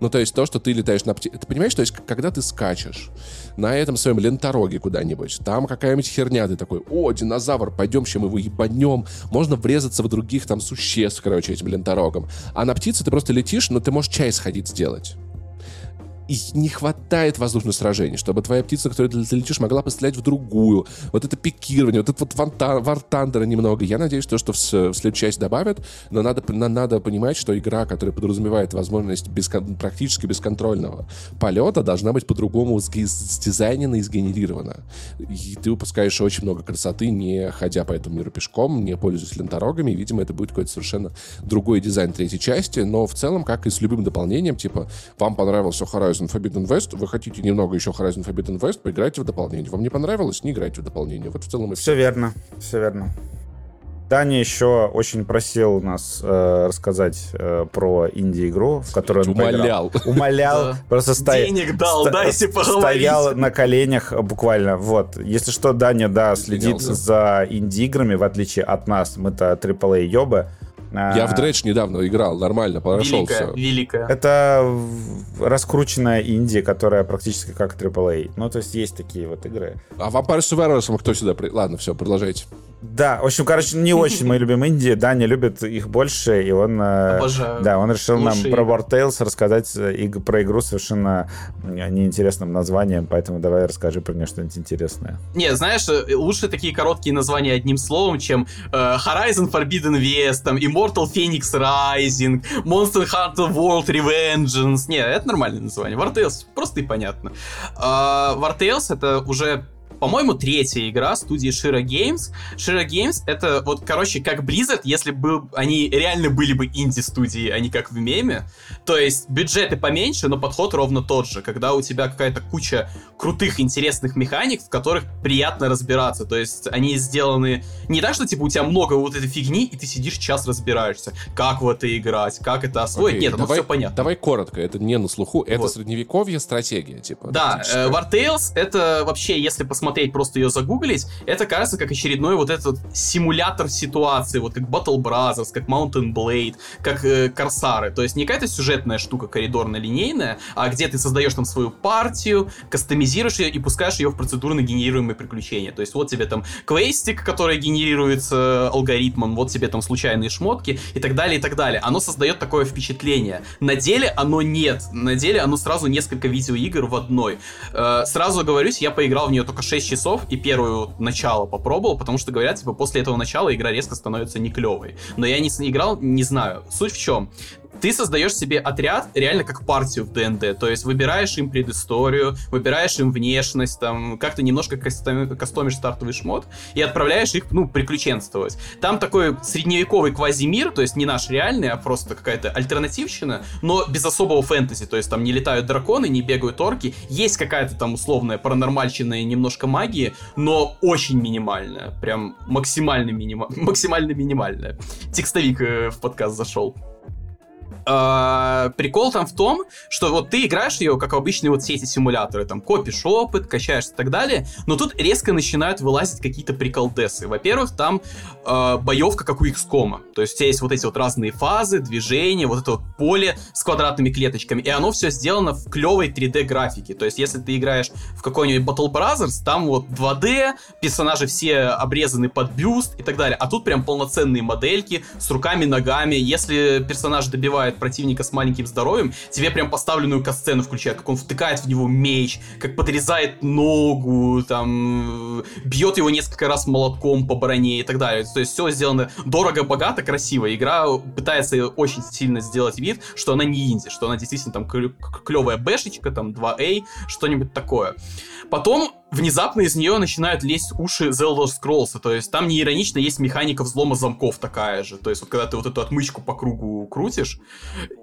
Ну, то есть то, что ты летаешь на птице. Ты понимаешь, то есть когда ты скачешь на этом своем лентороге куда-нибудь, там какая-нибудь херня, ты такой, о, динозавр, пойдем, чем его ебанем. Можно врезаться в других там существ, короче, этим ленторогом. А на птице ты просто летишь, но ты можешь чай сходить сделать. И не хватает воздушных сражений, чтобы твоя птица, которой ты летишь, могла пострелять в другую. Вот это пикирование, вот это вот вартандера немного. Я надеюсь, что, что в, в следующую часть добавят, но надо, на- надо понимать, что игра, которая подразумевает возможность бескон- практически бесконтрольного полета, должна быть по-другому сдизайнена и сгенерирована. И ты выпускаешь очень много красоты, не ходя по этому миру пешком, не пользуясь ленторогами. Видимо, это будет какой-то совершенно другой дизайн третьей части. Но в целом, как и с любым дополнением, типа, вам понравился Horizon Forbidden West, вы хотите немного еще Horizon Forbidden West, поиграйте в дополнение. Вам не понравилось, не играйте в дополнение. Вот в целом и все. Все верно, все верно. Даня еще очень просил нас э, рассказать э, про инди-игру, в которую он Умолял. поиграл. Умолял. Да. Просто стоял. Денег дал, дайте поговорить. Стоял на коленях буквально. Вот. Если что, Даня, да, следит Извинялся. за инди-играми, в отличие от нас. Мы-то AAA ёбы. А, Я в Дредж недавно играл, нормально, прошел Великая, все. великая. Это раскрученная инди, которая практически как AAA. Ну, то есть есть такие вот игры. А Vampire Survivors кто сюда... При... Ладно, все, продолжайте. Да, в общем, короче, не очень мы любим инди. Даня любит их больше, и он... э, Обожаю. Да, он решил нам Лучшие про игры. War Tales рассказать э, иг- про игру совершенно э, неинтересным названием, поэтому давай расскажи про нее что-нибудь интересное. Не, знаешь, лучше такие короткие названия одним словом, чем э, Horizon Forbidden West, там, Immortal Phoenix Rising, Monster Hunter World Revengeance. Не, это нормальное название. Tales просто и понятно. А, Tales это уже по-моему, третья игра студии Shira Games. Shira Games — это вот, короче, как Blizzard, если бы они реально были бы инди-студии, а не как в меме. То есть бюджеты поменьше, но подход ровно тот же, когда у тебя какая-то куча крутых, интересных механик, в которых приятно разбираться. То есть они сделаны не так, что типа у тебя много вот этой фигни, и ты сидишь час разбираешься, как в это играть, как это освоить. Окей, Нет, ну все понятно. Давай коротко, это не на слуху, это вот. средневековье стратегия, типа. Да, э, War Tales это вообще, если посмотреть, просто ее загуглить, это кажется как очередной вот этот симулятор ситуации, вот как Battle Brothers, как Mountain Blade, как э, Корсары. То есть не какая-то сюжетная штука коридорно-линейная, а где ты создаешь там свою партию, кастомизируешь ее и пускаешь ее в процедурно генерируемые приключения. То есть вот тебе там квестик, который генерируется алгоритмом, вот тебе там случайные шмотки и так далее, и так далее. Оно создает такое впечатление. На деле оно нет. На деле оно сразу несколько видеоигр в одной. Э, сразу говорюсь, я поиграл в нее только 6 часов и первую начало попробовал, потому что говорят, типа, после этого начала игра резко становится не клевой. Но я не играл, не знаю. Суть в чем? Ты создаешь себе отряд реально как партию в ДНД, то есть выбираешь им предысторию, выбираешь им внешность, там, как-то немножко кастомишь стартовый шмот и отправляешь их, ну, приключенствовать. Там такой средневековый квазимир, то есть не наш реальный, а просто какая-то альтернативщина, но без особого фэнтези, то есть там не летают драконы, не бегают орки, есть какая-то там условная паранормальщина и немножко магии, но очень минимальная, прям максимально, минима... максимально минимальная. Текстовик э, в подкаст зашел. Uh, прикол там в том, что вот ты играешь ее, как обычные вот все эти симуляторы, там, копишь опыт, качаешься и так далее, но тут резко начинают вылазить какие-то приколдесы. Во-первых, там uh, боевка, как у XCOM. То есть у тебя есть вот эти вот разные фазы, движения, вот это вот поле с квадратными клеточками, и оно все сделано в клевой 3D графике. То есть если ты играешь в какой-нибудь Battle Brothers, там вот 2D, персонажи все обрезаны под бюст и так далее, а тут прям полноценные модельки с руками, ногами. Если персонаж добивает противника с маленьким здоровьем, тебе прям поставленную касцену включают, как он втыкает в него меч, как подрезает ногу, там, бьет его несколько раз молотком по броне и так далее. То есть все сделано дорого, богато, красиво. Игра пытается очень сильно сделать вид, что она не инди, что она действительно там клевая бэшечка, там 2A, что-нибудь такое. Потом внезапно из нее начинают лезть уши The Scrolls, то есть там не иронично есть механика взлома замков такая же, то есть вот когда ты вот эту отмычку по кругу крутишь,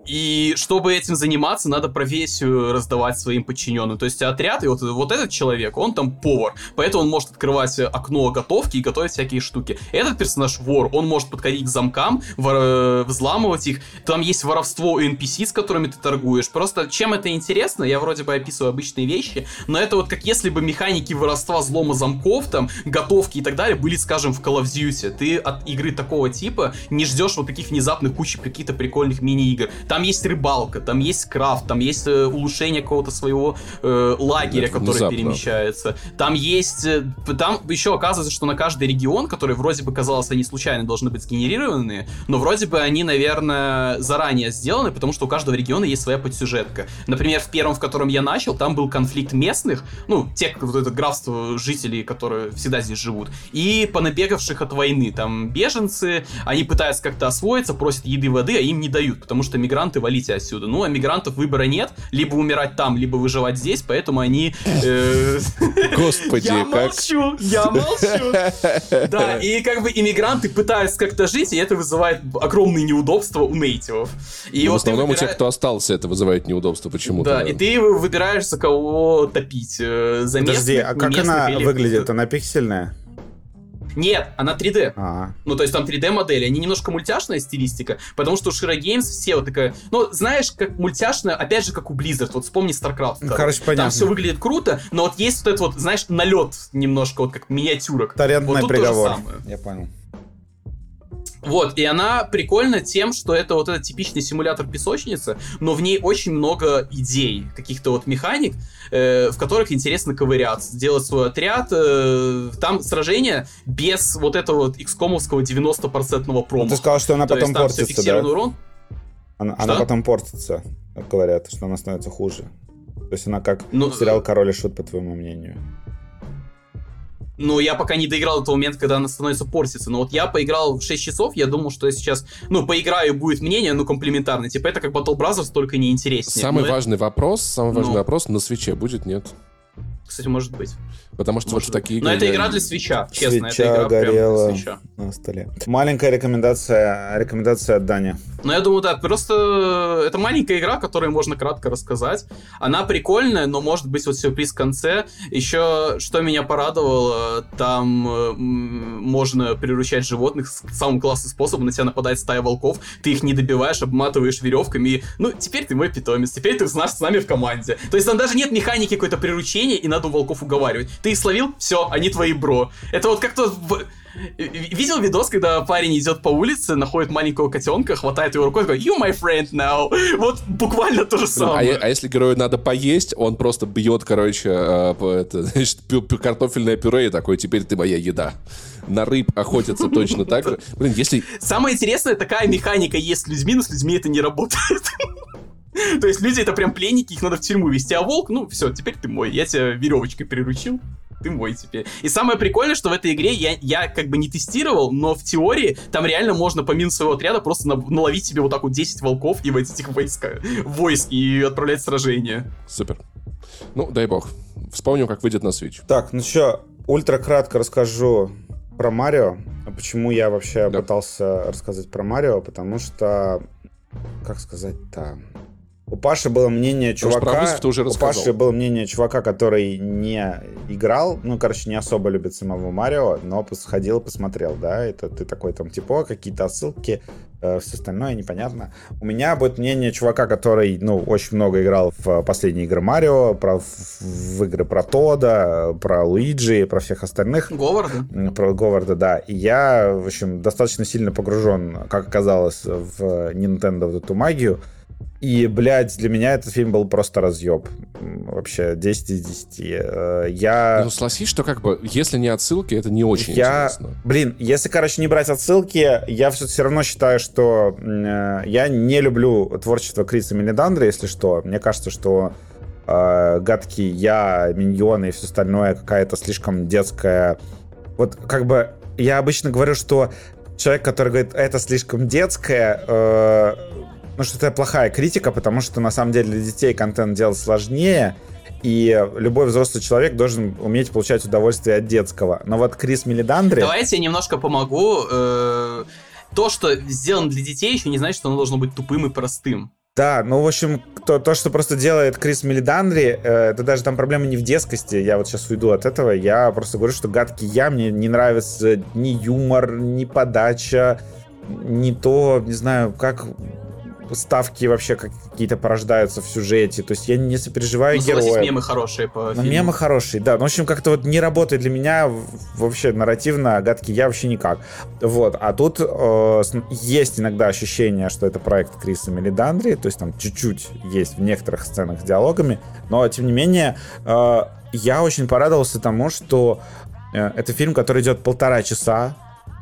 и чтобы этим заниматься, надо профессию раздавать своим подчиненным, то есть отряд, и вот, вот этот человек, он там повар, поэтому он может открывать окно готовки и готовить всякие штуки. Этот персонаж вор, он может подходить к замкам, вор, взламывать их, там есть воровство у NPC, с которыми ты торгуешь, просто чем это интересно, я вроде бы описываю обычные вещи, но это вот как если бы механики механики воровства, взлома замков, там, готовки и так далее были, скажем, в Call of Duty. Ты от игры такого типа не ждешь вот таких внезапных кучи каких-то прикольных мини-игр. Там есть рыбалка, там есть крафт, там есть э, улучшение какого-то своего э, лагеря, Это который внезапно. перемещается. Там есть... Э, там еще оказывается, что на каждый регион, который вроде бы казалось, они случайно должны быть сгенерированы, но вроде бы они, наверное, заранее сделаны, потому что у каждого региона есть своя подсюжетка. Например, в первом, в котором я начал, там был конфликт местных, ну, тех, кто это графство жителей, которые всегда здесь живут, и понабегавших от войны. Там беженцы, они пытаются как-то освоиться, просят еды, воды, а им не дают, потому что мигранты валите отсюда. Ну, а мигрантов выбора нет, либо умирать там, либо выживать здесь, поэтому они... Э, Господи, я молчу, я молчу. Да, и как бы иммигранты пытаются как-то жить, и это вызывает огромные неудобства у нейтивов. И ну, в основном у тех, кто остался, это вызывает неудобства почему-то. Да, и ты выбираешь, за кого топить. Э, за местных Подожди, а как она выглядит? Она пиксельная? Нет, она 3D. А-а. Ну, то есть там 3D-модели. Они немножко мультяшная стилистика, потому что у Shira Games все вот такая... Ну, знаешь, как мультяшная, опять же, как у Blizzard. Вот вспомни StarCraft. Ну, короче, понятно. Там все выглядит круто, но вот есть вот этот вот, знаешь, налет немножко, вот как миниатюрок. Тарентный вот приговор. Я понял. Вот, и она прикольна тем, что это вот этот типичный симулятор песочницы, но в ней очень много идей, каких-то вот механик, э, в которых интересно ковыряться, делать свой отряд. Э, там сражение без вот этого вот XCOM-овского 90% промо. Ты сказал, что она То потом есть, портится, да? урон. Она, она потом портится, говорят, что она становится хуже. То есть она как ну, сериал «Король и Шут», по твоему мнению. Ну, я пока не доиграл до того момента, когда она становится портиться. Но вот я поиграл в 6 часов, я думал, что я сейчас, ну, поиграю, будет мнение, ну, комплементарное. Типа, это как Battle Brothers, только не интереснее. Самый Но важный это... вопрос, самый важный ну... вопрос, на свече будет, нет? Кстати, может быть. Потому что Может вот в такие Но это игра для свеча, честно. Свеча это игра прям горела. для свеча. на столе. Маленькая рекомендация, рекомендация от Дани. Но я думаю, да, просто это маленькая игра, которую можно кратко рассказать. Она прикольная, но может быть вот сюрприз в конце. Еще, что меня порадовало, там э, можно приручать животных самым классным способом. На тебя нападает стая волков, ты их не добиваешь, обматываешь веревками. И, ну, теперь ты мой питомец, теперь ты знаешь с нами в команде. То есть там даже нет механики какой-то приручения, и надо у волков уговаривать. Ты их словил, все, они твои бро. Это вот как-то... в- Видел видос, когда парень идет по улице, находит маленького котенка, хватает его рукой, такой, you my friend now. Вот буквально то же а, самое. е- а если герою надо поесть, он просто бьет, короче, э, это, значит, картофельное пюре и такой, теперь ты моя еда. На рыб охотятся точно так же. Блин, если... Самое интересное, такая механика есть с людьми, но с людьми это не работает. То есть люди это прям пленники, их надо в тюрьму вести, а волк, ну все, теперь ты мой, я тебя веревочкой приручил, ты мой теперь. И самое прикольное, что в этой игре я, я как бы не тестировал, но в теории там реально можно помимо своего отряда просто на- наловить себе вот так вот 10 волков и войти этих войска, войск и отправлять в сражение. Супер. Ну, дай бог. Вспомним, как выйдет на Switch. Так, ну что, ультра кратко расскажу про Марио. А Почему я вообще Да. пытался рассказать про Марио? Потому что, как сказать-то... У Паши было мнение Потому что про чувака... ты уже у. Паши было мнение чувака, который не играл, ну, короче, не особо любит самого Марио, но сходил, посмотрел, да, это ты такой там, типа, какие-то отсылки, э, все остальное непонятно. У меня будет мнение чувака, который, ну, очень много играл в последние игры Марио, про, в, в игры про Тода, про Луиджи, про всех остальных. Говарда? Про Говарда, да. И я, в общем, достаточно сильно погружен, как оказалось, в Nintendo вот эту магию. И, блядь, для меня этот фильм был просто разъеб. Вообще, 10 из 10. Э, Я... Ну, согласись, что как бы, если не отсылки, это не очень я, интересно. блин, если, короче, не брать отсылки, я все, все равно считаю, что э, я не люблю творчество Криса Мелидандра, если что. Мне кажется, что э, гадкий я, миньоны и все остальное какая-то слишком детская. Вот как бы я обычно говорю, что человек, который говорит, это слишком детское, э, ну что это плохая критика, потому что на самом деле для детей контент делать сложнее, и любой взрослый человек должен уметь получать удовольствие от детского. Но вот Крис Мелидандри... Давайте я немножко помогу. Э, То, что сделано для детей, еще не значит, что оно должно быть тупым и простым. Да, ну, в общем, то, то что просто делает Крис Мелидандри, э, это даже там проблема не в детскости, я вот сейчас уйду от этого, я просто говорю, что гадкий я, мне не нравится ни юмор, ни подача, ни то, не знаю, как ставки вообще как- какие-то порождаются в сюжете, то есть я не сопереживаю Ну, героя. мемы хорошие по Ну, мемы хорошие, да. Ну, в общем, как-то вот не работает для меня вообще нарративно гадкий я вообще никак. Вот. А тут э, есть иногда ощущение, что это проект Криса Мелидандри, то есть там чуть-чуть есть в некоторых сценах с диалогами, но, тем не менее, э, я очень порадовался тому, что э, это фильм, который идет полтора часа,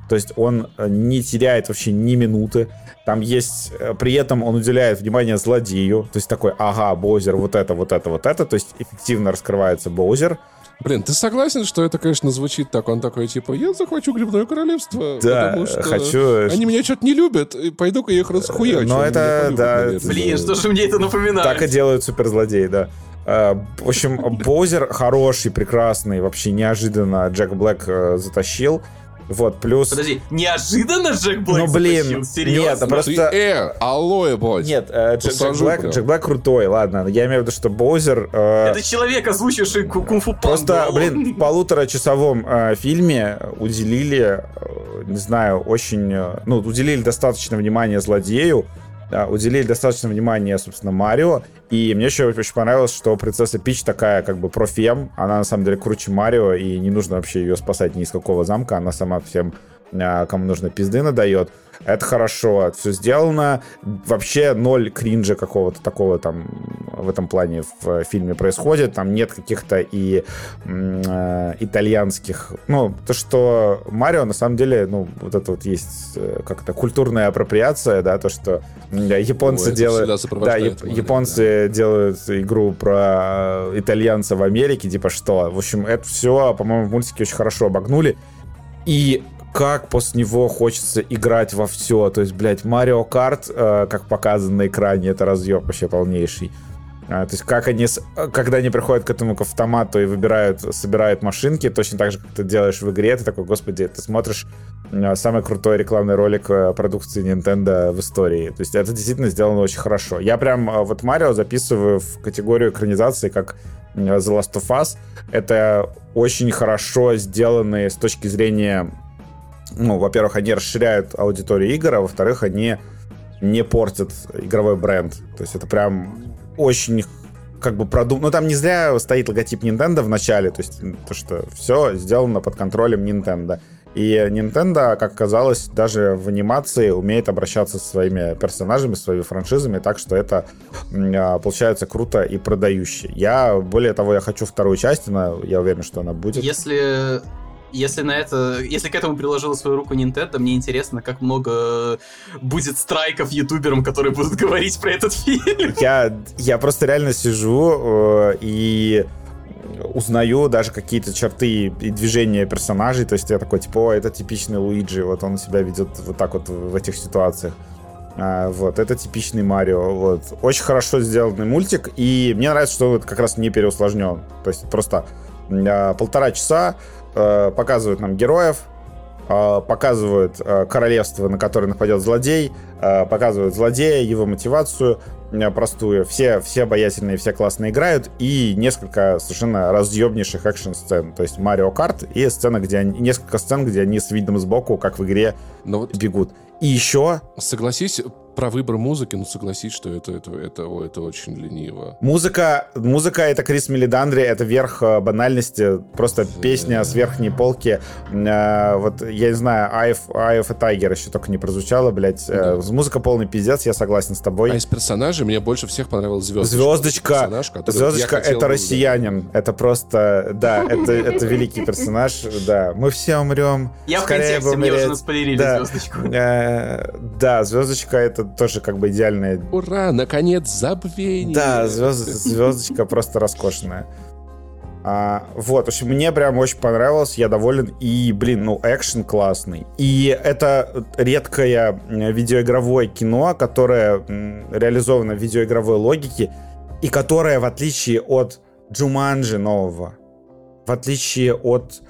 то есть он э, не теряет вообще ни минуты. Там есть... э, При этом он уделяет внимание злодею. То есть такой, ага, Боузер, вот это, вот это, вот это. То есть эффективно раскрывается Боузер. Блин, ты согласен, что это, конечно, звучит так? Он такой, типа, я захвачу грибное королевство, Да, потому что хочу... они меня что-то не любят, и пойду-ка я их расхуячу. Но они это, полюбят, да, наверное. Блин, что же мне это напоминает? Так и делают суперзлодеи, да. Э, В общем, Боузер хороший, прекрасный, вообще неожиданно Джек Блэк э, затащил. Вот, плюс... Подожди, неожиданно Джек Блэк Ну, блин, затащил? Серьезно? нет, а просто- Ты, э, алло, ебать. Нет, э, Джек, Джек Блэк. Джек Блэк крутой, ладно. Я имею в виду, что Боузер... э, Это человек, озвучивший ку- кунг-фу. Просто, блин, в полуторачасовом э, фильме уделили, э, не знаю, очень, э, ну, уделили достаточно внимания злодею, уделили достаточно внимания, собственно, Марио, и мне еще очень понравилось, что принцесса Пич такая, как бы, профем, она на самом деле круче Марио, и не нужно вообще ее спасать ни из какого замка, она сама всем, э, кому нужно, пизды надает. Это хорошо, все сделано. Вообще ноль кринжа какого-то такого там в этом плане в фильме происходит. Там нет каких-то и э, итальянских... Ну, то, что Марио, на самом деле, ну, вот это вот есть э, как-то культурная апроприация, да, то, что да, японцы это делают... Да, яп- японцы делают игру про итальянца в Америке, типа что? В общем, это все, по-моему, в мультике очень хорошо обогнули. И как после него хочется играть во все. То есть, блядь, Марио Карт, э, как показано на экране, это разъеб вообще полнейший. А, то есть как они, когда они приходят к этому к автомату и выбирают, собирают машинки, точно так же, как ты делаешь в игре, ты такой, господи, ты смотришь а, самый крутой рекламный ролик э, продукции Nintendo в истории. То есть это действительно сделано очень хорошо. Я прям вот Марио записываю в категорию экранизации как The Last of Us. Это очень хорошо сделанные с точки зрения ну, во-первых, они расширяют аудиторию игр, а во-вторых, они не портят игровой бренд. То есть это прям очень как бы продум... Ну, там не зря стоит логотип Nintendo в начале, то есть то, что все сделано под контролем Nintendo. И Nintendo, как оказалось, даже в анимации умеет обращаться со своими персонажами, своими франшизами, так что это а, получается круто и продающе. Я, более того, я хочу вторую часть, она, я уверен, что она будет. Если если на это, если к этому приложила свою руку Nintendo, мне интересно, как много будет страйков ютуберам, которые будут говорить про этот фильм. Я, я просто реально сижу э, и узнаю даже какие-то черты и движения персонажей, то есть я такой, типа, о, это типичный Луиджи, вот он себя ведет вот так вот в этих ситуациях. А, вот, это типичный Марио. Вот. Очень хорошо сделанный мультик, и мне нравится, что он как раз не переусложнен. То есть просто а, полтора часа Э, показывают нам героев, э, показывают э, королевство, на которое нападет злодей, показывают злодея, его мотивацию простую. Все, все обаятельные, все классно играют. И несколько совершенно разъемнейших экшн-сцен. То есть Марио Карт и сцена, где они, несколько сцен, где они с видом сбоку, как в игре, Но вот бегут. И еще... Согласись, про выбор музыки, ну согласись, что это, это, это, это очень лениво. Музыка, музыка это Крис Мелидандри, это верх э, банальности, просто песня с верхней полки. Э, вот, я не знаю, Eye of a Tiger еще только не прозвучало, блядь. Э, да. Музыка полный пиздец, я согласен с тобой. А из персонажей мне больше всех понравилась Звездочка. Звездочка, Звездочка это россиянин. Это просто, да, это, это великий персонаж, да. Мы все умрем. Я в контексте, мне уже наспойлерили да. Звездочку. Да, Звездочка это это тоже как бы идеальная... Ура, наконец, забвение! Да, звезд, звездочка просто роскошная. А, вот, в общем, мне прям очень понравилось, я доволен. И, блин, ну, экшен классный. И это редкое видеоигровое кино, которое реализовано в видеоигровой логике, и которое, в отличие от Джуманджи нового, в отличие от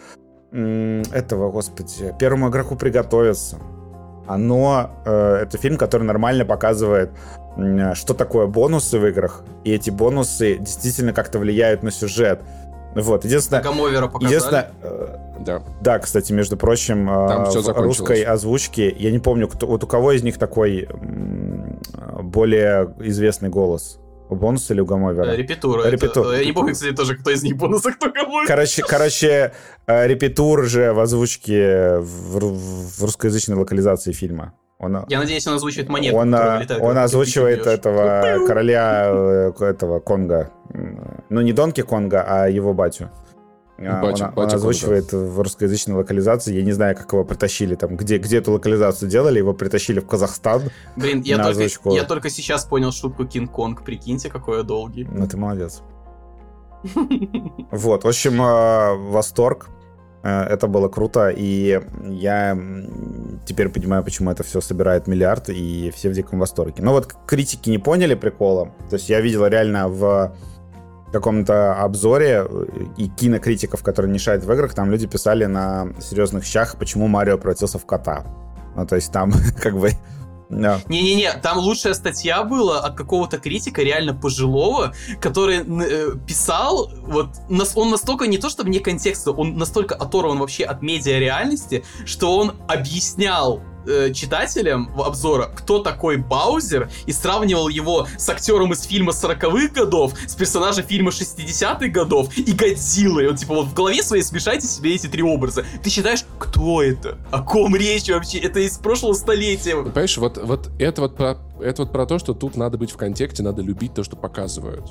этого, господи, первому игроку приготовиться, оно э, это фильм, который нормально показывает, э, что такое бонусы в играх, и эти бонусы действительно как-то влияют на сюжет. Вот, единственное... Гамовера показали. Единственное, э, да. да, кстати, между прочим, э, в русской озвучке, я не помню, кто, вот у кого из них такой э, более известный голос? У бонуса или у Гамовера? Э, репетура. Репетур. Это, я не помню, кстати, тоже, кто из них бонус, а кто Гамовер. Короче, короче э, репетур же в озвучке в, в русскоязычной локализации фильма. Он, я надеюсь, он озвучивает монету. Он, он озвучивает этого короля э, этого Конга. Ну, не Донки Конга, а его батю. А, батя, он, батя он озвучивает да. в русскоязычной локализации. Я не знаю, как его притащили там, где, где эту локализацию делали, его притащили в Казахстан. Блин, я, только, я только сейчас понял шутку Кинг-Конг. Прикиньте, какой я долгий. Ну, ты молодец. Вот, в общем, э, восторг. Э, это было круто, и я теперь понимаю, почему это все собирает миллиард, и все в диком восторге. Но вот критики не поняли прикола. То есть я видел реально в каком-то обзоре э, и кинокритиков, которые не шарят в играх, там люди писали на серьезных щах, почему Марио превратился в кота. Ну, то есть там как бы Не-не-не, там лучшая статья была от какого-то критика, реально пожилого, который э, писал, вот, нас, он настолько не то чтобы не контекста, он настолько оторван вообще от медиа реальности, что он объяснял э, читателям в обзора, кто такой Баузер, и сравнивал его с актером из фильма 40-х годов, с персонажем фильма 60-х годов и Годзиллой. Он типа вот в голове своей смешайте себе эти три образа. Ты считаешь, кто это? О ком речь вообще? Это из прошлого столетия. Понимаешь, вот, вот это вот про это вот про то, что тут надо быть в контексте, надо любить то, что показывают.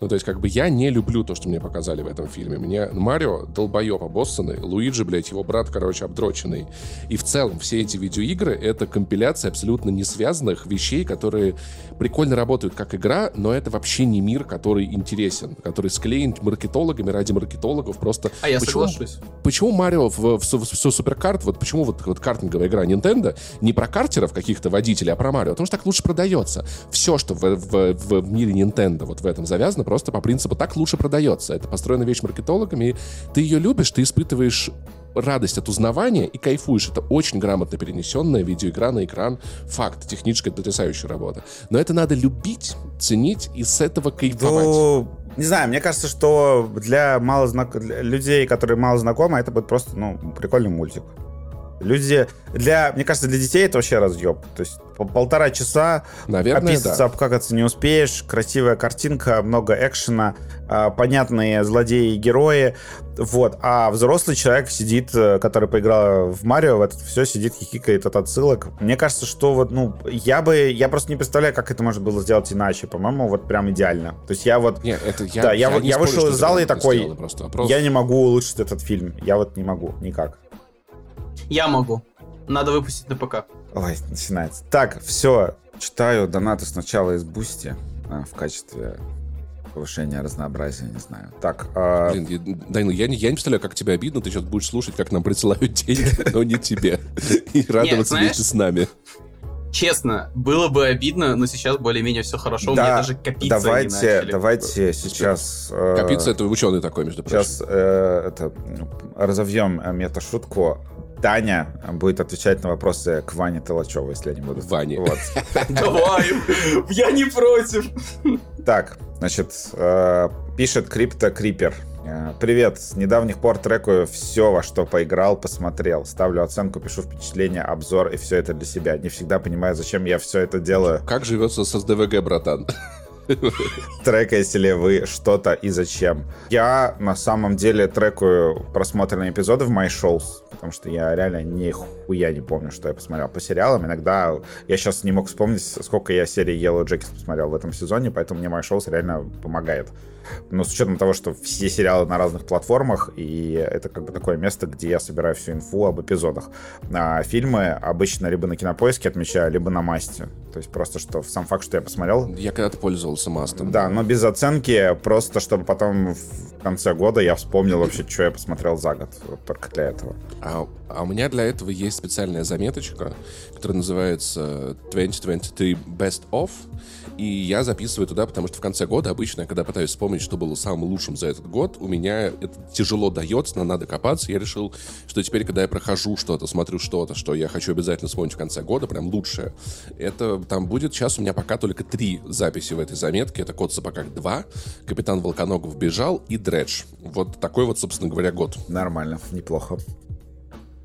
Ну, то есть, как бы я не люблю то, что мне показали в этом фильме. Мне Марио долбоеб обоссанный, Луиджи, блядь, его брат, короче, обдроченный. И в целом все эти видеоигры — это компиляция абсолютно не связанных вещей, которые прикольно работают как игра, но это вообще не мир, который интересен, который склеен маркетологами ради маркетологов. Просто а я почему, соглашусь. Почему Марио в, в, в, в Суперкарт, вот почему вот, вот картинговая игра Nintendo не про картеров каких-то водителей, а про Марио? Потому что так лучше продается. Все, что в, в, в мире Nintendo вот в этом завязано, просто по принципу так лучше продается. Это построена вещь маркетологами, и ты ее любишь, ты испытываешь радость от узнавания и кайфуешь. Это очень грамотно перенесенная видеоигра на экран. Факт. Техническая потрясающая работа. Но это надо любить, ценить и с этого кайфовать. Ну, не знаю, мне кажется, что для, мало для людей, которые мало знакомы, это будет просто, ну, прикольный мультик. Люди для, мне кажется, для детей это вообще разъеб. То есть полтора часа Наверное, описываться, да. обкакаться не успеешь, красивая картинка, много экшена, а, понятные злодеи и герои. Вот. А взрослый человек сидит, э, который поиграл в Марио, в это все сидит, хихикает от отсылок. Мне кажется, что вот, ну, я бы, я просто не представляю, как это можно было сделать иначе. По-моему, вот прям идеально. То есть я вот... Нет, это я, да, я, не я спорю, вышел из зала и такой, просто вопрос. я не могу улучшить этот фильм. Я вот не могу, никак. Я могу. Надо выпустить на ПК. Ой, начинается. Так, все. Читаю донаты сначала из Бусти а, в качестве повышения разнообразия, не знаю. Так, а, Блин, я- Дай, ну я не, я не представляю, как тебе обидно, ты сейчас будешь слушать, как нам присылают деньги, но не тебе. И радоваться вместе с нами. Честно, было бы обидно, но сейчас более-менее все хорошо. У меня да, даже копиться не давайте, начали. давайте сейчас... э, Капица это ученый такой, между прочим. Сейчас э, это, ну, разовьем э, мета-шутку. Таня будет отвечать на вопросы к Ване Толочеву, если они будут. Ване. Вот. Давай, я не против. Так, значит, э, пишет Крипто Крипер. Э, Привет, с недавних пор трекаю все, во что поиграл, посмотрел. Ставлю оценку, пишу впечатление, обзор и все это для себя. Не всегда понимаю, зачем я все это делаю. Как живется с СДВГ, братан? Трекаете ли вы что-то и зачем? Я на самом деле трекаю просмотренные эпизоды в My Shows, потому что я реально нихуя не помню, что я посмотрел по сериалам. Иногда я сейчас не мог вспомнить, сколько я серий Yellow Jackets посмотрел в этом сезоне, поэтому мне My Shows реально помогает. Но с учетом того, что все сериалы на разных платформах, и это как бы такое место, где я собираю всю инфу об эпизодах. А фильмы обычно либо на кинопоиске отмечаю, либо на масте. То есть просто что сам факт, что я посмотрел, Я когда-то пользовался мастом. да, но без оценки, просто чтобы потом в конце года я вспомнил вообще, что я посмотрел за год. Вот только для этого. А, а у меня для этого есть специальная заметочка, которая называется 2023 Best Of. И я записываю туда, потому что в конце года обычно, когда пытаюсь вспомнить, что было самым лучшим за этот год, у меня это тяжело дается, но надо копаться. Я решил, что теперь, когда я прохожу что-то, смотрю что-то, что я хочу обязательно вспомнить в конце года, прям лучшее, это там будет сейчас у меня пока только три записи в этой заметке. Это «Кот в сапогах 2», «Капитан Волконогов бежал» и «Дредж». Вот такой вот, собственно говоря, год. Нормально, неплохо.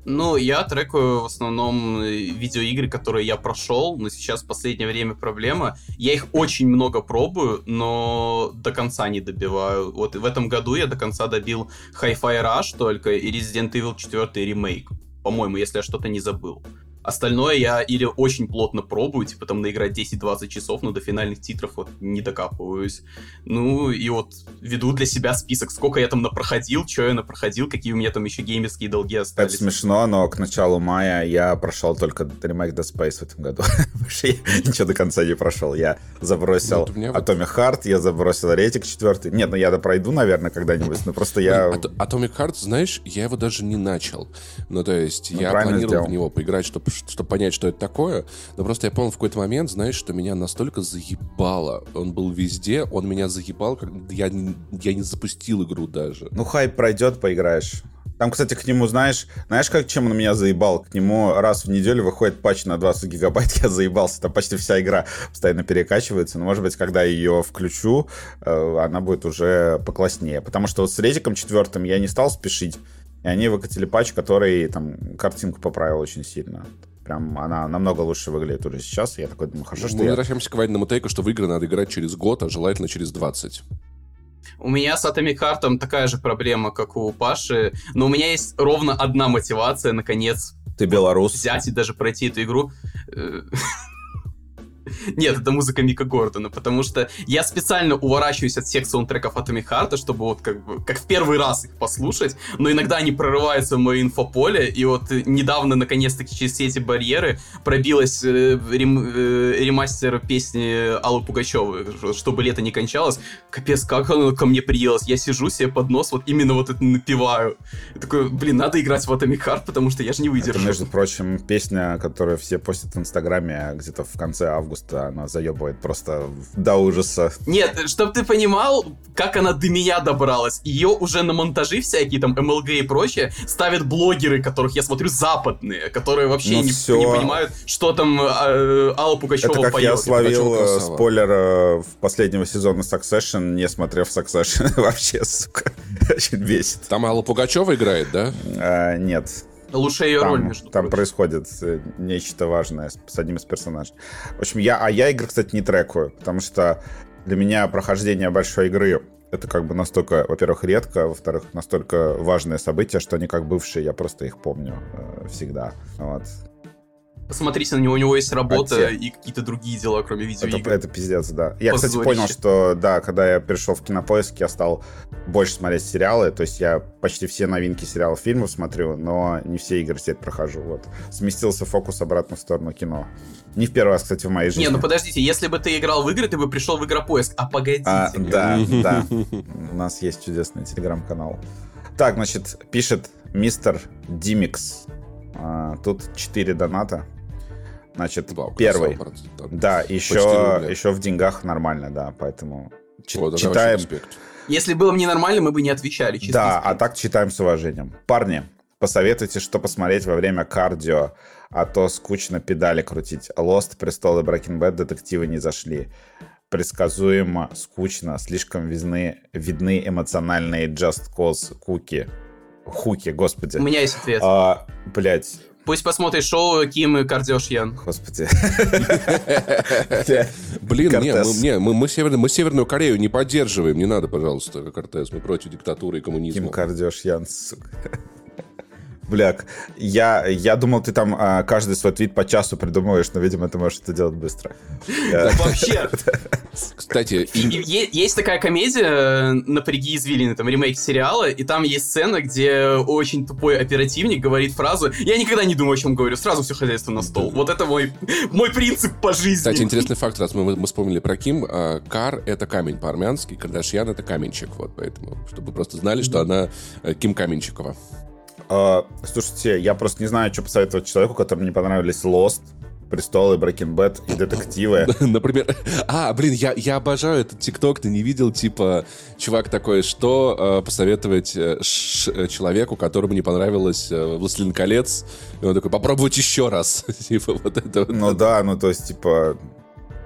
Ну, я трекаю в основном э, видеоигры, которые я прошел, но сейчас в последнее время проблема. Я их очень много пробую, но до конца не добиваю. Вот в этом году я до конца добил Hi-Fi Rush только и Resident Evil 4 ремейк. По-моему, если я что-то не забыл. Остальное я или очень плотно пробую, типа там наиграть 10-20 часов, но до финальных титров вот не докапываюсь. Ну и вот веду для себя список, сколько я там напроходил, что я напроходил, какие у меня там еще геймерские долги Это остались. смешно, но к началу мая я прошел только ремейк Dead Space в этом году. Больше я ничего до конца не прошел. Я забросил Atomic Heart, я забросил Ретик 4. Нет, ну я да пройду, наверное, когда-нибудь. Но просто я... Atomic Heart, знаешь, я его даже не начал. Ну, то есть, Ну, я планировал в него поиграть, чтобы понять, что это такое. Но просто я понял в какой-то момент, знаешь, что меня настолько заебало. Он был везде, он меня заебал, как я, я не запустил игру даже. Ну, хайп пройдет, поиграешь. Там, кстати, к нему, знаешь, знаешь, как чем он меня заебал? К нему раз в неделю выходит патч на 20 гигабайт, я заебался. Там почти вся игра постоянно перекачивается. Но, может быть, когда ее включу, э, она будет уже покласснее. Потому что вот с Редиком четвертым я не стал спешить. И они выкатили патч, который там картинку поправил очень сильно. Прям она намного лучше выглядит уже сейчас. Я такой думаю, хорошо, что Мы я... возвращаемся к Вайному тейку, что в игры надо играть через год, а желательно через 20. У меня с Atomic Heart такая же проблема, как у Паши, но у меня есть ровно одна мотивация, наконец, Ты белорус. взять и даже пройти эту игру. Нет, это музыка Мика Гордона, потому что я специально уворачиваюсь от всех саундтреков Atomic Heart, чтобы вот как бы, как в первый раз их послушать, но иногда они прорываются в мое инфополе, и вот недавно, наконец-таки, через все эти барьеры пробилась э, рем- э, ремастер песни Аллы Пугачевой, чтобы лето не кончалось. Капец, как оно ко мне приелось. Я сижу себе под нос, вот именно вот это напеваю. И такой, блин, надо играть в Atomic Heart, потому что я же не Это, выдержу. между прочим, песня, которую все постят в Инстаграме где-то в конце августа да, она заебывает просто до ужаса. Нет, чтобы ты понимал, как она до меня добралась. Ее уже на монтажи всякие, там, МЛГ и прочее, ставят блогеры, которых я смотрю, западные, которые вообще Ну не, всё. не понимают, что там э, Алла Пугачева Это как поет. я словил э, спойлер э, в последнего сезона Succession, не смотрев Succession. Вообще, сука, очень бесит. Там Алла Пугачева играет, да? А, Нет, Лучшая ее роль, там, между там прочим. происходит э, нечто важное с, с одним из персонажей. В общем, я, а я игры, кстати, не трекаю, потому что для меня прохождение большой игры это как бы настолько, во-первых, редко, во-вторых, настолько важное событие, что они как бывшие, я просто их помню э, всегда. Вот. Посмотрите на него, у него есть работа А те? и какие-то другие дела, кроме Это, видеоигр. это пиздец, да. Я, кстати, Позорище. понял, что, да, когда я перешел в кинопоиск, я стал больше смотреть сериалы. То есть я почти все новинки сериалов, фильмов смотрю, но не все игры теперь прохожу. Вот. Сместился фокус обратно в сторону кино. Не в первый раз, кстати, в моей жизни. Не, ну подождите, если бы ты играл в игры, ты бы пришел в игропоиск. А погодите. А, да, да. У нас есть чудесный телеграм-канал. Так, значит, пишет мистер Димикс. А, Тут 4 доната. Значит, Вау, первый. красава, правда. Да, По еще, 4 рубля. еще в деньгах нормально, да, поэтому чи- Вот, читаем. Если было бы ненормально, мы бы не отвечали. чисто Да, искренне. а так читаем с уважением. Парни, посоветуйте, что посмотреть во время кардио, а то скучно педали крутить. Lost, Престол и Breaking Bad детективы не зашли. Предсказуемо, скучно, слишком видны, видны эмоциональные Just Cause куки. Хуки, господи. У меня есть ответ. А, блять, Пусть посмотрит шоу Ким Кардашьян. господи. Блин, не, мы, Северную, мы Северную Корею не поддерживаем. Не надо, пожалуйста, Кортес. Мы против диктатуры и коммунизма. Ким Кардашьян, сука. Бляк, я, я думал, ты там а, каждый свой твит по часу придумываешь, но, видимо, ты можешь это делать быстро. Я- Вообще. Кстати, Есть такая комедия «Напряги извилины», там ремейк сериала, и там есть сцена, где очень тупой оперативник говорит фразу «Я никогда не думаю, о чем говорю, сразу все хозяйство на стол». Вот это мой, мой принцип по жизни. Кстати, интересный факт, раз мы, мы вспомнили про Ким, а, Кар — это камень по-армянски, Кардашьян — это каменщик, вот, поэтому, чтобы вы просто знали, что она э, Ким Каменщикова. А, слушайте, я просто не знаю, что посоветовать человеку, которому не понравились Lost, Престол и Breaking Bad и детективы. Например, а, блин, я, я обожаю этот ТикТок, ты не видел, типа, чувак такой, что э, посоветовать э, ш- э, человеку, которому не понравилось э, «Властелин колец», и он такой, попробовать еще раз. Типа, вот это вот. Ну да, ну то есть, типа,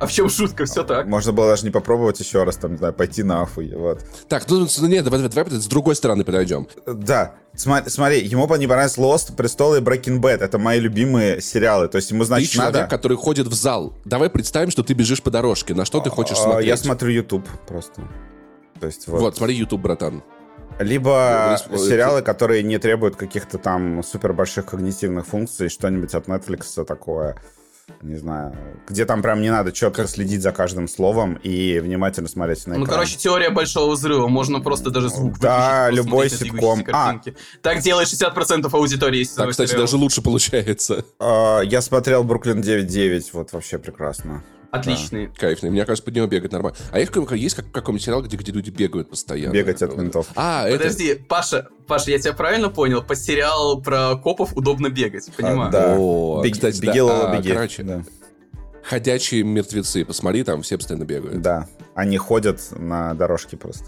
А в чем шутка? Все так. можно было даже не попробовать еще раз, там, не знаю, пойти нахуй, вот. Так, ну, ну, нет, давай, давай, давай с другой стороны подойдем. Да, смотри, смотри, ему не понравилось Lost, Престол и Breaking Bad. Это мои любимые сериалы. То есть ему, Ты значит, человек, надо... который ходит в зал. Давай представим, что ты бежишь по дорожке. На что ты хочешь А, смотреть? Я смотрю YouTube просто. То есть вот. Вот, смотри YouTube, братан. Либо Ну, сериалы, которые не требуют каких-то там супер больших когнитивных функций, что-нибудь от Netflix такое, не знаю, где там прям не надо четко следить за каждым словом и внимательно смотреть на Ну, экран. короче, теория большого взрыва. Можно просто даже звук Да, любой ситком. А. картинки. Так делает 60% аудитории. из Так, кстати, сериала. даже лучше получается. А, я смотрел Бруклин 9.9, вот вообще прекрасно. Отличный. Кайфный. Мне кажется, под него бегать нормально. А есть, какой- есть как, какой-нибудь сериал, где, где люди бегают постоянно? Бегать от ментов. А, это... Подожди, Паша, Паша, я тебя правильно понял? По сериалу про копов удобно бегать, понимаю? А, да. О, Беги- кстати, беги, да. Лола, А, беги. короче, Да. ходячие мертвецы. Посмотри, там все постоянно бегают. Да, они ходят на дорожке просто.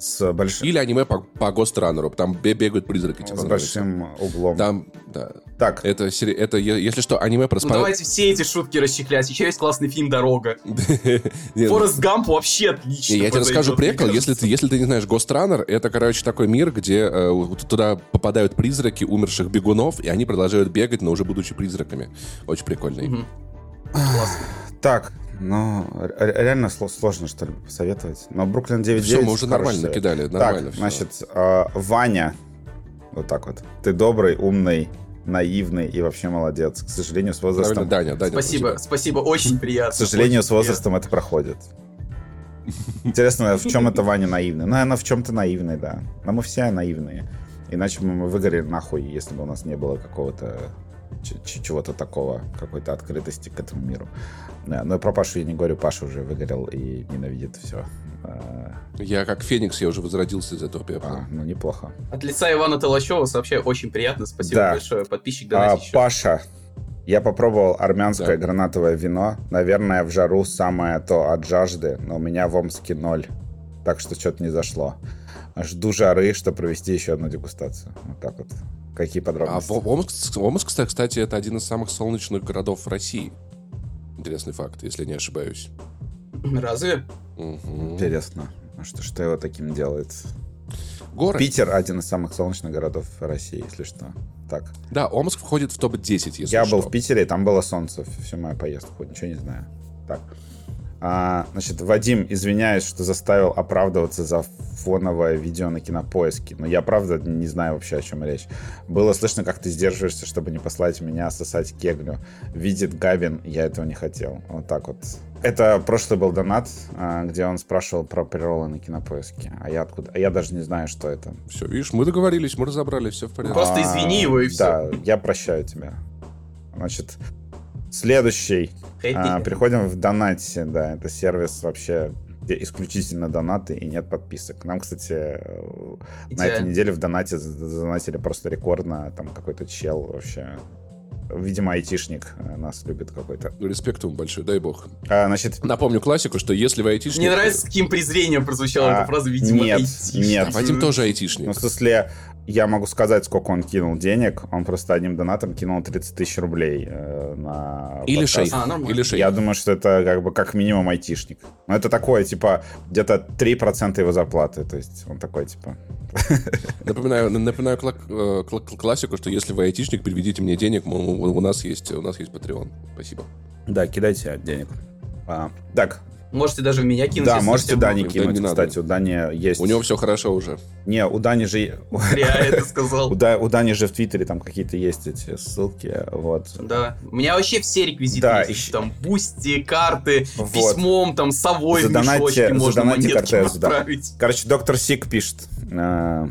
С большим, Или аниме по, по Гостранеру. Там бе- бегают призраки. тебе с большим углом. Там, да. Так, Это, это, если что, аниме про Ну спа- давайте все эти шутки расчехлять. Еще есть классный фильм «Дорога». Ну, Форест Гамп вообще отлично. Я тебе расскажу прикол. Если ты, если ты не знаешь Гостранер, это, короче, такой мир, где э, туда попадают призраки умерших бегунов, и они продолжают бегать, но уже будучи призраками. Очень прикольный. Так, ну, ре- реально сло- сложно что-либо посоветовать. Но Бруклин 9.9 Все, мы уже нормально совет. накидали. Нормально Так, всё. значит, э, Ваня, вот так вот. Ты добрый, умный, наивный и вообще молодец. К сожалению, с Правильно, возрастом... Даня, Даня. Спасибо, спасибо. спасибо, очень приятно. К сожалению, очень с возрастом это проходит. Интересно, в чем это Ваня наивный? Ну, она в чем-то наивный, да. Но мы все наивные. Иначе бы мы выгорели нахуй, если бы у нас не было какого-то чего-то такого, какой-то открытости к этому миру. Да, но про Пашу я не говорю, Паша уже выгорел и ненавидит все. А, Я как Феникс, я уже возродился из этого пепла. ну, неплохо. От лица Ивана Толачева сообщаю, очень приятно. Спасибо Да. большое. Подписчик А, донатищ. Паша, Я попробовал армянское Да. гранатовое вино. Наверное, в жару самое то от жажды, но у меня в Омске ноль. Так что что-то не зашло. Жду жары, чтобы провести еще одну дегустацию. Вот так вот. Какие А подробности? в- Омск, Омск, кстати, это один из самых солнечных городов России. Интересный факт, если не ошибаюсь. Разве? Мгм. Интересно. А Что, что его таким делает? Город. Питер один из самых солнечных городов России, если что. Так. Да, Омск входит в топ-10, если Я что. был в Питере, и там было солнце всю мою поездку. Ничего не знаю. Так. А, значит, Вадим, извиняюсь, что заставил оправдываться за фоновое видео на кинопоиске. Но я правда не знаю вообще, о чем речь. Было слышно, как ты сдерживаешься, чтобы не послать меня сосать кеглю. Видит Гавин, я этого не хотел. Вот так вот. Это прошлый был донат, а, где он спрашивал про приролы на кинопоиске. А я откуда? А я даже не знаю, что это. Все, видишь, мы договорились, мы разобрали, все в порядке. Просто извини его, и всё. Да, я прощаю тебя. Значит, следующий. А, переходим в донате, да, это сервис вообще где исключительно донаты и нет подписок. Нам, кстати, э, на этой Идеально. неделе в донате задонатили просто рекордно, там какой-то чел вообще, видимо, айтишник э, нас любит какой-то. Респект ему большой, дай бог. А, значит, Напомню классику, что если вы айтишник... Мне нравится, с каким презрением прозвучала А, эта фраза, видимо, нет, айтишник. нет. Вадим тоже айтишник. ну, в смысле, я могу сказать, сколько он кинул денег. Он просто одним донатом кинул 30 тысяч рублей э, на Или подкаст. шейх. А, нормально. Или шейх. Я думаю, что это как бы как минимум айтишник. Но это такое, типа, где-то 3% его зарплаты. То есть он такой, типа... Напоминаю, напоминаю кла- э, кла- классику, что если вы айтишник, переведите мне денег, мы- у у нас есть, у нас есть Patreon. Спасибо. Да, кидайте денег. А, так, Можете даже в меня кинуть. да, можете Дани много. Да, кинуть, не надо. кстати, у Дани есть... У него все хорошо уже. Не, у Дани же... Я это У, сказал. Да- у Дани же в Твиттере там какие-то есть эти ссылки, вот. Да. У меня вообще все реквизиты Да, есть. Там бусти, карты, Вот. письмом, там, совой в Задонатьте- мешочке можно монетки Кортезу, да. Короче, доктор Сик пишет. э,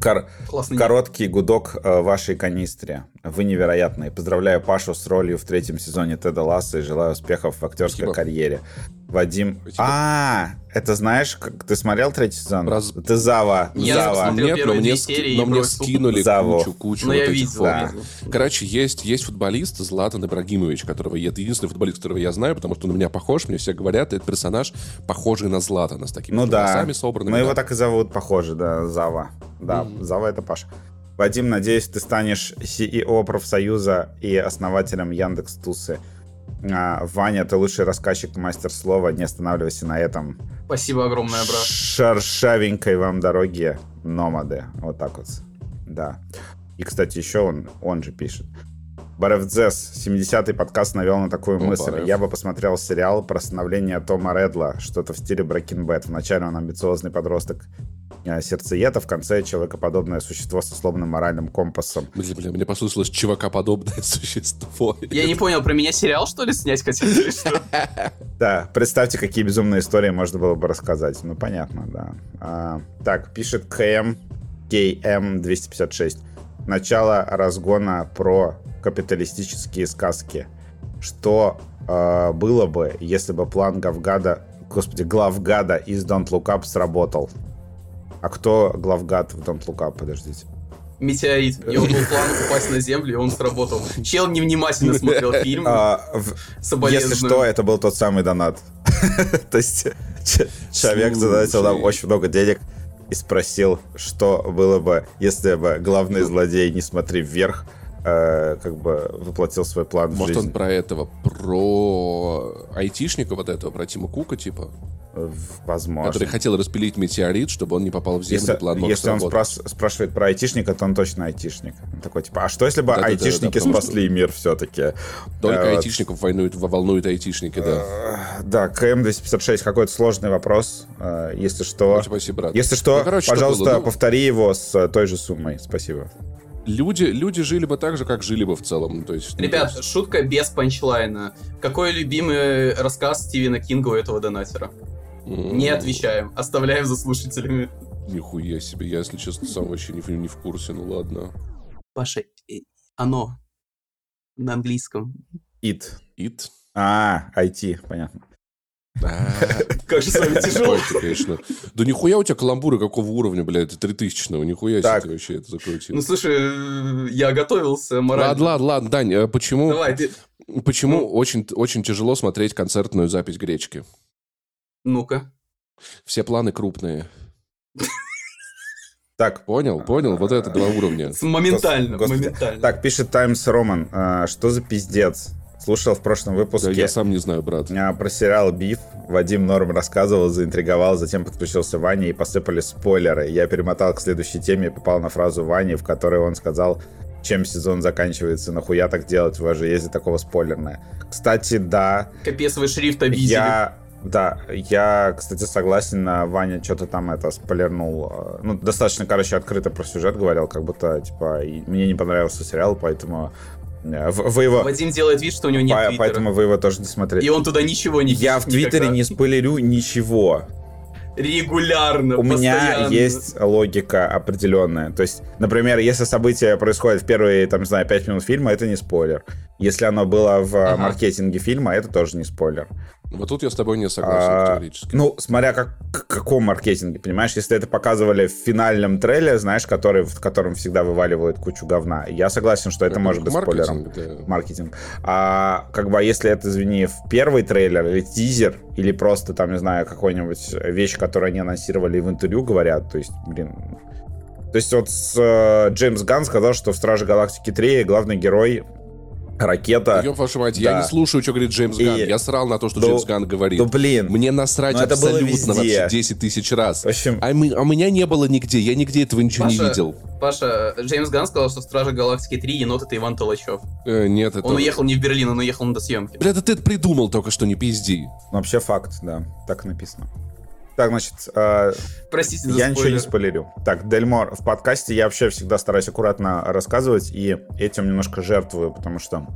кор- Классный. Короткий гудок э, вашей канистре. Вы невероятные. Поздравляю Пашу с ролью в третьем сезоне Теда Ласса и желаю успехов в актерской Спасибо. карьере. Вадим... Спасибо. А, это знаешь, как ты смотрел третий сезон? Раз- Ты Зава. Я Зава. Нет, но мне, ски- но и мне скинули Заву. кучу, кучу Ну, вот я этих видел. Да. Короче, есть, есть футболист Златан Ибрагимович, которого я, это единственный футболист, которого я знаю, потому что он на меня похож, мне все говорят, это персонаж, похожий на Златана, с такими Ну да. собранными. Ну, его да. так и зовут, похоже, да, Зава. Да, Зава это Паша. Вадим, надеюсь, ты станешь CEO профсоюза и основателем Яндекс Тусы. А, Ваня, ты лучший рассказчик, мастер слова. Не останавливайся на этом. Спасибо огромное, брат. Шершавенькой вам дороги, номады. Вот так вот. Да. И, кстати, еще он, он же пишет. Баревдзес, 70-й подкаст навел на такую О, мысль. Барев. Я бы посмотрел сериал про становление Тома Редла, что-то в стиле Breaking Bad. Вначале он амбициозный подросток э, сердцеед, а в конце человекоподобное существо со сломанным моральным компасом. Бля, бля, мне послышалось чувакоподобное существо. Я не понял, про меня сериал, что ли, снять хотели? Да, представьте, какие безумные истории можно было бы рассказать. Ну, понятно, да. А, так, пишет КМ, KM256. Начало разгона про капиталистические сказки. Что э, было бы, если бы план Гавгада, господи, главгада из Don't Look Up сработал? А кто главгад в Don't Look Up? Подождите. Метеорит. Его был план упасть на землю, и он сработал. Чел невнимательно смотрел фильм. А, в- Соболезную. Если что, это был тот самый донат. То есть человек задонатил нам очень много денег и спросил, что было бы, если бы главный злодей «Не смотри вверх» э, как бы воплотил свой план в Может, он жизнь. про этого, про айтишника вот этого, про Тима Кука, типа, В- Возможно. который хотел распилить метеорит, чтобы он не попал в землю, Если, план если он спрас- спрашивает про айтишника, то он точно айтишник. Он такой, типа, а что если бы Да-да-да-да, айтишники потому спасли мир все-таки? Только Э, айтишников волнуют, волнуют айтишники, да. Э, Да, КМ-256, какой-то сложный вопрос. Э, Если что, Спасибо, брат. Если что, Ну, короче, что пожалуйста, было? Ну, повтори его с той же суммой. Спасибо. Люди, люди жили бы так же, как жили бы в целом. То есть, ну, Ребят, есть, шутка без панчлайна. Какой любимый рассказ Стивена Кинга у этого донатера? Не отвечаем, оставляем за слушателями. Нихуя себе, я, если честно, сам вообще не, в- не в курсе, ну ладно. Паша, э, оно на английском. It. It. А, IT, понятно. Как же с вами тяжело. Конечно. Да нихуя у тебя каламбуры какого уровня, блядь, 3000-го, нихуя себе ты вообще это закрутил. Ну, слушай, э, я готовился морально. Ладно, ладно, ладно, Дань, а почему, Давай, почему Ну. очень, очень тяжело смотреть концертную запись гречки? Ну-ка. Все планы крупные. Так, Понял, понял? Вот это два уровня. Моментально, моментально. так, пишет Таймс Роман. а, Что за пиздец? Слушал в прошлом Да выпуске я сам не знаю, брат. а, про сериал «Биф». Вадим Норм рассказывал, заинтриговал, затем подключился Ваня и посыпались спойлеры. Я перемотал к следующей теме и попал на фразу Вани, в которой он сказал, чем сезон заканчивается, нахуя так делать, у вас же есть такого спойлерное. Кстати, да, Капец, вы шрифт обидели. я... Да, я, кстати, согласен, а, Ваня что-то там это спойлернул. Ну, достаточно, короче, открыто про сюжет говорил, как будто, типа, и мне не понравился сериал, поэтому вы его... Вадим делает вид, что у него нет по- твиттера. Поэтому вы его тоже не смотрели. И он туда ничего не Я в Твиттере никогда. не спойлерю ничего. Регулярно, У меня есть логика определенная. То есть, например, если событие происходит в первые, там, не знаю, 5 минут фильма, это не спойлер. Если оно было в э, Ага. маркетинге фильма, это тоже не спойлер. Вот тут я с тобой не согласен А, категорически. Ну, смотря как, к каком маркетинге, понимаешь? Если это показывали в финальном трейлере, знаешь, который, в котором всегда вываливают кучу говна, я согласен, что это может быть спойлером. Маркетинг, да. Маркетинг. А как бы а если это, извини, в первый трейлер или тизер, или просто там, не знаю, какой-нибудь вещь, которую они анонсировали и в интервью говорят, то есть, блин... То есть вот с, э, Джеймс Ганн сказал, что в Страже Галактики 3 главный герой ракета... Ёб вашу мать, я Да. не слушаю, что говорит Джеймс И- Ганн. Я срал на то, что Да- Джеймс Ганн говорит. Да блин, Мне насрать Ну, абсолютно вообще 10 тысяч раз. в общем, А, мы- а у меня не было нигде, я нигде этого ничего не Паша, видел. Паша, Джеймс Ганн сказал, что в Страже Галактики 3 енот это Иван Толачев. Э, нет, это... Он уехал не в Берлин, он уехал на досъемки. Бля, да ты это придумал только что, не пизди. вообще факт, да, так написано. Так, значит, э, Простите я ничего не спойлер. спойлерю. Так, Дельмор, в подкасте я вообще всегда стараюсь аккуратно рассказывать, и этим немножко жертвую, потому что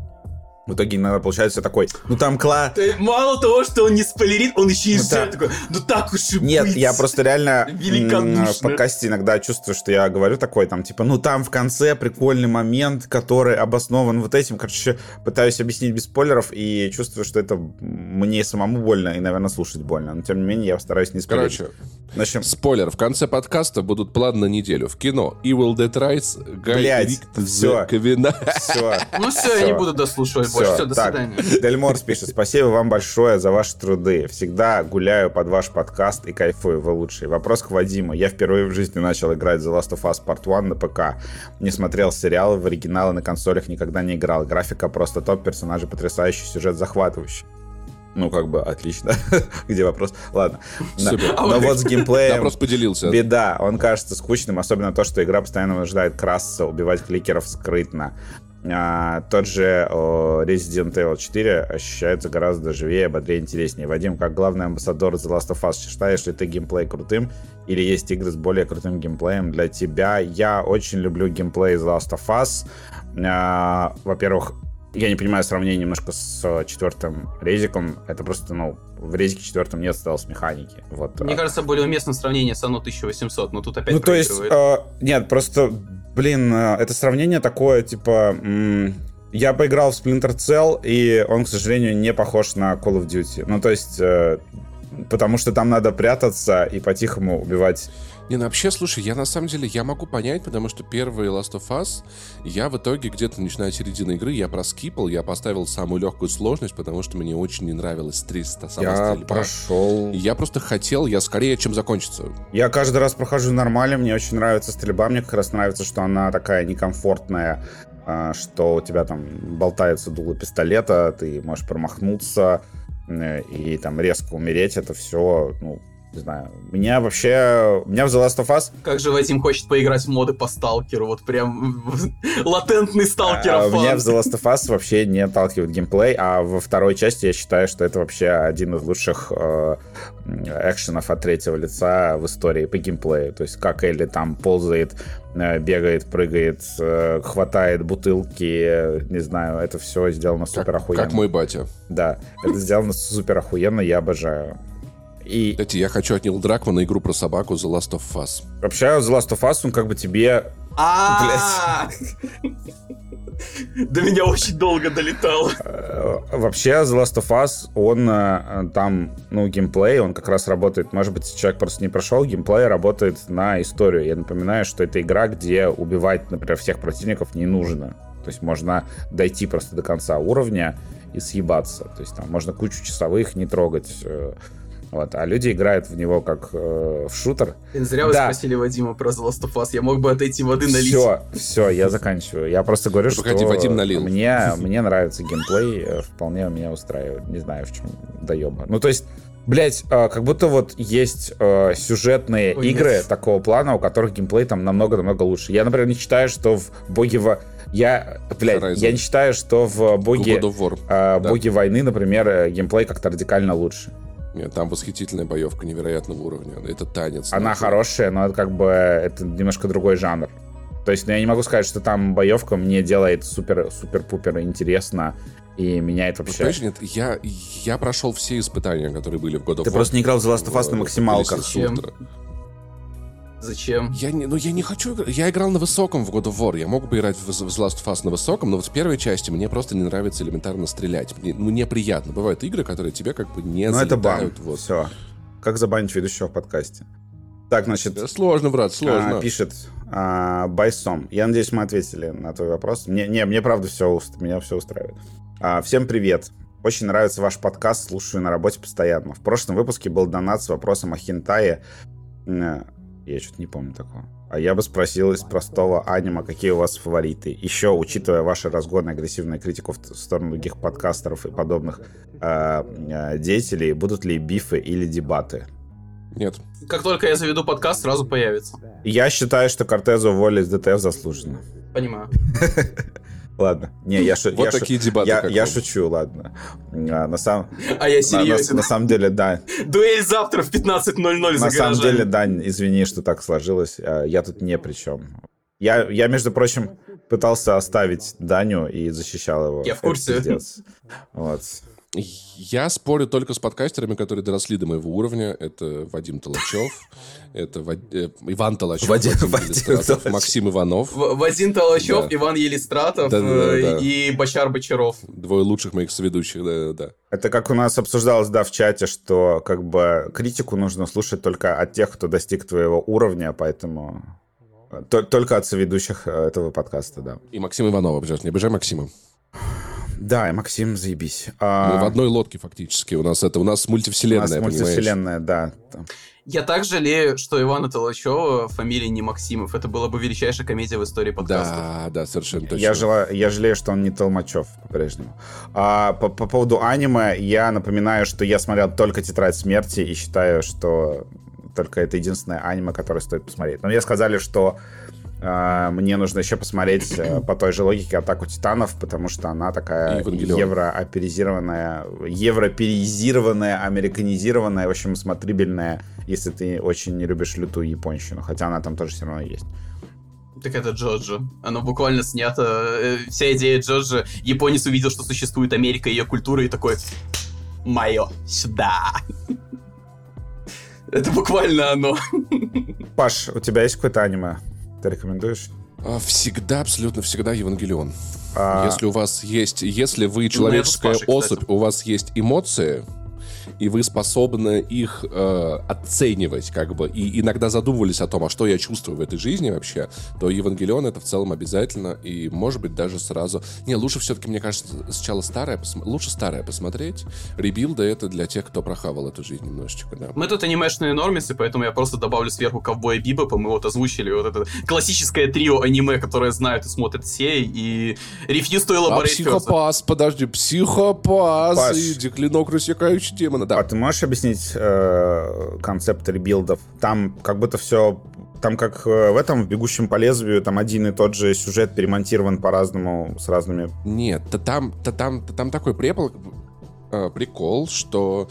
в итоге иногда получается такой, ну там кла... Ты мало того, что он не спойлерит, он еще и Ну да. такой, ну так уж и Нет, быть». я просто реально в подкасте иногда чувствую, что я говорю такой, там, типа, ну там в конце прикольный момент, который обоснован вот этим. Короче, пытаюсь объяснить без спойлеров и чувствую, что это мне самому больно и, наверное, слушать больно. Но, тем не менее, я стараюсь не спойлерить. Короче, общем, спойлер. В конце подкаста будут планы на неделю. В кино Evil Dead Rise, Гай Блядь, Ковена. все. Ну все, я не буду дослушивать больше. Все, до так. свидания. Дельморс пишет, спасибо вам большое за ваши труды. Всегда гуляю под ваш подкаст и кайфую, вы лучшие. Вопрос к Вадиму. Я впервые в жизни начал играть The Last of Us Part 1 на ПК. Не смотрел сериалы в оригиналы на консолях, никогда не играл. Графика просто топ, персонажи потрясающий, сюжет захватывающий. Ну, как бы, отлично. Где вопрос? Ладно. Да. Супер. Но вот с Я геймплеем... просто поделился. Беда, он кажется скучным, особенно то, что игра постоянно вынуждает красться, убивать кликеров скрытно. А, тот же о, Resident Evil 4 ощущается гораздо живее, бодрее, интереснее. Вадим, как главный амбассадор The Last of Us, считаешь ли ты геймплей крутым? Или есть игры с более крутым геймплеем для тебя? Я очень люблю геймплей The Last of Us. А, во-первых, я не понимаю сравнение немножко с э, четвертым резиком. Это просто, ну, в резике четвертом нет стелс-механики. Вот. Мне а. кажется, более уместно сравнение с Anno 1800, но тут опять Ну, то есть, э, нет, просто, блин, э, это сравнение такое, типа, м, я поиграл в Splinter Cell, и он, к сожалению, не похож на Call of Duty. Ну, то есть, э, потому что там надо прятаться и по-тихому убивать. Не, ну вообще, слушай, я на самом деле, я могу понять, потому что первый Last of Us, я в итоге где-то, начиная с середины игры, я проскипал, я поставил самую легкую сложность, потому что мне очень не нравилась 300 сама я стрельба. прошел... Я просто хотел, я скорее, чем закончится. Я каждый раз прохожу нормально, мне очень нравится стрельба, мне как раз нравится, что она такая некомфортная, а, что у тебя там болтается дуло пистолета, ты можешь промахнуться э, и там резко умереть, это все, ну, не знаю. Меня вообще... Меня в The Last of Us... Как же Вадим хочет поиграть в моды по сталкеру, вот прям латентный сталкер а, Меня в The Last of Us вообще не отталкивает геймплей, а во второй части я считаю, что это вообще один из лучших э, экшенов от третьего лица в истории по геймплею. То есть как Элли там ползает, э, бегает, прыгает, э, хватает бутылки, не знаю, это все сделано Как, супер охуенно. как мой батя. Да, это сделано супер охуенно, я обожаю. И Кстати, я хочу от Нил Дракмана игру про собаку The Last of Us. вообще The Last of Us, он как бы тебе А, До меня очень долго долетало. Э, вообще, The Last of Us, он э, там, ну, геймплей, он как раз работает. Может быть, человек просто не прошел, геймплей работает на историю. Я напоминаю, что это игра, где убивать, например, всех противников не нужно. То есть можно дойти просто до конца уровня и съебаться. То есть там можно кучу часовых не трогать. Вот, а люди играют в него как э, в шутер. Зря вы да. спросили Вадима про The Last of Us. Я мог бы отойти воды налить. Все, все, я заканчиваю. Я просто говорю, что Вадим налил. Мне, мне нравится геймплей, э, вполне меня устраивает. Не знаю, в чем доеба. Ну, то есть, Блять, э, как будто вот есть э, сюжетные Ой, игры нет. такого плана, у которых геймплей там намного-намного лучше. Я, например, не считаю, что в Боге в... Я, блядь, я не считаю, что в Боге, э, да. Боге войны, например, э, геймплей как-то радикально лучше. Нет, там восхитительная боевка невероятного уровня. Это танец. Она нахуй. хорошая, но это как бы это немножко другой жанр. То есть ну, я не могу сказать, что там боевка мне делает супер-супер-пупер интересно и меняет вообще. Понимаешь, нет, я, я прошел все испытания, которые были в году. Ты просто не играл в The Last of Us на максималках. Зачем? Я не, ну я не хочу играть. Я играл на высоком в God of War. Я мог бы играть в, в The Last of Us на высоком, но вот в первой части мне просто не нравится элементарно стрелять. Мне, ну, неприятно. Бывают игры, которые тебе как бы не Ну, это бан. Вот. Все. Как забанить ведущего в подкасте? Так, значит... Да, сложно, брат, сложно. А, пишет а, Байсом. Я надеюсь, мы ответили на твой вопрос. Мне, не, мне правда все, меня все устраивает. А, всем привет. Очень нравится ваш подкаст, слушаю на работе постоянно. В прошлом выпуске был донат с вопросом о хентае. Я что-то не помню такого. А я бы спросил из простого анима, какие у вас фавориты. Еще, учитывая ваши разгоны, агрессивную критику в сторону других подкастеров и подобных э, э, деятелей, будут ли бифы или дебаты? Нет. Как только я заведу подкаст, сразу появится. Я считаю, что Кортезу уволили из ДТФ заслуженно. Понимаю. Ладно. Не, я, шу, вот я, такие дебаты. Я, я шучу, ладно. А, на, сам, а я серьезен. На, на, на самом деле, да. Дуэль завтра в 15.00 за На самом деле, да, извини, что так сложилось. А, я тут не при чем. Я, я, между прочим, пытался оставить Даню и защищал его. Я в курсе. Вот. Я спорю только с подкастерами, которые доросли до моего уровня. Это Вадим Толочев, это Вад... э, Иван Толочев, Вадим, Вадим Максим Иванов. В- Вадим Толочев, да. Иван Елистратов да, да, да, да. и Бачар Бочаров. Двое лучших моих соведущих, да, да. Это как у нас обсуждалось, да, в чате, что как бы критику нужно слушать только от тех, кто достиг твоего уровня, поэтому только от соведущих э, этого подкаста, да. И Максим Иванов, обижаешь, не обижай Максима. Да, и Максим, заебись. А... Мы в одной лодке фактически. У нас это у нас мультивселенная, У нас мультивселенная, да. Я так жалею, что Ивана Толочева фамилия не Максимов. Это была бы величайшая комедия в истории подкаста. Да, да, совершенно точно. Я, жела, я жалею, что он не Толмачев по-прежнему. А, по, по поводу аниме, я напоминаю, что я смотрел только «Тетрадь смерти» и считаю, что только это единственное аниме, которое стоит посмотреть. Но мне сказали, что мне нужно еще посмотреть э, по той же логике «Атаку титанов», потому что она такая еврооперизированная, европеизированная, американизированная, в общем, смотрибельная, если ты очень не любишь лютую японщину, хотя она там тоже все равно есть. Так это Джоджо. Оно буквально снято. Э, вся идея Джоджо. Японец увидел, что существует Америка и ее культура, и такой... Мое, сюда. Это буквально оно. Паш, у тебя есть какое-то аниме? Ты рекомендуешь? А, всегда, абсолютно всегда Евангелион. А... Если у вас есть, если вы человеческая ну, особь, у вас есть эмоции, и вы способны их э, оценивать, как бы, и иногда задумывались о том, а что я чувствую в этой жизни вообще, то Евангелион это в целом обязательно, и, может быть, даже сразу... Не, лучше все-таки, мне кажется, сначала старое, пос... лучше старое посмотреть. Ребилда это для тех, кто прохавал эту жизнь немножечко, да. Мы тут анимешные нормисы, поэтому я просто добавлю сверху ковбоя Бибопа, мы вот озвучили вот это классическое трио аниме, которое знают и смотрят все, и to Elaborate а психопас, подожди, психопас Паш. и деклинок рассекающий демона, да. А ты можешь объяснить э, концепт ребилдов? Там как будто все там как э, в этом, в «Бегущем по лезвию», там один и тот же сюжет перемонтирован по-разному, с разными... Нет, то там, то там, то там такой препол, э, прикол, что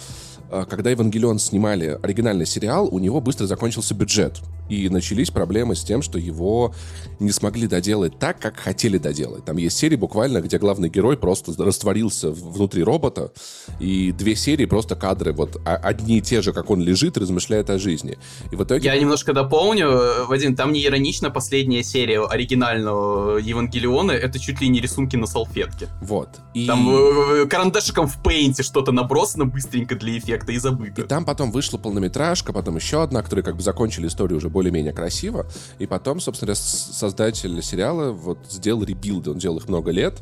э, когда «Евангелион» снимали оригинальный сериал, у него быстро закончился бюджет. И начались проблемы с тем, что его не смогли доделать так, как хотели доделать. Там есть серии буквально, где главный герой просто растворился внутри робота, и две серии просто кадры, вот а, одни и те же, как он лежит, размышляет о жизни. И в итоге... Я немножко дополню, Вадим, там не иронично последняя серия оригинального Евангелиона, это чуть ли не рисунки на салфетке. Вот. И... Там э, карандашиком в пейнте что-то набросано быстренько для эффекта и забыто. И там потом вышла полнометражка, потом еще одна, которые как бы закончили историю уже более-менее красиво. И потом, собственно, создатель сериала вот сделал ребилды, он делал их много лет.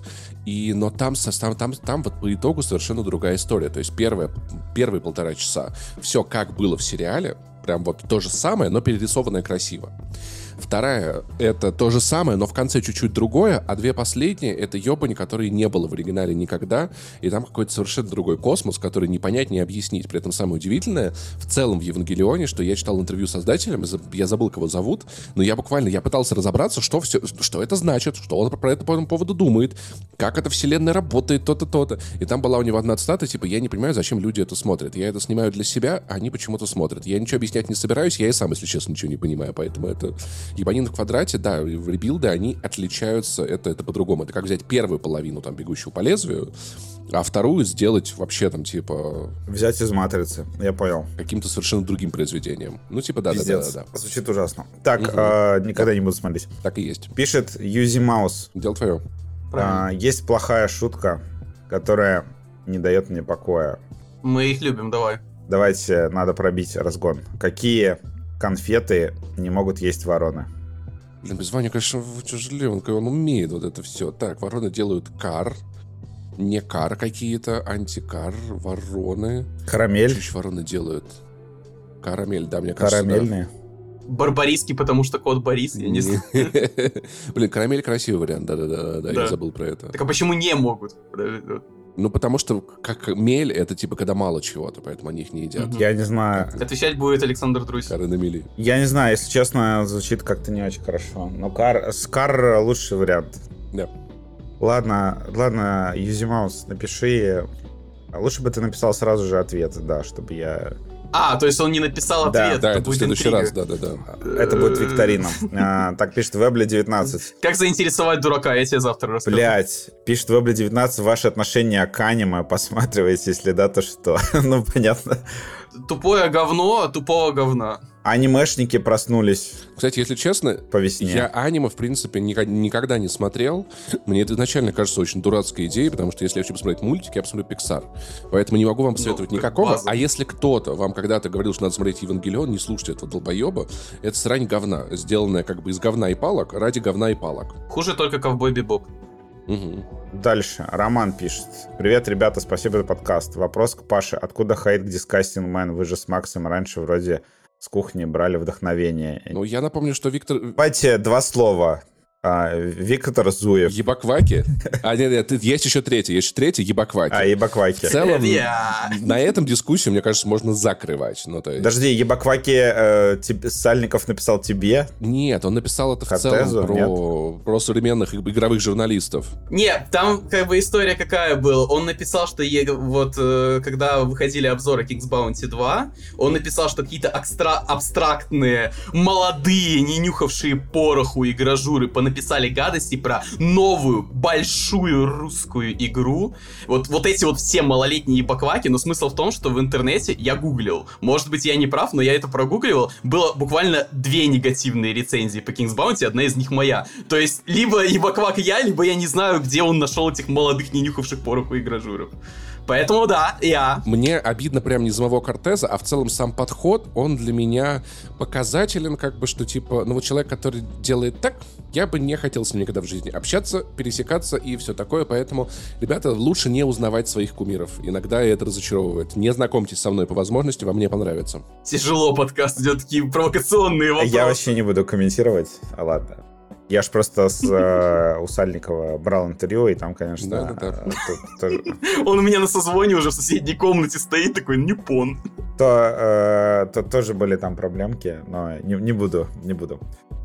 И, но там, там, там, там вот по итогу совершенно другая история. То есть первые, первые полтора часа все как было в сериале, прям вот то же самое, но перерисованное красиво. Вторая — это то же самое, но в конце чуть-чуть другое, а две последние — это ёбани, которые не было в оригинале никогда, и там какой-то совершенно другой космос, который не понять, не объяснить. При этом самое удивительное в целом в Евангелионе, что я читал интервью создателям, я забыл, кого зовут, но я буквально, я пытался разобраться, что все, что это значит, что он про это по этому поводу думает, как эта вселенная работает, то-то, то-то. И там была у него одна цитата, типа, я не понимаю, зачем люди это смотрят. Я это снимаю для себя, а они почему-то смотрят. Я ничего объяснять не собираюсь, я и сам, если честно, ничего не понимаю, поэтому это Ебанин в квадрате, да, в ребилды они отличаются, это, это по-другому. Это как взять первую половину, там, бегущую по лезвию, а вторую сделать вообще там, типа... Взять из матрицы, я понял. Каким-то совершенно другим произведением. Ну, типа, да-да-да. да, да, Звучит ужасно. Так, угу. а, никогда да. не буду смотреть. Так и есть. Пишет Юзи Маус. Дело твое. А, есть плохая шутка, которая не дает мне покоя. Мы их любим, давай. Давайте, надо пробить разгон. Какие конфеты не могут есть вороны. Блин, без Вани, конечно, тяжеленко, он умеет вот это все. Так, вороны делают кар, не кар какие-то, антикар, вороны. Карамель. Чуть вороны делают. Карамель, да, мне кажется. Карамельные. Да. Барбариский, потому что кот Борис, я не знаю. Блин, карамель красивый вариант, да-да-да, я забыл про это. Так а почему не могут? Ну, потому что как мель, это типа когда мало чего-то, поэтому они их не едят. Я не знаю. Отвечать будет Александр Друзь. Кары на мели. Я не знаю, если честно, звучит как-то не очень хорошо. Но кар, Скар лучший вариант. Да. Ладно, ладно, Юзимаус, напиши. Лучше бы ты написал сразу же ответ, да, чтобы я а, то есть он не написал ответ. Да, это, это в следующий раз, да-да-да. Это будет викторина. А, так пишет Вебли 19. Как заинтересовать дурака, я тебе завтра расскажу. Блять, пишет Вебли 19, ваши отношения к аниме, посматривайте, если да, то что? ну, понятно. Тупое говно, тупого говна анимешники проснулись. Кстати, если честно, по весне. я аниме, в принципе, никогда не смотрел. Мне это изначально кажется очень дурацкой идеей, потому что если я хочу посмотреть мультики, я посмотрю Pixar. Поэтому не могу вам посоветовать ну, никакого. База. А если кто-то вам когда-то говорил, что надо смотреть Евангелион, не слушайте этого долбоеба, это срань говна, сделанная как бы из говна и палок ради говна и палок. Хуже только Ковбой Бибоп. Угу. Дальше. Роман пишет. Привет, ребята, спасибо за подкаст. Вопрос к Паше. Откуда хайт к Disgusting Man? Вы же с Максом раньше вроде с кухни брали вдохновение. Ну, я напомню, что Виктор... Давайте два слова. А, Виктор Зуев. Ебакваки? А, нет, нет, есть еще третий. Есть еще третий Ебакваки. А, Ебакваки. В целом, на этом дискуссию, мне кажется, можно закрывать. Ну, то есть... Подожди, Ебакваки э, тебе, Сальников написал тебе? Нет, он написал это в Хатезу? целом про, про современных игровых журналистов. Нет, там как бы история какая была. Он написал, что е, вот э, когда выходили обзоры King's Bounty 2, он написал, что какие-то абстра- абстрактные, молодые, не нюхавшие пороху и гражуры по написали гадости про новую большую русскую игру. Вот, вот эти вот все малолетние бакваки, но смысл в том, что в интернете я гуглил. Может быть, я не прав, но я это прогуглил. Было буквально две негативные рецензии по King's Bounty, одна из них моя. То есть, либо ебаквак я, либо я не знаю, где он нашел этих молодых, не нюхавших пороху и гражуров. Поэтому да, я. Мне обидно прям не самого Кортеза, а в целом сам подход, он для меня показателен, как бы, что типа, ну вот человек, который делает так, я бы не хотел с ним никогда в жизни общаться, пересекаться и все такое, поэтому, ребята, лучше не узнавать своих кумиров. Иногда это разочаровывает. Не знакомьтесь со мной по возможности, вам не понравится. Тяжело подкаст идет, такие провокационные вопросы. Я вообще не буду комментировать, а ладно. Я ж просто с э, у Сальникова брал интервью, и там, конечно... Да, да, да. Он у меня на созвоне уже в соседней комнате стоит, такой, Ниппон. То, э, то тоже были там проблемки, но не, не буду, не буду.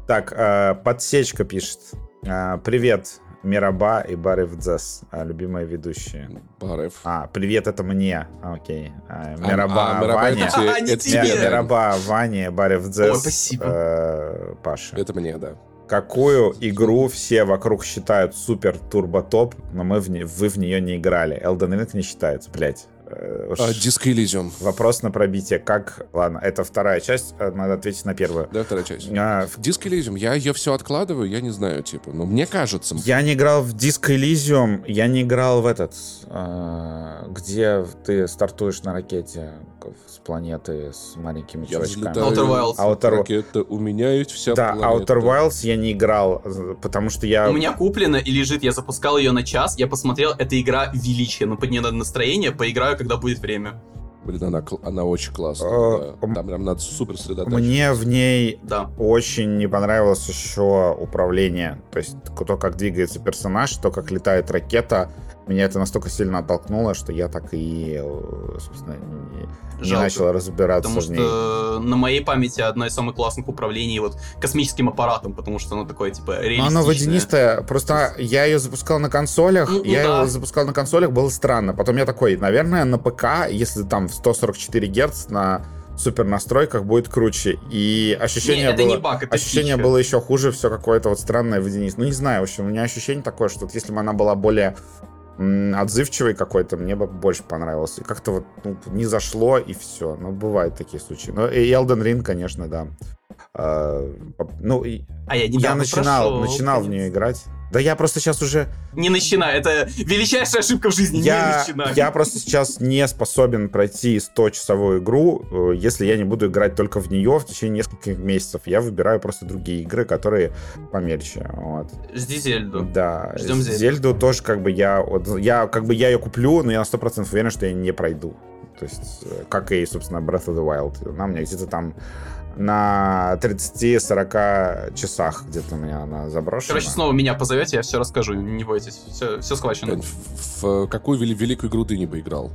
Так, э, подсечка пишет. Э, привет, Мираба и Барев Дзес, а, любимые ведущие. Барев. А, привет, это мне. Окей. А, А, Мираба, а, Мираба Ваня. это тебе- А, не это тебе. Мираба, Ваня, Барев Дзес, Ой, спасибо. э, Паша. Это мне, да. Какую игру все вокруг считают супер турбо топ, но мы в не- вы в нее не играли? Elden Ring не считается, блядь. Э, уж А. Вопрос на пробитие. Как... Ладно, это вторая часть, э, надо ответить на первую. Да, вторая часть. А, Disco Elysium я ее все откладываю, я не знаю, типа, но мне кажется. Я не играл в Disco Elysium, я не играл в этот, э, где ты стартуешь на ракете планеты с маленькими Я чувачками. Outer Wilds. Outer- ракета, у меня есть вся Да, планета. Outer Wilds я не играл, потому что я... У меня куплена и лежит, я запускал ее на час, я посмотрел, это игра величия, но под нее надо настроение, поиграю, когда будет время. Блин, она, она очень классная. Э, да. Там прям надо супер сосредотачиваться. Мне в ней Да. очень не понравилось еще управление. То есть то, как двигается персонаж, то, как летает ракета. Меня это настолько сильно оттолкнуло, что я так и, э, собственно, не, Жалко. начал разбираться Потому в ней. что на моей памяти одно из самых классных управлений вот космическим аппаратом, потому что оно такое, типа, Но реалистичное. она водянистая. Просто я ее запускал на консолях. Ну, ну я да. ее запускал на консолях, было странно. Потом я такой, наверное, на ПК, если там в 144 Гц на супер настройках будет круче. И ощущение Не, было... не баг, ощущение фича. было еще хуже, все какое-то вот странное водянистое. Ну, не знаю, в общем, у меня ощущение такое, что вот если бы она была более м, отзывчивой какой-то, мне бы больше понравилось. И как-то вот ну, не зашло, и все. Ну, бывают такие случаи. Ну, и Elden Ring, конечно, да. А, ну, А я я начинал, прошел, начинал в нее играть. Да я просто сейчас уже... Не начинай, это величайшая ошибка в жизни, не Я, начинай. я просто сейчас не способен пройти 100-часовую игру, э, если я не буду играть только в нее в течение нескольких месяцев. Я выбираю просто другие игры, которые помельче. Вот. Жди Зельду. Да, Ждем Зельду. Зельду тоже как бы я, вот, я как бы я ее куплю, но я на 100% уверен, что я не пройду. То есть, э, как и, собственно, Breath of the Wild. Она у меня где-то там на 30-40 часах где-то у меня она заброшена. Короче, снова меня позовете, я все расскажу, не бойтесь, все, все схвачено. В, в какую вели- великую игру ты не поиграл?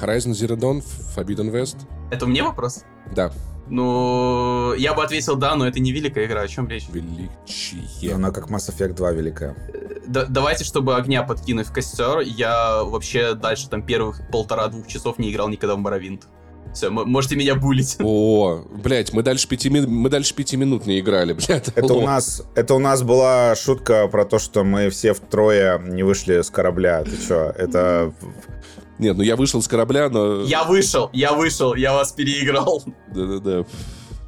Horizon Zero Dawn, Forbidden West? Это мне вопрос? Да, Ну, я бы ответил да, но это не великая игра, о чем речь? величие. Она как Mass Effect 2 великая. Да- давайте, чтобы огня подкинуть в костер, я вообще дальше там первых полтора-двух часов не играл никогда в Моровинт. Все, можете меня булить. О, блядь, мы дальше пяти, ми- мы дальше пяти минут не играли, блядь. Это у нас, это у нас была шутка про то, что мы все втрое не вышли с корабля. Ты чё? Это Нет, ну я вышел с корабля, но... Я вышел, я вышел, я вас переиграл. Да-да-да.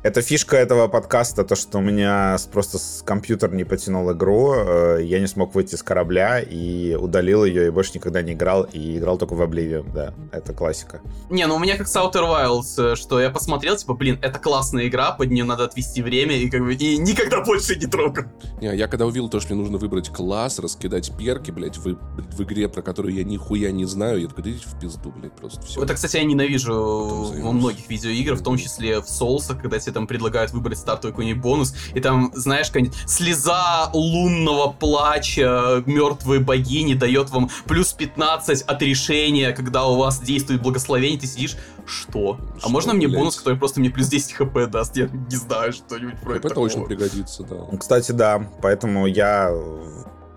Это фишка этого подкаста, то, что у меня просто с компьютер не потянул игру, э, я не смог выйти с корабля и удалил ее, и больше никогда не играл, и играл только в Oblivion, да, это классика. Не, ну у меня как с Outer Wilds, э, что я посмотрел, типа, блин, это классная игра, под нее надо отвести время, и как бы, и никогда больше не трогаю. Не, я когда увидел то, что мне нужно выбрать класс, раскидать перки, блядь, в, в игре, про которую я нихуя не знаю, я такой, идите в пизду, блядь, просто все. Это, кстати, я ненавижу во многих видеоиграх, в том числе в Соусах, когда тебе там предлагают выбрать стартовый какой-нибудь бонус, и там, знаешь, какая-нибудь слеза лунного плача мертвой богини дает вам плюс 15 от решения, когда у вас действует благословение, ты сидишь, что? а Что, можно мне блядь? бонус, который просто мне плюс 10 хп даст? Я не знаю, что-нибудь про Это это. точно пригодится, да. Кстати, да, поэтому я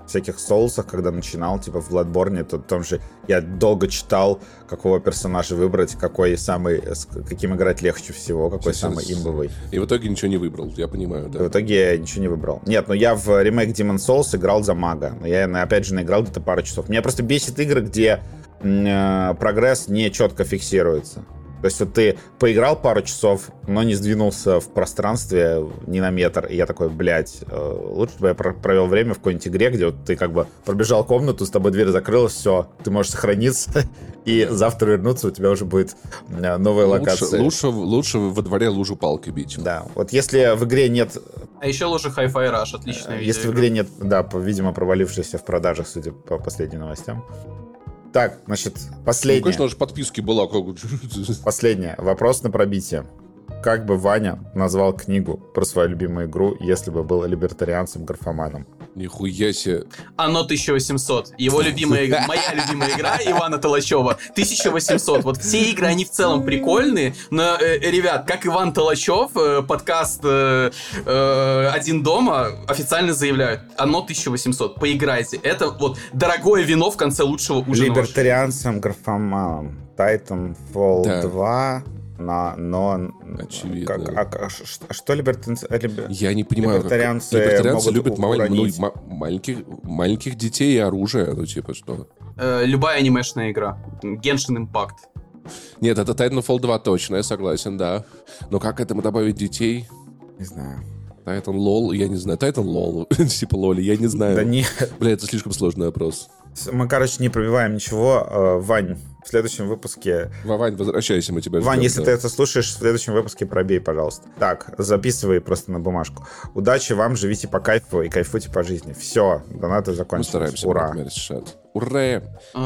всяких соусах, когда начинал, типа в Bloodborne, то том же я долго читал, какого персонажа выбрать, какой самый, с каким играть легче всего, какой С- самый имбовый. И в итоге ничего не выбрал, я понимаю, да. В итоге я ничего не выбрал. Нет, но я в ремейк Demon Souls играл за мага. Но я, опять же, наиграл где-то пару часов. Меня просто бесит игры, где э, прогресс не четко фиксируется. То есть вот ты поиграл пару часов, но не сдвинулся в пространстве ни на метр. И я такой, блядь, э, лучше бы я про- провел время в какой-нибудь игре, где вот ты как бы пробежал комнату, с тобой дверь закрылась, все, ты можешь сохраниться, и завтра вернуться, у тебя уже будет э, новая Лучше, локация. лучше, лучше во дворе лужу палкой бить. Да, вот если в игре нет А еще лучше Hi-Fi Rush, отличная Э, Если в игре нет, да, видимо, провалившейся в продажах, судя по последним новостям. Так, значит, Ну, последнее. конечно, же подписки была. Как... Последнее. Вопрос на пробитие. как бы Ваня назвал книгу про свою любимую игру, если бы был либертарианцем-графоманом? Нихуя себе. Оно 1800. Его любимая игра, моя любимая игра Ивана Толачева 1800. Вот все игры, они в целом прикольные, но, э, ребят, как Иван Толачев, э, подкаст э, э, «Один дома» официально заявляют, оно 1800. Поиграйте. Это вот дорогое вино в конце лучшего ужина. вашего. Либертарианцем-графоманом. Titanfall Да. 2 на, но... Очевидно. Как- а- а а что либертарианцы... либер- Я не понимаю, как... Либертарианцы Либертарианцы могут любят мал- ну, маленьких, маленьких детей и оружие, ну типа что. Э, любая анимешная игра. Genshin Impact. Нет, это Titanfall 2 точно, я согласен, да. Но как этому добавить детей? Не знаю. Titan LOL, я не знаю. Titan LOL, типа лоли, я не знаю. Да не... Бля, это слишком сложный вопрос. Мы, короче, не пробиваем ничего. Э, Вань, в следующем выпуске... Вовань, возвращайся, мы тебя Вань, ждем, если да. ты это слушаешь, в следующем выпуске пробей, пожалуйста. Так, записывай просто на бумажку. Удачи вам, живите по кайфу и кайфуйте по жизни. Все, донаты Мы закончились. стараемся, Ура. Ура!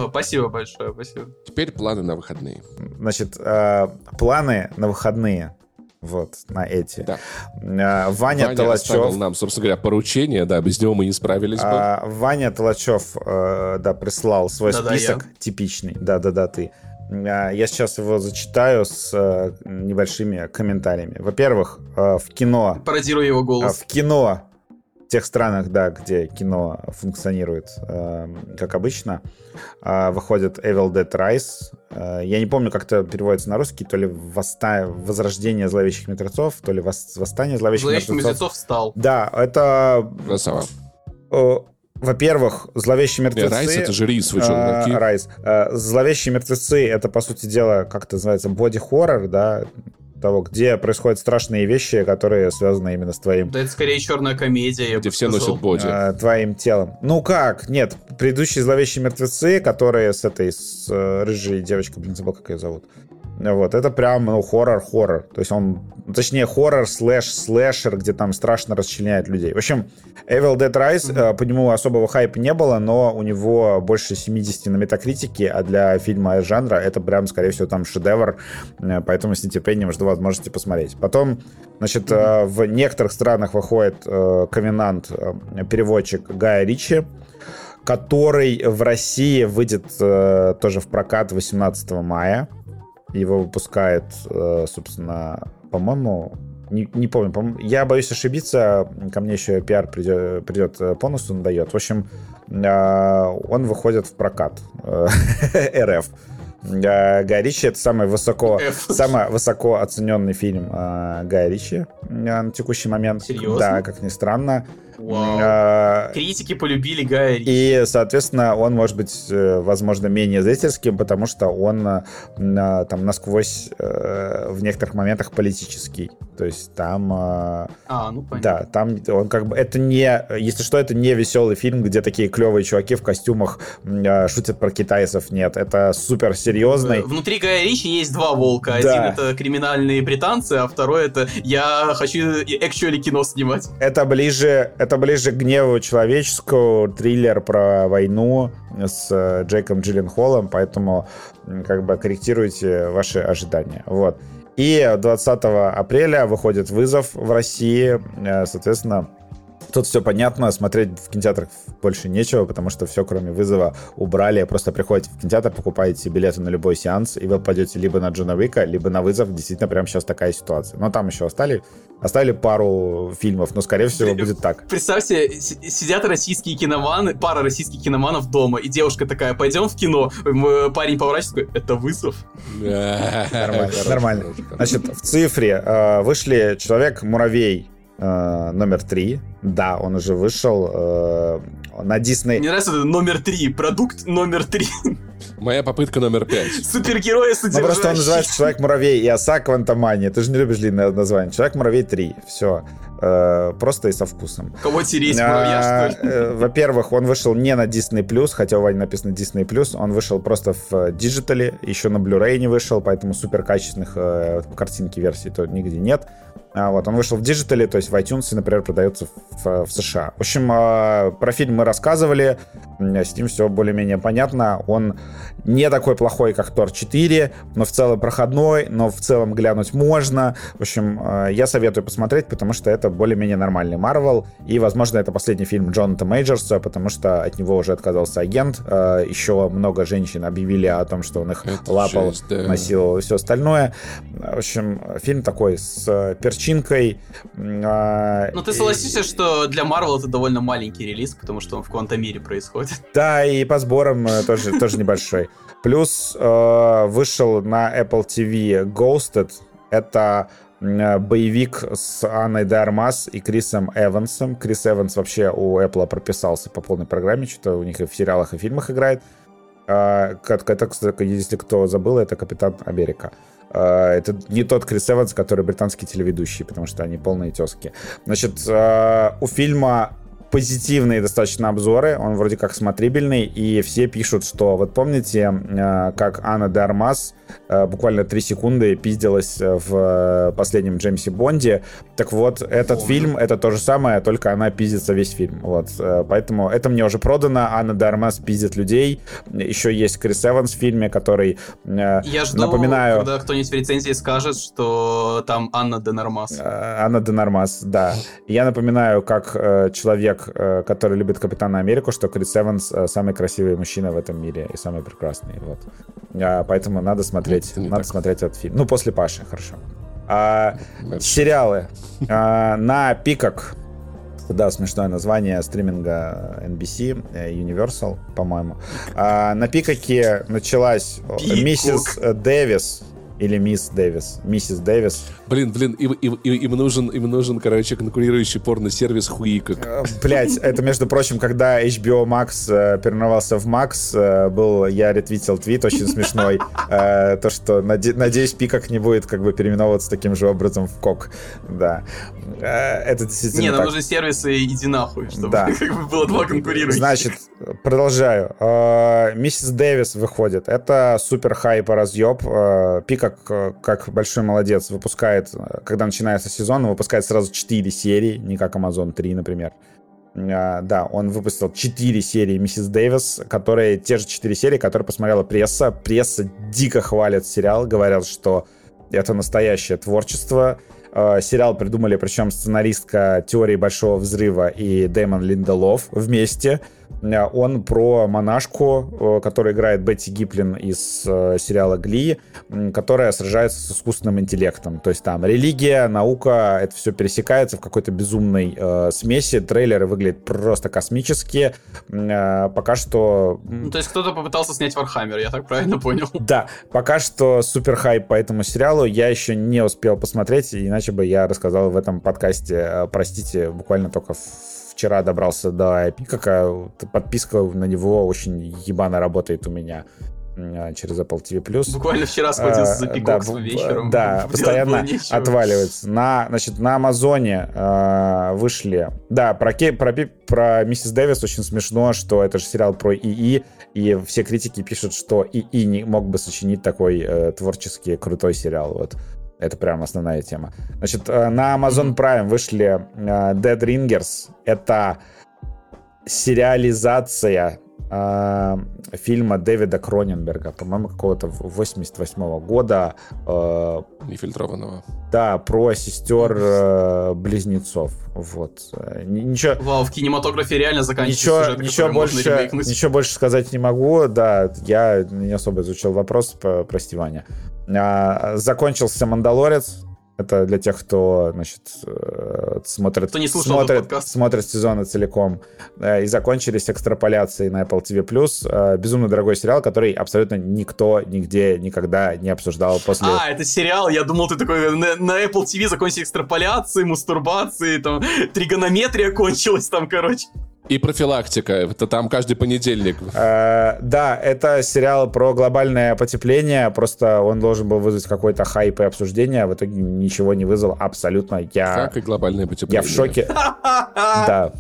Спасибо большое, спасибо. Теперь планы на выходные. Значит, э, планы на выходные. Вот, на эти. Да. Э, Ваня, Ваня Толачев. нам, собственно говоря, поручение, да, без него мы не справились бы. А, Ваня Толачев, э, да, прислал свой Да-да, список типичный. Да-да-да, ты. А, Я сейчас его зачитаю с э, небольшими комментариями. Во-первых, э, в кино Пародирую его голос. в кино, тех странах, да, где кино функционирует, э, как обычно, э, выходит Evil Dead Rise. Э, я не помню, как это переводится на русский, то ли восста... Возрождение зловещих мертвецов, то ли вос- Восстание зловещих Зловещих мертвецов. мертвецов встал. Да, это, Красава. э, во-первых, зловещие мертвецы. Райс, это же рис, вы что, дураки? Райс. Зловещие мертвецы это, по сути дела, как это называется, боди-хоррор, да, того, где происходят страшные вещи, которые связаны именно с твоим Да это скорее черная комедия, я Где бы все сказал. носят боди. э, твоим телом. Ну как? Нет, предыдущие зловещие мертвецы, которые с этой с э, рыжей девочкой, блин, забыл, как ее зовут. Вот, это прям, ну, хоррор-хоррор. То есть он, точнее, хоррор слэш слэшер, где там страшно расчленяют людей. В общем, Evil Dead Rise, э, по нему особого хайпа не было, но у него больше 70 на метакритике, а для фильма жанра это прям, скорее всего, там шедевр, Э, поэтому с нетерпением жду возможности посмотреть. Потом, значит, э, в некоторых странах выходит Ковенант, переводчик Гая Ричи, который в России выйдет тоже в прокат 18 мая. Его выпускает, э, собственно, по-моему, не, не помню, по я боюсь ошибиться, ко мне еще пиар придет, придет э, бонусу надает. В общем, э, он выходит в прокат РФ. Гай Ричи это самый высоко, самый высоко оцененный фильм Гая Ричи на текущий момент. Серьезно? Да, как ни странно. Вау. Э, Критики полюбили Гая Ричи. и, соответственно, он может быть, э, возможно, менее зрительским, потому что он э, на- там насквозь э, в некоторых моментах политический. То есть там, э, А, ну понятно. да, там он как бы это не, если что, это не веселый фильм, где такие клевые чуваки в костюмах э, шутят про китайцев. Нет, это супер серьезный. Э, Внутри Гая Ричи есть два волка. Один Да. это криминальные британцы, а второй это я хочу actually кино снимать. Это ближе, это ближе к гневу человеческому, триллер про войну с э, Джейком Джилленхолом, поэтому как бы корректируйте ваши ожидания. Вот. И 20 апреля выходит вызов в России, э, соответственно, Тут все понятно, смотреть в кинотеатрах больше нечего, потому что все, кроме вызова, убрали. Просто приходите в кинотеатр, покупаете билеты на любой сеанс, и вы пойдете либо на Джона Уика, либо на вызов. Действительно, прямо сейчас такая ситуация. Но там еще оставили, оставили пару фильмов, но, скорее всего, будет так. Представьте, си- сидят российские киноманы, пара российских киноманов дома, и девушка такая, пойдем в кино. М, Парень поворачивается, такой, это вызов. Нормально, нормально. Значит, в цифре э, вышли Человек-муравей э, номер три. Да, он уже вышел э, на Дисней. Мне нравится это номер три, продукт номер три. Моя попытка номер пять. Супергерои Ну, просто он называется Человек-муравей и оса Квантомания. Ты же не любишь длинное название. Человек-муравей 3. Все. Просто и со вкусом. Кого тереть, А, что ли? э, Во-первых, он вышел не на Disney+, хотя у Вани написано Disney+, он вышел просто в э, digital е, еще на Blu-ray не вышел, поэтому супер качественных э, картинки версий то нигде нет. А, вот, он вышел в digital е, то есть в iTunes, например, продается в, в США. В общем, э, про фильм мы рассказывали, с ним все более-менее понятно. Он не такой плохой, как Тор 4, но в целом проходной, но в целом глянуть можно. В общем, э, я советую посмотреть, потому что это более-менее нормальный Марвел, и, возможно, это последний фильм Джонатана Мейджерса, потому что от него уже отказался агент. Э, еще много женщин объявили о том, что он их это лапал, жесть, да. насиловал и все остальное. В общем, фильм такой с перчинкой. Ну, ты согласишься, что для Марвел это довольно маленький релиз, потому что он в квантомире происходит. Да, и по сборам тоже, тоже небольшой. Плюс э, вышел на Apple TV Ghosted. Это э, боевик с Анной Дармас и Крисом Эвансом. Крис Эванс вообще у Apple прописался по полной программе, что-то у них и в сериалах, и в фильмах играет. Э, это, если кто забыл, это Капитан Америка. Э, это не тот Крис Эванс, который британский телеведущий, потому что они полные тески. Значит, э, у фильма позитивные достаточно обзоры, он вроде как смотрибельный, и все пишут, что вот помните, э, как Анна де Армас Э, буквально три секунды пиздилась в последнем Джеймсе Бонде. Так вот, этот О, фильм, это то же самое, только она пиздится весь фильм. Вот, э, поэтому это мне уже продано. Анна Дармас пиздит людей. Еще есть Крис Эванс в фильме, который, э, Я жду, напоминаю... когда кто-нибудь в рецензии скажет, что там Анна Денармас. Анна Денармас, да. Я напоминаю, как человек, который любит Капитана Америку, что Крис Эванс самый красивый мужчина в этом мире и самый прекрасный. Вот. Поэтому надо смотреть. Надо так. смотреть этот фильм. Ну, после Паши, хорошо. А, сериалы. А, на Пикок. Да, смешное название стриминга NBC, э, Universal, по-моему. А, на Пикоке началась Миссис Дэвис или мисс Дэвис. Миссис Дэвис. Блин, блин, им, им, им, нужен, им нужен, короче, конкурирующий порно-сервис Хуикок. Э, Блять, это, между прочим, когда HBO Max э, переименовался в Max, э, был, я ретвитил твит очень смешной, э, то, что, наде, надеюсь, Пикок не будет как бы переименовываться таким же образом в Кок. Да. Э, это действительно Не, нам нужны сервисы иди нахуй, чтобы да. как бы было два конкурирующих. Значит, продолжаю. Э, Миссис Дэвис выходит. Это супер хайп разъеб. Пикок как, как большой молодец, выпускает, когда начинается сезон, он выпускает сразу 4 серии, не как Amazon 3, например. Uh, да, он выпустил 4 серии Миссис Дэвис, которые те же 4 серии, которые посмотрела пресса. Пресса дико хвалит сериал, говорят, что это настоящее творчество. Uh, сериал придумали, причем сценаристка теории Большого Взрыва и Дэймон Линделов вместе. Э, он про монашку, э, которая играет Бетти Гилпин из э, сериала «GLOW», которая сражается с искусственным интеллектом. То есть там религия, наука, это все пересекается в какой-то безумной э, смеси. Трейлеры выглядят просто космические. Э, пока что... Ну, то есть кто-то попытался снять Вархаммер, я так правильно понял? Да, пока что супер хайп по этому сериалу. Я еще не успел посмотреть, иначе бы я рассказал в этом подкасте. Простите, буквально только в вчера добрался до Пикока. Подписка на него очень ебано работает у меня а, через Apple TV+. Буквально вчера схватился за пикок да, вечером. Да, постоянно отваливается. На, значит, на Амазоне э, вышли... Да, про, про, про Миссис Дэвис очень смешно, что это же сериал про ИИ, и все критики пишут, что ИИ не мог бы сочинить такой э, творческий крутой сериал. Вот. Это прям основная тема. Значит, э, на Amazon Prime вышли uh, Dead Ringers. Это сериализация э, фильма Дэвида Кроненберга, по-моему, какого-то 88 -го года. Э, Нефильтрованного. Да, про сестер э, близнецов. Вот. Ничего... Вау, в кинематографе реально заканчивается ничего, сюжет, ничего больше, ничего больше сказать не могу. Да, я не особо изучил вопрос, прости, Ваня. А, закончился «Мандалорец», это для тех, кто, значит, э, смотрит, кто не смотрит, смотрит сезоны целиком. Э, и закончились экстраполяции на Apple TV+. Э, безумно дорогой сериал, который абсолютно никто нигде никогда не обсуждал после... А, это сериал, я думал, ты такой, на, на Apple TV закончились экстраполяции, мастурбации, там, тригонометрия кончилась там, короче. И профилактика. Это там каждый понедельник. Э, да, это сериал про глобальное потепление. Просто он должен был вызвать какой-то хайп и обсуждение. А в итоге ничего не вызвал абсолютно. Я... Как и глобальное потепление. Я в шоке. Да.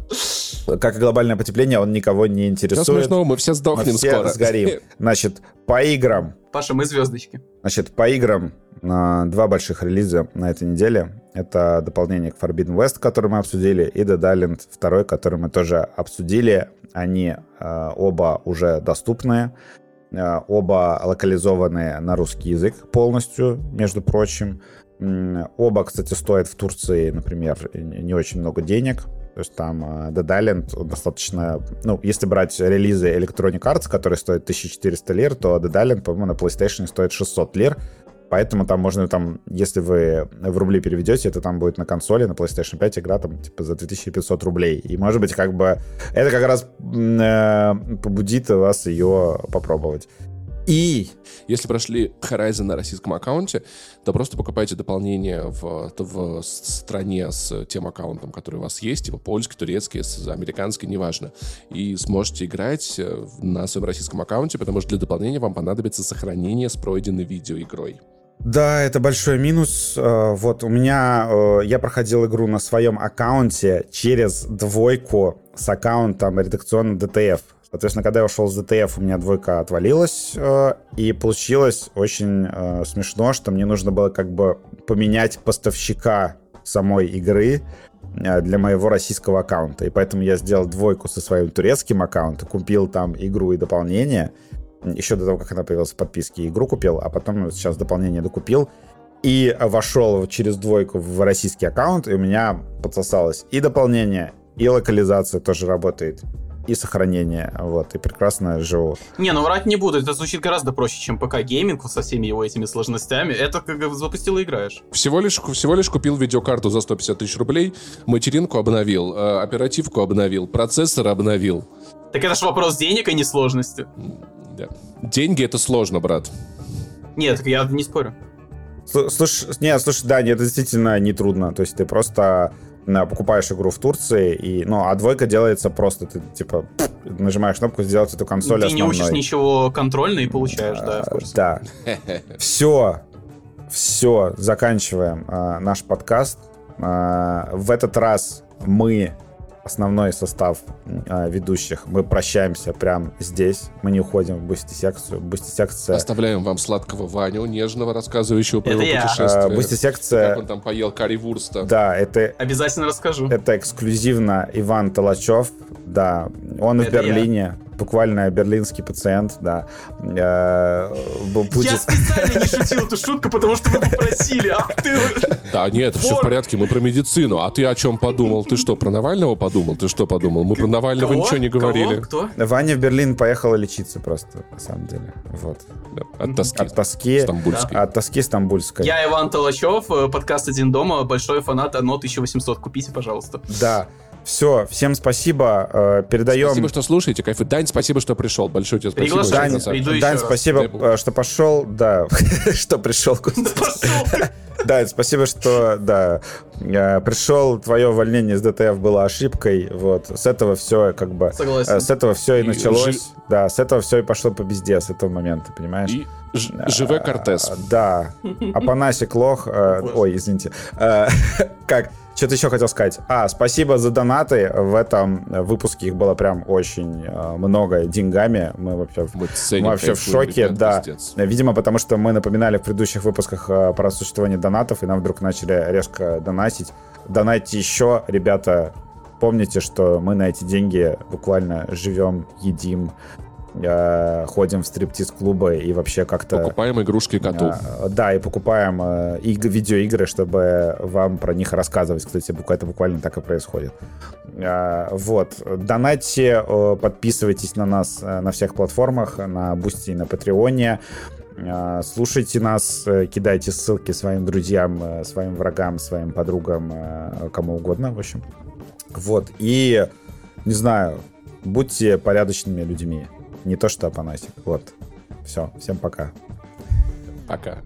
Как и глобальное потепление, он никого не интересует. Что смешного, мы все сдохнем мы все скоро. сгорим. Значит, по играм. Паша, мы звездочки. Значит, по играм два больших релиза на этой неделе. Это дополнение к Forbidden West, который мы обсудили, и Dead Island 2, который мы тоже обсудили. Они э, оба уже доступны. Оба локализованы на русский язык полностью, между прочим. Оба, кстати, стоят в Турции, например, не очень много денег. То есть там Dead Island достаточно... Ну, если брать релизы Electronic Arts, которые стоят 1400 лир, то Dead Island, по-моему, на PlayStation стоит 600 лир. Поэтому там можно, там, если вы в рубли переведете, это там будет на консоли, на PlayStation 5 игра там типа за 2500 рублей. И может быть как бы это как раз э, побудит вас ее попробовать. И если прошли Horizon на российском аккаунте, то просто покупайте дополнение в, в стране с тем аккаунтом, который у вас есть, типа польский, турецкий, американский, неважно. И сможете играть э, на своем российском аккаунте, потому что для дополнения вам понадобится сохранение с пройденной видеоигрой. Да, это большой минус. Э, вот у меня, э, я проходил игру на своем аккаунте через двойку с аккаунтом редакционным DTF. Соответственно, когда я ушел с DTF, у меня двойка отвалилась, э, и получилось очень смешно, что мне нужно было как бы поменять поставщика самой игры для моего российского аккаунта. И поэтому я сделал двойку со своим турецким аккаунтом, купил там игру и дополнение, еще до того, как она появилась в подписке, игру купил, а потом сейчас дополнение докупил. И вошел через двойку в российский аккаунт, и у меня подсосалось и дополнение, и локализация тоже работает, и сохранение, вот, и прекрасно живу. Не, ну врать не буду, это звучит гораздо проще, чем ПК-гейминг со всеми его этими сложностями. Это как запустил и играешь. Всего лишь, всего лишь купил видеокарту за 150 тысяч рублей, материнку обновил, э, оперативку обновил, процессор обновил. Так это же вопрос денег, а не сложности. Да. Деньги это сложно, брат. Нет, я не спорю. Слушай, нет, слушай, да, это действительно не трудно. То есть ты просто покупаешь игру в Турции, и, ну, а двойка делается просто, ты, типа, нажимаешь кнопку сделать эту консоль Ты основной. не учишь ничего контрольно и получаешь, да, Да. Все, все, заканчиваем а, наш подкаст. А, в этот раз мы основной состав э, ведущих. Мы прощаемся прямо здесь. Мы не уходим в бусти-секцию. Бусти-секция... Оставляем вам сладкого Ваню, нежного, рассказывающего про это его я. путешествие. А, бусти-секция... Как он там поел карри-вурста. Да, это... Обязательно расскажу. Это эксклюзивно Иван Толачев. Да, он это в Берлине. Я буквально берлинский пациент, да. Э, будет... Я специально не шутил эту шутку, потому что вы попросили, а ты... Да, нет, все в порядке, мы про медицину. А ты о чем подумал? Ты что, про Навального подумал? Ты что подумал? Мы про Навального ничего не говорили. Кто? Ваня в Берлин поехала лечиться просто, на самом деле. Вот. От тоски. От тоски. Стамбульской. От тоски стамбульской. Я Иван Толачев, э, подкаст «Один дома», большой фанат ОНО 1800. Купите, пожалуйста. Да. Все, всем спасибо. Э, передаем. Спасибо, что слушаете. Кайфы. Дань, спасибо, что пришел. Большое тебе спасибо. Дань, Дань спасибо, э, что пошел. Да, что пришел. Да, спасибо, что, да, э, пришел, твое увольнение из ДТФ было ошибкой, вот, с этого все, как бы, Согласен. с этого все и, и началось, жи... да, с этого все и пошло по безде, с этого момента, понимаешь? И живе Кортес. Да, Апанасик лох, ой, извините, как, что-то еще хотел сказать. А, спасибо за донаты. В этом выпуске их было прям очень э, много деньгами. Мы вообще, мы мы вообще в шоке. Ребят, да. Пиздец. Видимо, потому что мы напоминали в предыдущих выпусках э, про существование донатов, и нам вдруг начали резко донатить. Донайте еще, ребята. Помните, что мы на эти деньги буквально живем, едим, э, ходим в стриптиз-клубы и вообще как-то... Покупаем игрушки коту. Э, да, и покупаем э, иг- видеоигры, чтобы вам про них рассказывать. Кстати, это буквально так и происходит. Э, вот. Донатьте, э, подписывайтесь на нас э, на всех платформах, на Бусти и на Патреоне. Слушайте нас, кидайте ссылки своим друзьям, своим врагам, своим подругам, кому угодно, в общем. Вот. И, не знаю, будьте порядочными людьми. Не то что Апанасик. Вот. Все. Всем пока. Пока.